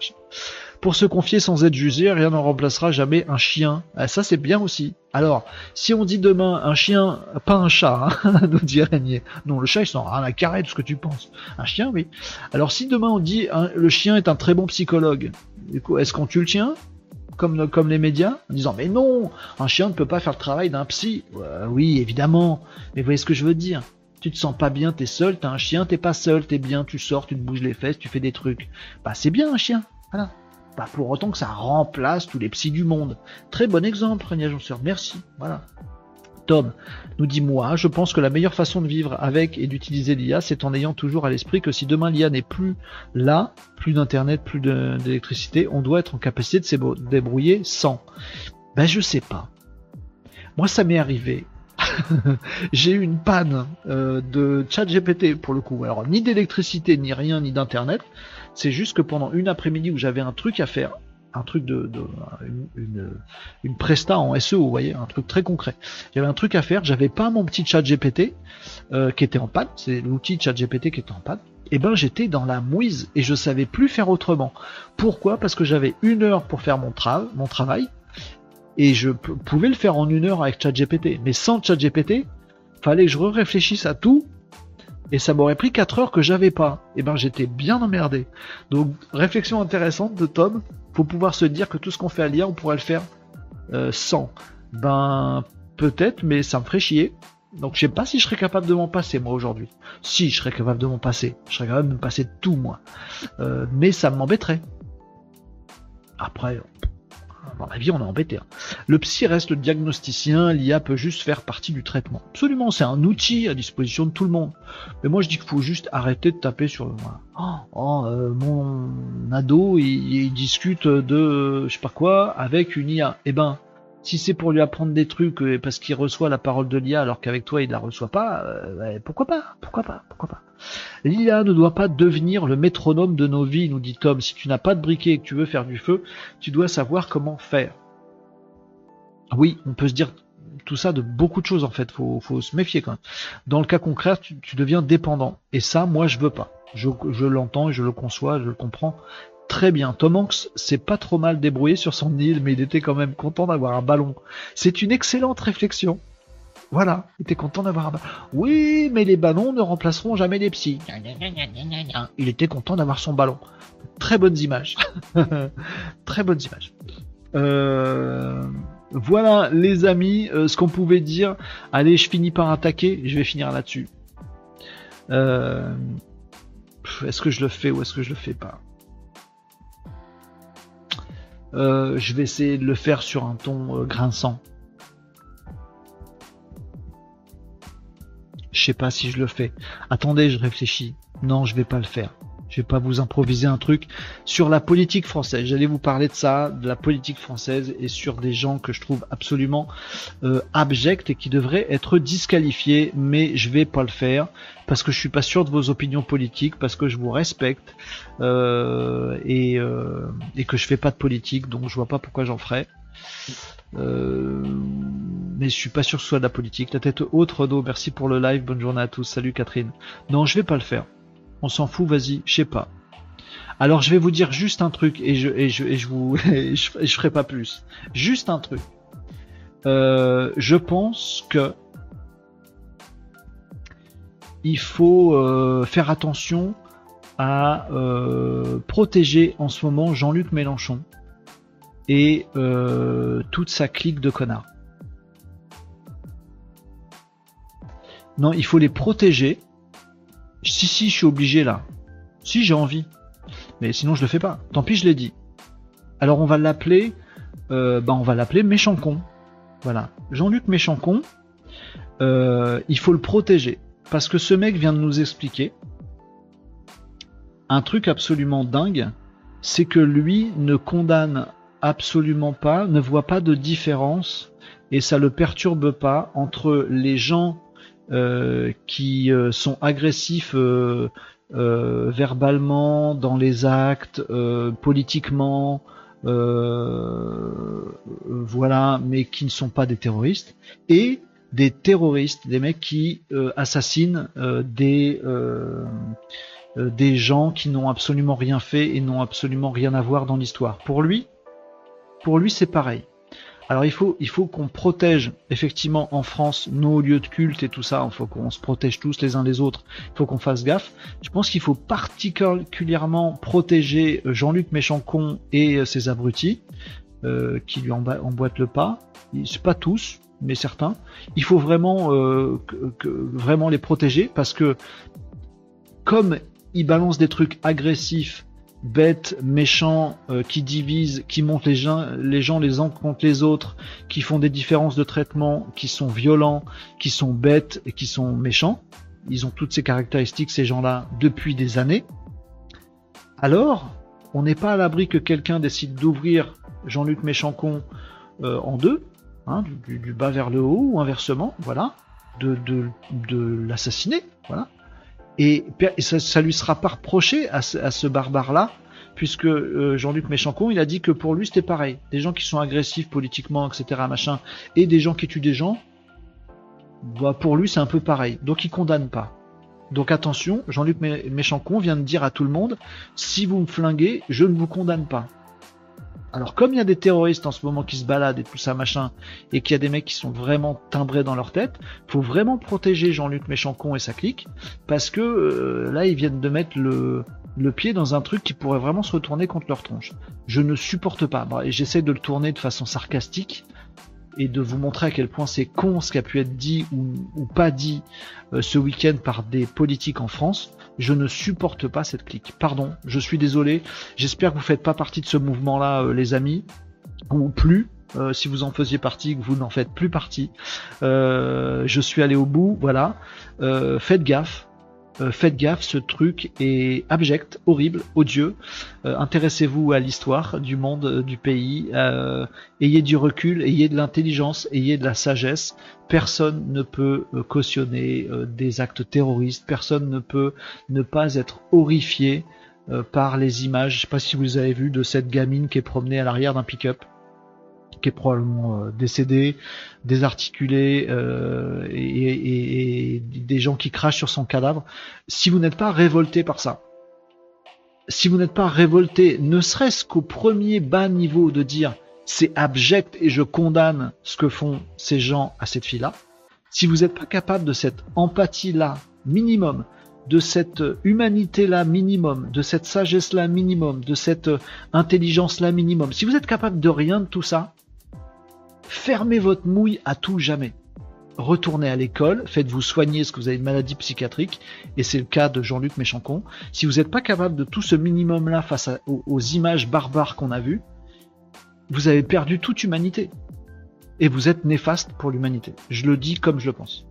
Pour se confier sans être jugé, rien n'en remplacera jamais un chien. Ah, ça c'est bien aussi. Alors, si on dit demain un chien, pas un chat, hein, nous dit Régnier. Non, le chat il s'en rien à carré de ce que tu penses. Un chien, oui. Alors si demain on dit le chien est un très bon psychologue, est-ce qu'on tue le chien? Comme, comme les médias en disant mais non, un chien ne peut pas faire le travail d'un psy. oui, évidemment. Mais vous voyez ce que je veux dire? Tu te sens pas bien, t'es seul, t'as un chien, t'es pas seul, t'es bien, tu sors, tu te bouges les fesses, tu fais des trucs. Bah c'est bien un chien, voilà. Pas pour autant que ça remplace tous les psys du monde. Très bon exemple, Régnier Jonceur. Merci. Voilà. Tom nous dit moi, je pense que la meilleure façon de vivre avec et d'utiliser l'IA, c'est en ayant toujours à l'esprit que si demain l'IA n'est plus là, plus d'internet, plus d'électricité, on doit être en capacité de se débrouiller sans. Ben je sais pas. Moi ça m'est arrivé. J'ai eu une panne euh, de chat GPT pour le coup. Alors ni d'électricité, ni rien, ni d'internet. C'est juste que pendant une après-midi où j'avais un truc à faire, un truc de, une, une, presta en SEO, vous voyez, un truc très concret. J'avais un truc à faire, j'avais pas mon petit chat GPT euh, qui était en panne, c'est l'outil chat GPT qui était en panne. Et eh ben j'étais dans la mouise et je savais plus faire autrement. Pourquoi? Parce que j'avais une heure pour faire mon, mon travail Et je pouvais le faire en une heure avec ChatGPT. Mais sans ChatGPT, fallait que je réfléchisse à tout. Et ça m'aurait pris 4 heures que j'avais pas. Et ben j'étais bien emmerdé. Donc réflexion intéressante de Tom. Faut pouvoir se dire que tout ce qu'on fait à l'IA, on pourrait le faire euh, sans. Ben peut-être, mais ça me ferait chier. Donc je sais pas si je serais capable de m'en passer moi aujourd'hui. Si je serais capable de m'en passer, je serais capable de me passer de tout moi. Euh, mais ça m'embêterait. Après, à mon avis, on est embêté. Hein. Le psy reste le diagnosticien, l'IA peut juste faire partie du traitement. Absolument, c'est un outil à disposition de tout le monde. Mais moi, je dis qu'il faut juste arrêter de taper sur le. Oh, oh euh, mon ado, il, discute de je sais pas quoi avec une IA. Eh ben, si c'est pour lui apprendre des trucs euh, parce qu'il reçoit la parole de l'IA alors qu'avec toi il la reçoit pas, euh, pourquoi pas Pourquoi pas Pourquoi pas L'IA ne doit pas devenir le métronome de nos vies, nous dit Tom. Si tu n'as pas de briquet et que tu veux faire du feu, tu dois savoir comment faire. Oui, on peut se dire tout ça de beaucoup de choses en fait. Faut, faut se méfier quand même. Dans le cas concret, tu, deviens dépendant. Et ça, moi, je veux pas. Je, je l'entends, je le conçois, je le comprends très bien. Tom Hanks s'est pas trop mal débrouillé sur son île, mais il était quand même content d'avoir un ballon. C'est une excellente réflexion. Voilà, il était content d'avoir un ballon. Oui, mais les ballons ne remplaceront jamais les psys. Il était content d'avoir son ballon. Très bonnes images. très bonnes images. Euh, voilà, les amis, euh, ce qu'on pouvait dire. Allez, je finis par attaquer. Je vais finir là-dessus. Euh, est-ce que je le fais ou est-ce que je le fais pas? Euh, je vais essayer de le faire sur un ton euh, grinçant. Je sais pas si je le fais. Attendez, je réfléchis. Non, je vais pas le faire. Je vais pas vous improviser un truc sur la politique française. J'allais vous parler de ça, de la politique française et sur des gens que je trouve absolument euh, abjects et qui devraient être disqualifiés, mais je vais pas le faire parce que je suis pas sûr de vos opinions politiques, parce que je vous respecte euh, et, euh, et que je fais pas de politique, donc je vois pas pourquoi j'en ferais. mais je suis pas sûr que ce soit de la politique. La tête haute, Renaud, merci pour le live, bonne journée à tous. Salut Catherine. Non, je vais pas le faire on s'en fout, vas-y, je sais pas. Alors je vais vous dire juste un truc et je, vous ferai pas plus. Juste un truc. Euh, je pense que il faut euh, faire attention à euh, protéger en ce moment Jean-Luc Mélenchon et toute sa clique de connards. Non, il faut les protéger si, si, je suis obligé là. Si, j'ai envie. Mais sinon, je le fais pas. Tant pis, je l'ai dit. Alors, on va l'appeler, euh, bah, on va l'appeler méchant con. Voilà. Jean-Luc méchant con, euh, il faut le protéger. Parce que ce mec vient de nous expliquer un truc absolument dingue. C'est que lui ne condamne absolument pas, ne voit pas de différence et ça le perturbe pas entre les gens qui euh, sont agressifs euh, verbalement, dans les actes, politiquement, voilà, mais qui ne sont pas des terroristes, et des terroristes, des mecs qui assassinent des des gens qui n'ont absolument rien fait et n'ont absolument rien à voir dans l'histoire. Pour lui, pour lui c'est pareil. Alors il faut, il faut qu'on protège effectivement en France nos lieux de culte et tout ça. Il faut qu'on se protège tous les uns les autres. Il faut qu'on fasse gaffe. Je pense qu'il faut particulièrement protéger euh, Jean-Luc Méchancon et euh, ses abrutis euh, qui lui emboîtent le pas. C'est pas tous, mais certains. Il faut vraiment, que, vraiment les protéger parce que comme ils balancent des trucs agressifs bêtes, méchants, euh, qui divisent, qui montent les gens, les gens les uns contre les autres, qui font des différences de traitement, qui sont violents, qui sont bêtes et qui sont méchants. Ils ont toutes ces caractéristiques, ces gens-là, depuis des années. Alors, on n'est pas à l'abri que quelqu'un décide d'ouvrir Jean-Luc Méchancon euh, en deux, hein, du, bas vers le haut ou inversement, voilà, de, de, de l'assassiner, voilà. Et, ça, lui sera pas reproché à ce, barbare-là, puisque euh, Jean-Luc Méchancon, il a dit que pour lui c'était pareil. Des gens qui sont agressifs politiquement, etc., machin, et des gens qui tuent des gens, bah, pour lui c'est un peu pareil. Donc il condamne pas. Donc attention, Jean-Luc Méchancon vient de dire à tout le monde, si vous me flinguez, je ne vous condamne pas. Alors comme il y a des terroristes en ce moment qui se baladent et tout ça machin, et qu'il y a des mecs qui sont vraiment timbrés dans leur tête, faut vraiment protéger Jean-Luc Méchancon et sa clique, parce que euh, là ils viennent de mettre le, pied dans un truc qui pourrait vraiment se retourner contre leur tronche. Je ne supporte pas, et j'essaie de le tourner de façon sarcastique, et de vous montrer à quel point c'est con ce qui a pu être dit ou, pas dit euh, ce week-end par des politiques en France. Je ne supporte pas cette clique. Pardon, je suis désolé. J'espère que vous faites pas partie de ce mouvement-là, euh, les amis, ou plus. Euh, si vous en faisiez partie, que vous n'en faites plus partie. je suis allé au bout, voilà. faites gaffe. Euh, faites gaffe, ce truc est abject, horrible, odieux. Euh, intéressez-vous à l'histoire du monde, euh, du pays. ayez du recul, ayez de l'intelligence, ayez de la sagesse. Personne ne peut cautionner des actes terroristes. Personne ne peut ne pas être horrifié par les images. Je sais pas si vous avez vu de cette gamine qui est promenée à l'arrière d'un pick-up qui est probablement euh, décédé, désarticulé euh, et, des gens qui crachent sur son cadavre. Si vous n'êtes pas révolté par ça, si vous n'êtes pas révolté, ne serait-ce qu'au premier bas niveau de dire c'est abject et je condamne ce que font ces gens à cette fille-là, si vous n'êtes pas capable de cette empathie-là minimum, de cette humanité-là minimum, de cette sagesse-là minimum, de cette intelligence-là minimum, si vous êtes capable de rien de tout ça, Fermez votre mouille à tout jamais. Retournez à l'école, faites-vous soigner ce que vous avez une maladie psychiatrique, et c'est le cas de Jean-Luc Méchancon. Si vous n'êtes pas capable de tout ce minimum-là face aux, aux images barbares qu'on a vues, vous avez perdu toute humanité. Et vous êtes néfaste pour l'humanité. Je le dis comme je le pense.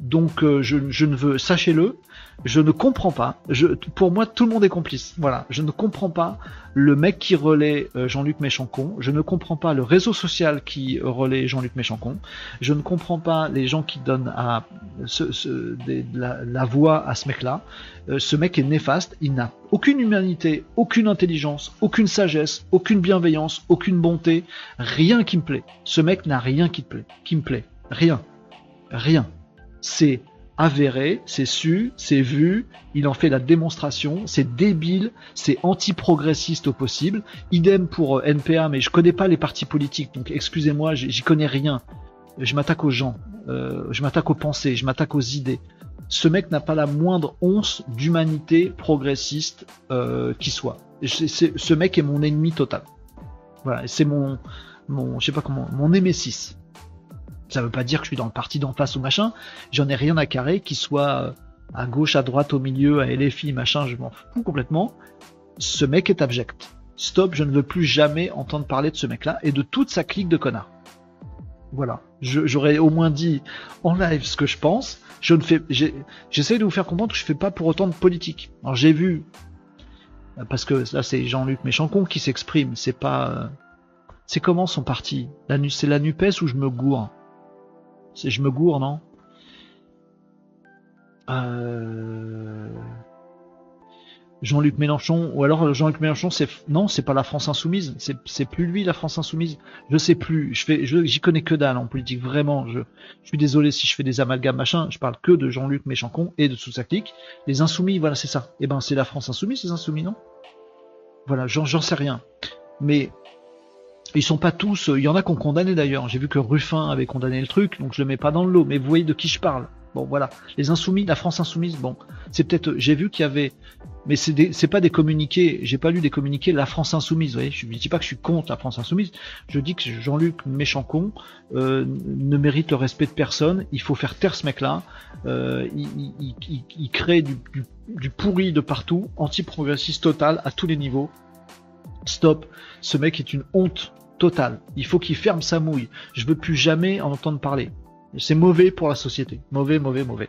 Donc euh, je, ne veux, sachez-le, je ne comprends pas. Je, pour moi, tout le monde est complice. Voilà, je ne comprends pas le mec qui relaie euh, Jean-Luc Méchancon. Je ne comprends pas le réseau social qui relaie Jean-Luc Méchancon. Je ne comprends pas les gens qui donnent à ce, la, voix à ce mec-là. Euh, ce mec est néfaste. Il n'a aucune humanité, aucune intelligence, aucune sagesse, aucune bienveillance, aucune bonté, rien qui me plaît. Ce mec n'a rien qui te plaît, qui me plaît, rien, rien c'est avéré, c'est su, c'est vu, il en fait la démonstration, c'est débile, c'est anti-progressiste au possible. Idem pour euh, NPA, mais je connais pas les partis politiques, donc excusez-moi, j'y connais rien. Je m'attaque aux gens, euh, je m'attaque aux pensées, je m'attaque aux idées. Ce mec n'a pas la moindre once d'humanité progressiste euh, qui soit. ce mec est mon ennemi total. Voilà, c'est mon, mon, je sais pas comment, mon némésis. Ça veut pas dire que je suis dans le parti d'en face ou machin. J'en ai rien à carrer, qu'il soit euh, à gauche, à droite, au milieu, à LFI, machin, je m'en fous complètement. Ce mec est abject. Stop, je ne veux plus jamais entendre parler de ce mec-là et de toute sa clique de connards. Voilà. J'aurais au moins dit en live ce que je pense. Je ne fais, j'essaie de vous faire comprendre que je fais pas pour autant de politique. Alors j'ai vu, parce que là c'est Jean-Luc Méchancon qui s'exprime. C'est pas, euh, c'est comment son parti? C'est la Nupes où je me gourre? Je me gourre, non? Euh, Jean-Luc Mélenchon, ou alors Jean-Luc Mélenchon, c'est non, c'est pas la France insoumise, c'est plus lui la France insoumise. Je sais plus, j'y connais que dalle en politique, vraiment. Je, suis désolé si je fais des amalgames machin. Je parle que de Jean-Luc Mélenchon et de sous sa clique. Les insoumis, voilà, c'est ça. Eh ben, c'est la France insoumise, les insoumis, non? Voilà, j'en sais rien. Mais ils sont pas tous. Il y en a qui ont condamné d'ailleurs. J'ai vu que Ruffin avait condamné le truc, donc je le mets pas dans le lot. Mais vous voyez de qui je parle. Bon, voilà. Les insoumis, la France insoumise. Bon, c'est peut-être. J'ai vu qu'il y avait, mais c'est pas des communiqués. J'ai pas lu des communiqués. La France insoumise. Vous voyez, je dis pas que je suis contre la France insoumise. Je dis que Jean-Luc Méchancon euh, ne mérite le respect de personne. Il faut faire taire ce mec-là. Euh, il, crée du pourri de partout, anti-progressiste total à tous les niveaux. Stop. Ce mec est une honte total. Il faut qu'il ferme sa mouille. Je veux plus jamais en entendre parler. C'est mauvais pour la société. Mauvais, mauvais, mauvais.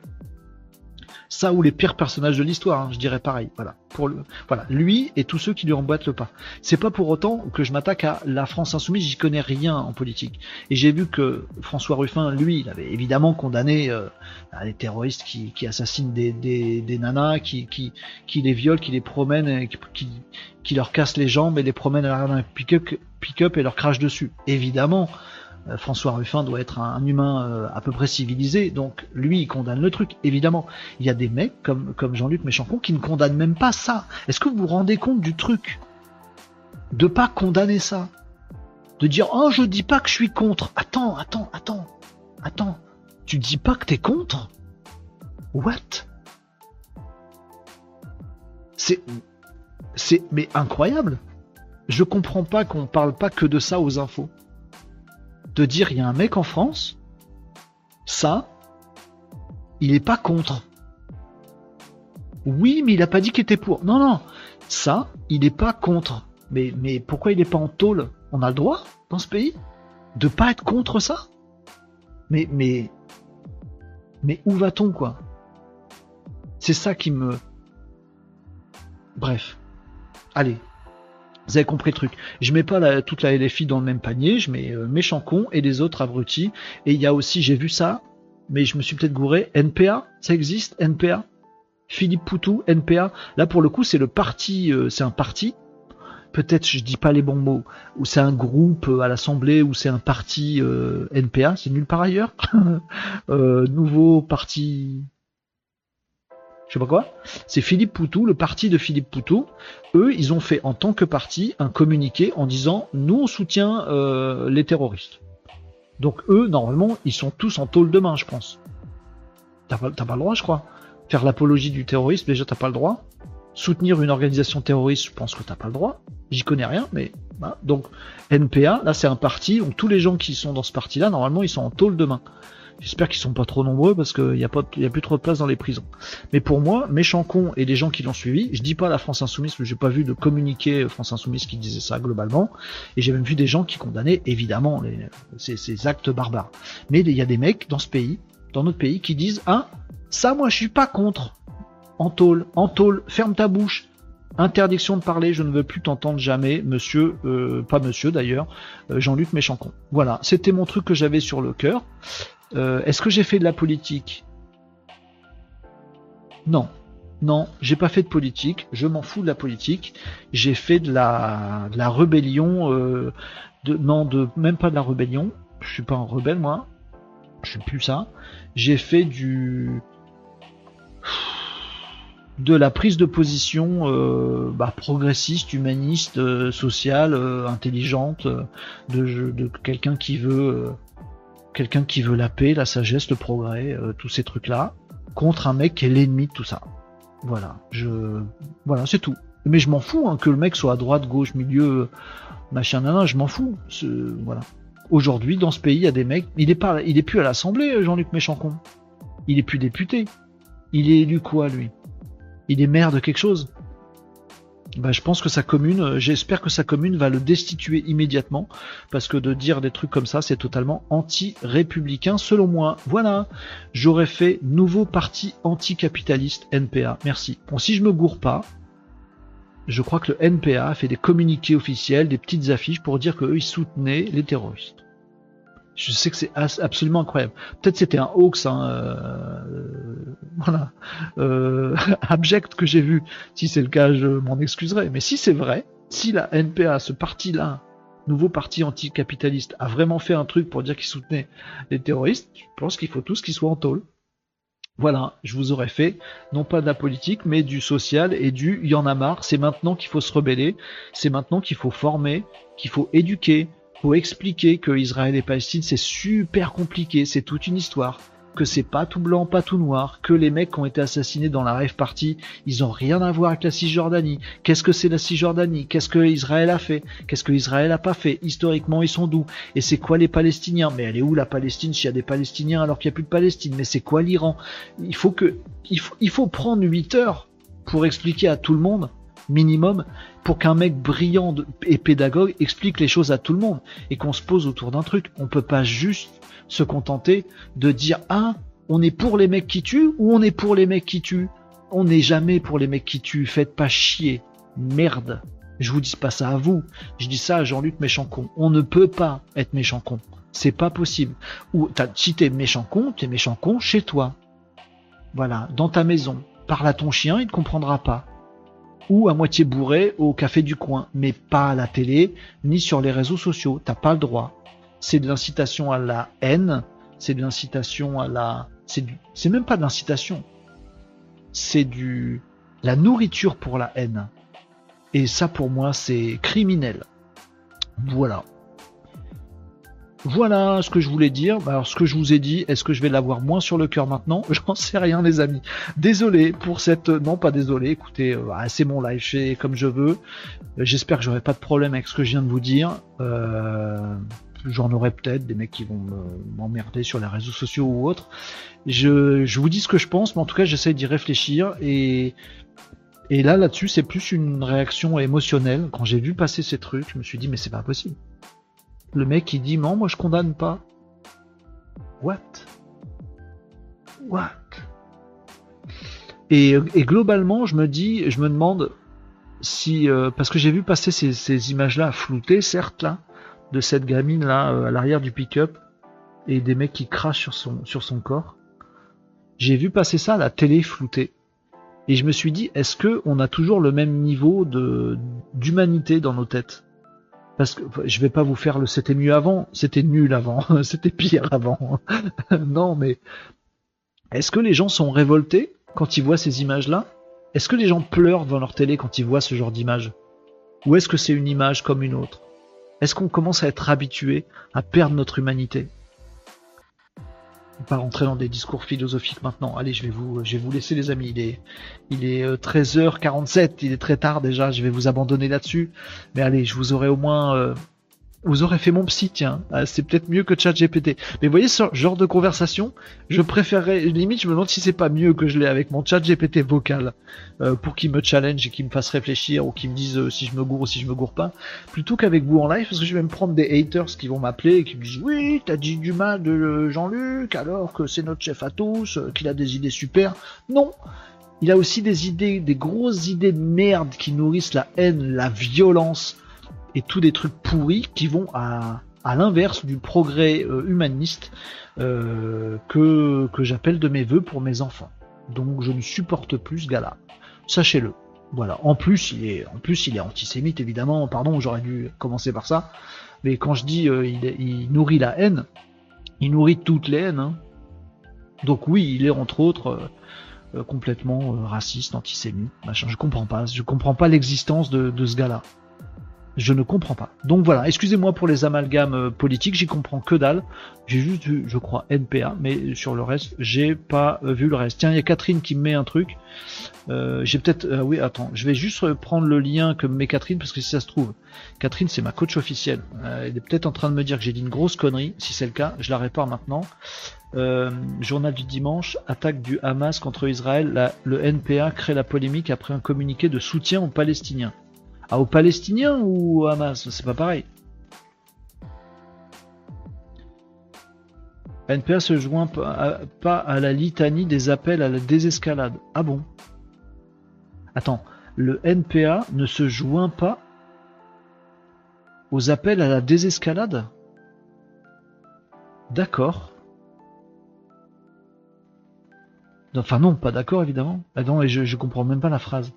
Ça ou les pires personnages de l'histoire, hein, je dirais pareil. Voilà. Pour le, voilà, lui et tous ceux qui lui emboîtent le pas. C'est pas pour autant que je m'attaque à la France insoumise. J'y connais rien en politique. Et j'ai vu que François Ruffin, lui, il avait évidemment condamné euh, les terroristes qui, qui assassinent des, des, des, nanas, qui, qui, qui les violent, qui les promènent, qui, qui, leur cassent les jambes et les promènent à l'arrière d'un pick-up pick et leur crache dessus. Évidemment, euh, François Ruffin doit être un, humain euh, à peu près civilisé, donc lui il condamne le truc, évidemment. Il y a des mecs comme, comme Jean-Luc Méchancon qui ne condamnent même pas ça. Est-ce que vous vous rendez compte du truc de pas condamner ça? De dire oh je dis pas que je suis contre. Attends, attends, attends, attends. Tu dis pas que t'es contre? What? C'est c'est mais incroyable. Je comprends pas qu'on parle pas que de ça aux infos. De dire il y a un mec en France, ça, il est pas contre. Oui, mais il a pas dit qu'il était pour. Non, non, ça, il est pas contre. Mais, mais pourquoi il est pas en tôle? On a le droit dans ce pays de pas être contre ça? Mais, mais, mais où va-t-on quoi? C'est ça qui me. Bref. Allez, vous avez compris le truc. Je mets pas toute la LFI dans le même panier, je mets euh, méchant con et les autres abrutis. Et il y a aussi, j'ai vu ça, mais je me suis peut-être gouré, NPA, ça existe, NPA Philippe Poutou, NPA. Là pour le coup c'est le parti, euh, c'est un parti. Peut-être je dis pas les bons mots, ou c'est un groupe euh, à l'Assemblée, ou c'est un parti NPA, c'est nulle part ailleurs. nouveau parti je sais pas quoi, c'est Philippe Poutou, le parti de Philippe Poutou. Eux, ils ont fait en tant que parti un communiqué en disant nous on soutient euh, les terroristes. Donc eux, normalement, ils sont tous en tôle de main, je pense. T'as pas, pas le droit, je crois. Faire l'apologie du terrorisme, déjà t'as pas le droit. Soutenir une organisation terroriste, je pense que t'as pas le droit. J'y connais rien, mais donc NPA, là c'est un parti, donc tous les gens qui sont dans ce parti-là, normalement, ils sont en tôle de main. J'espère qu'ils sont pas trop nombreux parce qu'il n'y a, pas, a plus trop de place dans les prisons. Mais pour moi, méchant con et les gens qui l'ont suivi, je dis pas la France Insoumise, mais j'ai pas vu de communiqué France Insoumise qui disait ça globalement. Et j'ai même vu des gens qui condamnaient évidemment ces, actes barbares. Mais il y a des mecs dans ce pays, dans notre pays, qui disent Ah, ça moi je suis pas contre. En tôle, en tôle, ferme ta bouche. Interdiction de parler, je ne veux plus t'entendre jamais, monsieur, euh, pas monsieur d'ailleurs, euh, Jean-Luc Méchancon. Voilà, c'était mon truc que j'avais sur le cœur. Euh, est-ce que j'ai fait de la politique? Non. Non, j'ai pas fait de politique, je m'en fous de la politique. J'ai fait de la, rébellion, euh, non, de même pas de la rébellion. Je suis pas un rebelle moi, je suis plus ça. J'ai fait du de la prise de position euh, bah, progressiste, humaniste, sociale, intelligente, de quelqu'un qui veut quelqu'un qui veut la paix, la sagesse, le progrès, euh, tous ces trucs-là, contre un mec qui est l'ennemi de tout ça. Voilà, je, voilà, c'est tout. Mais je m'en fous hein, que le mec soit à droite, gauche, milieu, machin, nan, je m'en fous. Voilà. Aujourd'hui, dans ce pays, il y a des mecs. Il est pas, il est plus à l'Assemblée, Jean-Luc Méchancon. Il est plus député. Il est élu quoi, lui? Il est maire de quelque chose? Bah, je pense que sa commune, euh, j'espère que sa commune va le destituer immédiatement, parce que de dire des trucs comme ça, c'est totalement anti-républicain selon moi. Voilà, j'aurais fait nouveau parti anticapitaliste NPA. Merci. Bon, si je me gourre pas, je crois que le NPA a fait des communiqués officiels, des petites affiches pour dire qu'eux, ils soutenaient les terroristes. Je sais que c'est absolument incroyable. Peut-être c'était un hoax, hein, euh, voilà, euh, abject que j'ai vu. Si c'est le cas, je m'en excuserai. Mais si c'est vrai, si la NPA, ce parti-là, nouveau parti anticapitaliste, a vraiment fait un truc pour dire qu'il soutenait les terroristes, je pense qu'il faut tous qu'ils soient en tôle. Voilà, je vous aurais fait, non pas de la politique, mais du social et du y en a marre, c'est maintenant qu'il faut se rebeller, c'est maintenant qu'il faut former, qu'il faut éduquer, faut expliquer que Israël et Palestine c'est super compliqué, c'est toute une histoire, que c'est pas tout blanc, pas tout noir, que les mecs qui ont été assassinés dans la rêve party, ils ont rien à voir avec la Cisjordanie. Qu'est-ce que c'est la Cisjordanie? Qu'est-ce que Israël a fait? Qu'est-ce que Israël a pas fait? Historiquement, ils sont d'où? Et c'est quoi les Palestiniens? Mais elle est où la Palestine? S'il y a des Palestiniens alors qu'il n'y a plus de Palestine. Mais c'est quoi l'Iran? Il faut que il faut, il faut prendre 8 heures pour expliquer à tout le monde minimum pour qu'un mec brillant et pédagogue explique les choses à tout le monde et qu'on se pose autour d'un truc. On peut pas juste se contenter de dire ah on est pour les mecs qui tuent ou on est pour les mecs qui tuent? On n'est jamais pour les mecs qui tuent. Faites pas chier. Merde. Je vous dis pas ça à vous. Je dis ça à Jean-Luc Méchancon. On ne peut pas être méchant con. C'est pas possible. Ou si t'es méchant con, t'es méchant con chez toi. Voilà, dans ta maison. Parle à ton chien, il ne comprendra pas ou à moitié bourré au café du coin, mais pas à la télé ni sur les réseaux sociaux. T'as pas le droit. C'est de l'incitation à la haine, c'est de l'incitation à la, c'est même pas de l'incitation. C'est du la nourriture pour la haine. Et ça, pour moi, c'est criminel. Voilà. Voilà ce que je voulais dire. Bah, alors, ce que je vous ai dit, est-ce que je vais l'avoir moins sur le cœur maintenant? J'en sais rien, les amis. Désolé pour cette. Non, pas désolé. Écoutez, euh, c'est mon live, je comme je veux. Euh, j'espère que j'aurai pas de problème avec ce que je viens de vous dire. Euh, J'en aurai peut-être des mecs qui vont m'emmerder sur les réseaux sociaux ou autres. Je, je vous dis ce que je pense, mais en tout cas, j'essaie d'y réfléchir et et là, là-dessus, c'est plus une réaction émotionnelle. Quand j'ai vu passer ces trucs, je me suis dit, mais c'est pas possible. Le mec, il dit, non, moi je condamne pas. What? What? Et, globalement, je me dis, je me demande si, euh, parce que j'ai vu passer ces, images-là floutées, certes, là, de cette gamine là euh, à l'arrière du pick-up et des mecs qui crachent sur son, corps. J'ai vu passer ça à la télé floutée. Et je me suis dit, est-ce que on a toujours le même niveau de d'humanité dans nos têtes? Parce que je vais pas vous faire le c'était mieux avant, c'était nul avant, c'était pire avant. non, mais est-ce que les gens sont révoltés quand ils voient ces images-là? Est-ce que les gens pleurent devant leur télé quand ils voient ce genre d'image? Ou est-ce que c'est une image comme une autre? Est-ce qu'on commence à être habitué à perdre notre humanité? Pas rentrer dans des discours philosophiques maintenant. Allez, je vais vous, je vais vous laisser les amis. Il est, il est 13h47, euh, il est très tard déjà. Je vais vous abandonner là-dessus. Mais allez, je vous aurai au moins euh, vous aurez fait mon psy, tiens. Ah, c'est peut-être mieux que ChatGPT. Mais vous voyez ce genre de conversation, je préférerais, limite, je me demande si c'est pas mieux que je l'ai avec mon ChatGPT vocal euh, pour qu'il me challenge et qu'il me fasse réfléchir ou qu'il me dise euh, si je me gourre ou si je me gourre pas, plutôt qu'avec vous en live, parce que je vais me prendre des haters qui vont m'appeler et qui me disent oui, t'as dit du mal de Jean-Luc alors que c'est notre chef à tous, euh, qu'il a des idées super. Non. Il a aussi des idées, des grosses idées de merde qui nourrissent la haine, la violence, et tous des trucs pourris qui vont à, à l'inverse du progrès euh, humaniste euh, que, j'appelle de mes voeux pour mes enfants. Donc je ne supporte plus ce gars-là. Sachez-le. Voilà. En plus, il est, en plus, antisémite, évidemment. Pardon, j'aurais dû commencer par ça. Mais quand je dis euh, il, il, nourrit la haine, il nourrit toutes les haines. Hein. Donc oui, il est entre autres complètement raciste, antisémite, machin. Je comprends pas. Je comprends pas l'existence de, de ce gars-là. Je ne comprends pas. Donc voilà, excusez-moi pour les amalgames euh, politiques, j'y comprends que dalle. J'ai juste vu, je crois, NPA, mais sur le reste, j'ai pas euh, vu le reste. Tiens, il y a Catherine qui me met un truc. Euh, j'ai peut-être, oui, attends, je vais juste prendre le lien que me met Catherine parce que si ça se trouve, Catherine c'est ma coach officielle. elle est peut-être en train de me dire que j'ai dit une grosse connerie. Si c'est le cas, je la répare maintenant. journal du dimanche, attaque du Hamas contre Israël. le NPA crée la polémique après un communiqué de soutien aux Palestiniens. Ah, aux Palestiniens ou au Hamas C'est pas pareil. NPA se joint pas à la litanie des appels à la désescalade. Ah bon? Attends, le NPA ne se joint pas aux appels à la désescalade? D'accord. Enfin non, pas d'accord évidemment. Attends, et je, je comprends même pas la phrase.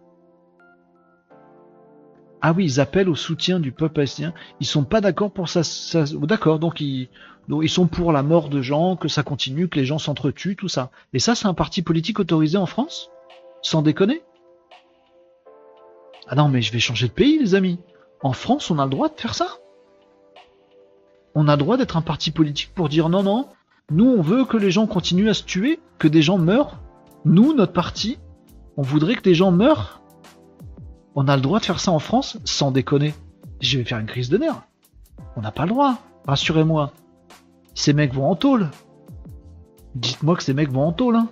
Ah oui, ils appellent au soutien du peuple palestinien. Ils sont pas d'accord pour ça. d'accord, donc ils, ils sont pour la mort de gens, que ça continue, que les gens s'entretuent, tout ça. Et ça, c'est un parti politique autorisé en France? Sans déconner? Ah non, mais je vais changer de pays, les amis. En France, on a le droit de faire ça On a le droit d'être un parti politique pour dire non, non, nous, on veut que les gens continuent à se tuer, que des gens meurent. Nous, notre parti, on voudrait que des gens meurent on a le droit de faire ça en France sans déconner. Je vais faire une crise de nerfs. On n'a pas le droit. Rassurez-moi. Ces mecs vont en tôle. Dites-moi que ces mecs vont en tôle. Hein.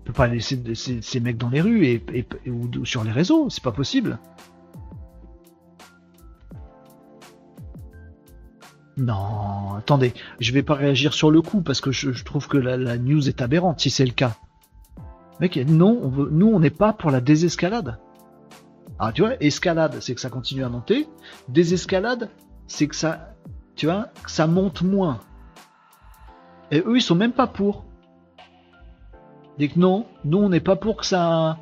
On peut pas laisser ces, mecs dans les rues et, ou, sur les réseaux. C'est pas possible. Non, attendez, je vais pas réagir sur le coup parce que je, trouve que la, news est aberrante si c'est le cas. Mec, non, on veut, nous on n'est pas pour la désescalade. Alors tu vois, escalade, c'est que ça continue à monter. Désescalade, c'est que ça, tu vois, ça monte moins. Et eux, ils sont même pas pour. Dit que non, nous, on n'est pas pour que ça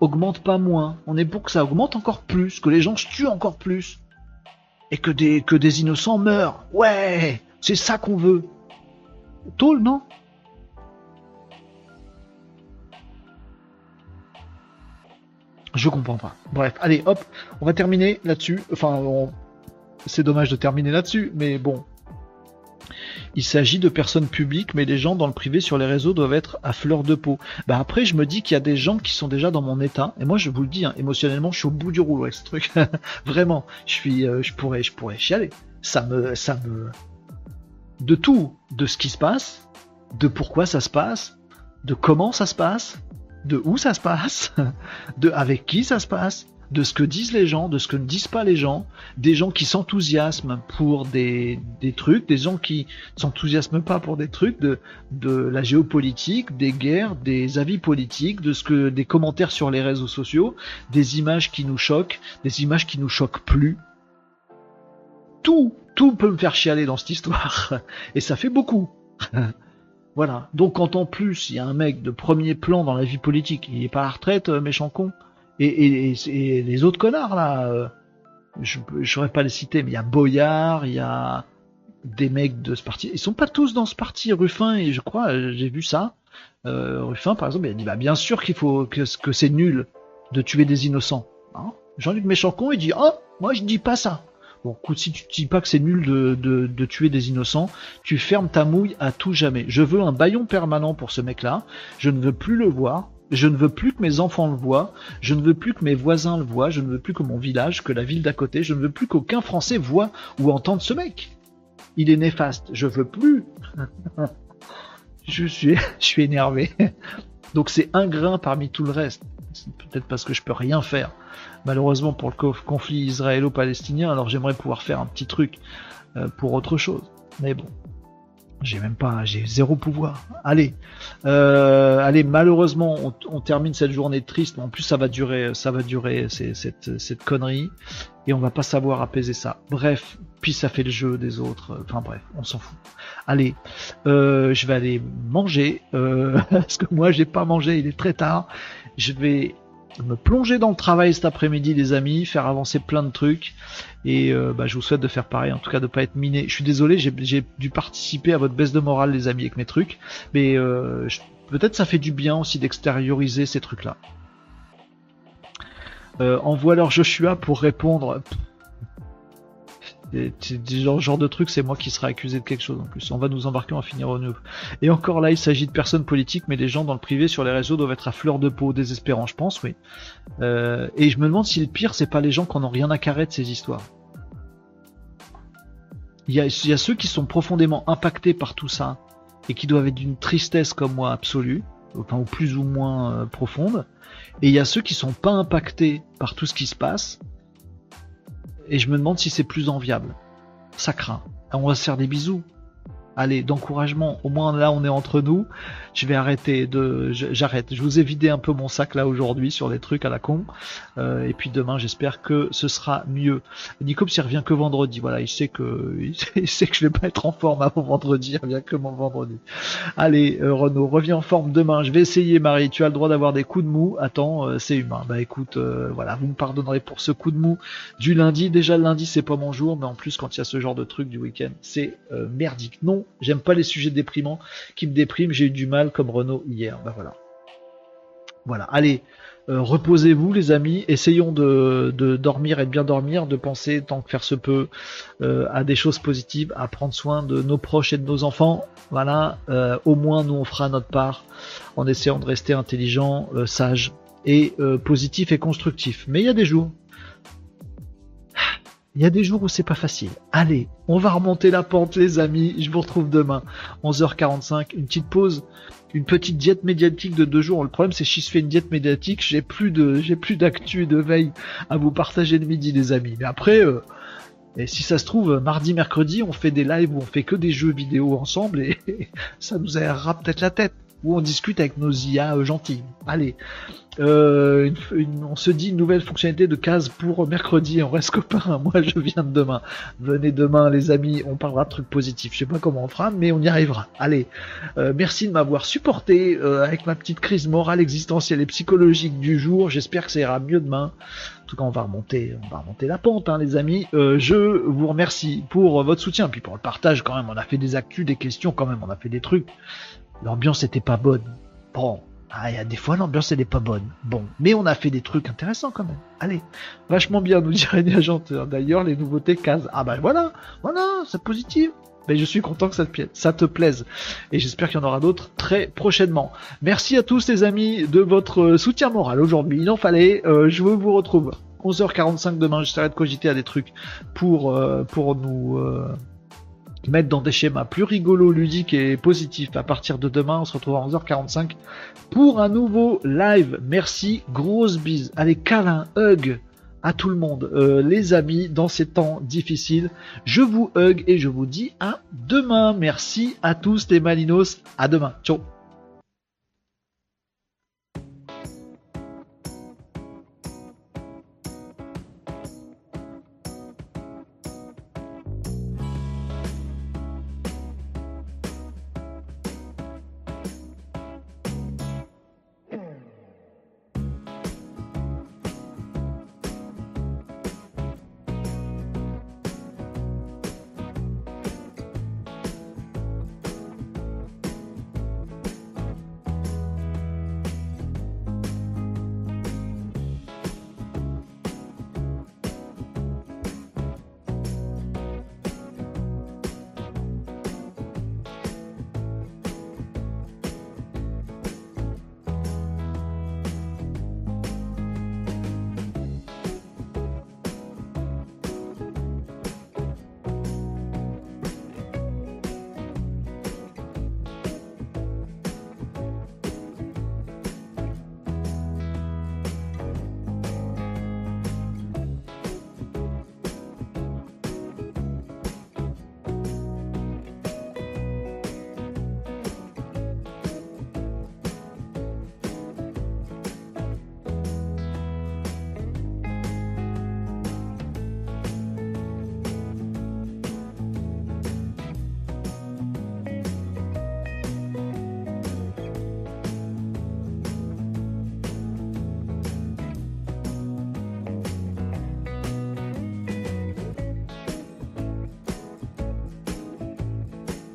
augmente pas moins. On est pour que ça augmente encore plus, que les gens se tuent encore plus. Et que des, que des innocents meurent. Ouais, c'est ça qu'on veut. Tôle, non? Je comprends pas. Bref, allez, hop, on va terminer là-dessus. Enfin, c'est dommage de terminer là-dessus, mais bon. Il s'agit de personnes publiques, mais les gens dans le privé sur les réseaux doivent être à fleur de peau. Bah après, je me dis qu'il y a des gens qui sont déjà dans mon état, et moi je vous le dis, hein, émotionnellement, je suis au bout du rouleau avec ce truc. Vraiment, je suis, euh, je pourrais, je pourrais chialer. Ça me, ça me, de tout, de ce qui se passe, de pourquoi ça se passe, de comment ça se passe, de où ça se passe, de avec qui ça se passe, de ce que disent les gens, de ce que ne disent pas les gens, des gens qui s'enthousiasment pour des, des, trucs, des gens qui s'enthousiasment pas pour des trucs, de, de la géopolitique, des guerres, des avis politiques, de ce que des commentaires sur les réseaux sociaux, des images qui nous choquent, des images qui nous choquent plus. Tout, tout peut me faire chialer dans cette histoire. Et ça fait beaucoup. Voilà. Donc quand en plus il y a un mec de premier plan dans la vie politique, il est pas à la retraite, euh, méchant con. Et, les autres connards là, euh, je saurais pas les citer, mais il y a Boyard, il y a des mecs de ce parti. Ils sont pas tous dans ce parti, Ruffin, et je crois, euh, j'ai vu ça. Ruffin, par exemple, il a dit bah bien sûr qu'il faut que, c'est nul de tuer des innocents. Hein? Jean-Luc Méchançon, il dit oh moi je dis pas ça. Bon, si tu dis pas que c'est nul de, tuer des innocents, tu fermes ta mouille à tout jamais. Je veux un baillon permanent pour ce mec-là. Je ne veux plus le voir. Je ne veux plus que mes enfants le voient. Je ne veux plus que mes voisins le voient. Je ne veux plus que mon village, que la ville d'à côté. Je ne veux plus qu'aucun Français voit ou entende ce mec. Il est néfaste. Je veux plus. je suis, je suis énervé. Donc c'est un grain parmi tout le reste. Peut-être parce que je peux rien faire malheureusement pour le conflit israélo-palestinien, alors j'aimerais pouvoir faire un petit truc euh, pour autre chose. Mais bon, j'ai même pas, j'ai zéro pouvoir. Allez, euh, allez, malheureusement, on, termine cette journée triste. En plus, ça va durer, ça va durer cette, cette connerie, et on va pas savoir apaiser ça. Bref, puis ça fait le jeu des autres. Enfin bref, on s'en fout. Allez, euh, je vais aller manger parce que moi j'ai pas mangé. Il est très tard. Je vais me plonger dans le travail cet après-midi, les amis, faire avancer plein de trucs. Et euh, bah, je vous souhaite de faire pareil, en tout cas de pas être miné. Je suis désolé, j'ai dû participer à votre baisse de morale, les amis, avec mes trucs. Mais euh, peut-être ça fait du bien aussi d'extérioriser ces trucs-là. Euh, envoie alors Joshua pour répondre. C'est genre, genre de truc, c'est moi qui serai accusé de quelque chose en plus. On va nous embarquer, on va finir au neuf. Et encore là, il s'agit de personnes politiques, mais les gens dans le privé sur les réseaux doivent être à fleur de peau, désespérants, je pense, oui. Euh, et je me demande si le pire, c'est pas les gens qui n'ont rien à carrer de ces histoires. Il y, a, il y a ceux qui sont profondément impactés par tout ça et qui doivent être d'une tristesse comme moi absolue, enfin ou plus ou moins euh, profonde. Et il y a ceux qui sont pas impactés par tout ce qui se passe et je me demande si c'est plus enviable. Ça craint. On va se faire des bisous allez, d'encouragement. Au moins là, on est entre nous. Je vais arrêter de, j'arrête. Je vous ai vidé un peu mon sac là aujourd'hui sur des trucs à la con. Euh, et puis demain, j'espère que ce sera mieux. Nicops, il revient que vendredi. Voilà, il sait que, il sait que je vais pas être en forme avant vendredi. Il revient que mon vendredi. Allez, euh, Renaud, reviens en forme demain. Je vais essayer, Marie. Tu as le droit d'avoir des coups de mou. Attends, euh, c'est humain. Bah écoute, voilà, vous me pardonnerez pour ce coup de mou du lundi. Déjà le lundi, c'est pas mon jour, mais en plus quand il y a ce genre de truc du week-end, c'est merdique. Non, J'aime pas les sujets déprimants qui me dépriment. J'ai eu du mal comme Renault hier. Bah voilà. Voilà. Allez, euh, reposez-vous les amis. Essayons de, dormir et de bien dormir, de penser tant que faire se peut euh, à des choses positives, à prendre soin de nos proches et de nos enfants. Voilà. Euh, au moins nous on fera notre part en essayant de rester intelligent, sage et positif et constructif. Mais il y a des jours il y a des jours où c'est pas facile. Allez, on va remonter la pente les amis, je vous retrouve demain, 11h45, une petite pause, une petite diète médiatique de deux jours. Le problème c'est que si je fais une diète médiatique, j'ai plus de j'ai plus d'actu de veille à vous partager le midi les amis. Mais après euh, et si ça se trouve, mardi, mercredi, on fait des lives où on fait que des jeux vidéo ensemble et ça nous aérera peut-être la tête où on discute avec nos IA euh, gentils. Allez, euh, on se dit une nouvelle fonctionnalité de case pour mercredi. On reste copains. Moi, je viens de demain. Venez demain, les amis. On parlera de trucs positifs. Je sais pas comment on fera, mais on y arrivera. Allez, euh, merci de m'avoir supporté avec ma petite crise morale, existentielle et psychologique du jour. J'espère que ça ira mieux demain. En tout cas, on va remonter, on va remonter la pente, hein, les amis. je vous remercie pour votre soutien, puis pour le partage quand même. On a fait des actus, des questions quand même. On a fait des trucs. L'ambiance était pas bonne. Bon, Ah, il y a des fois l'ambiance elle pas bonne. Bon, mais on a fait des trucs intéressants quand même. Allez, vachement bien, nous dirait Agenteur. D'ailleurs, les nouveautés casent. Ah bah voilà, voilà, c'est positif. Mais je suis content que ça te, ça te plaise. Et j'espère qu'il y en aura d'autres très prochainement. Merci à tous les amis de votre soutien moral aujourd'hui. Il en fallait. Euh, je vous retrouve 11h45 demain. J'essaierai de cogiter à des trucs pour, euh, nous... Euh, mettre dans des schémas plus rigolos, ludiques et positifs. À partir de demain, on se retrouve à 11h45 pour un nouveau live. Merci, grosse bise. Allez, câlin, hug à tout le monde, euh, les amis, dans ces temps difficiles. Je vous hug et je vous dis à demain. Merci à tous les Malinos. À demain. Ciao.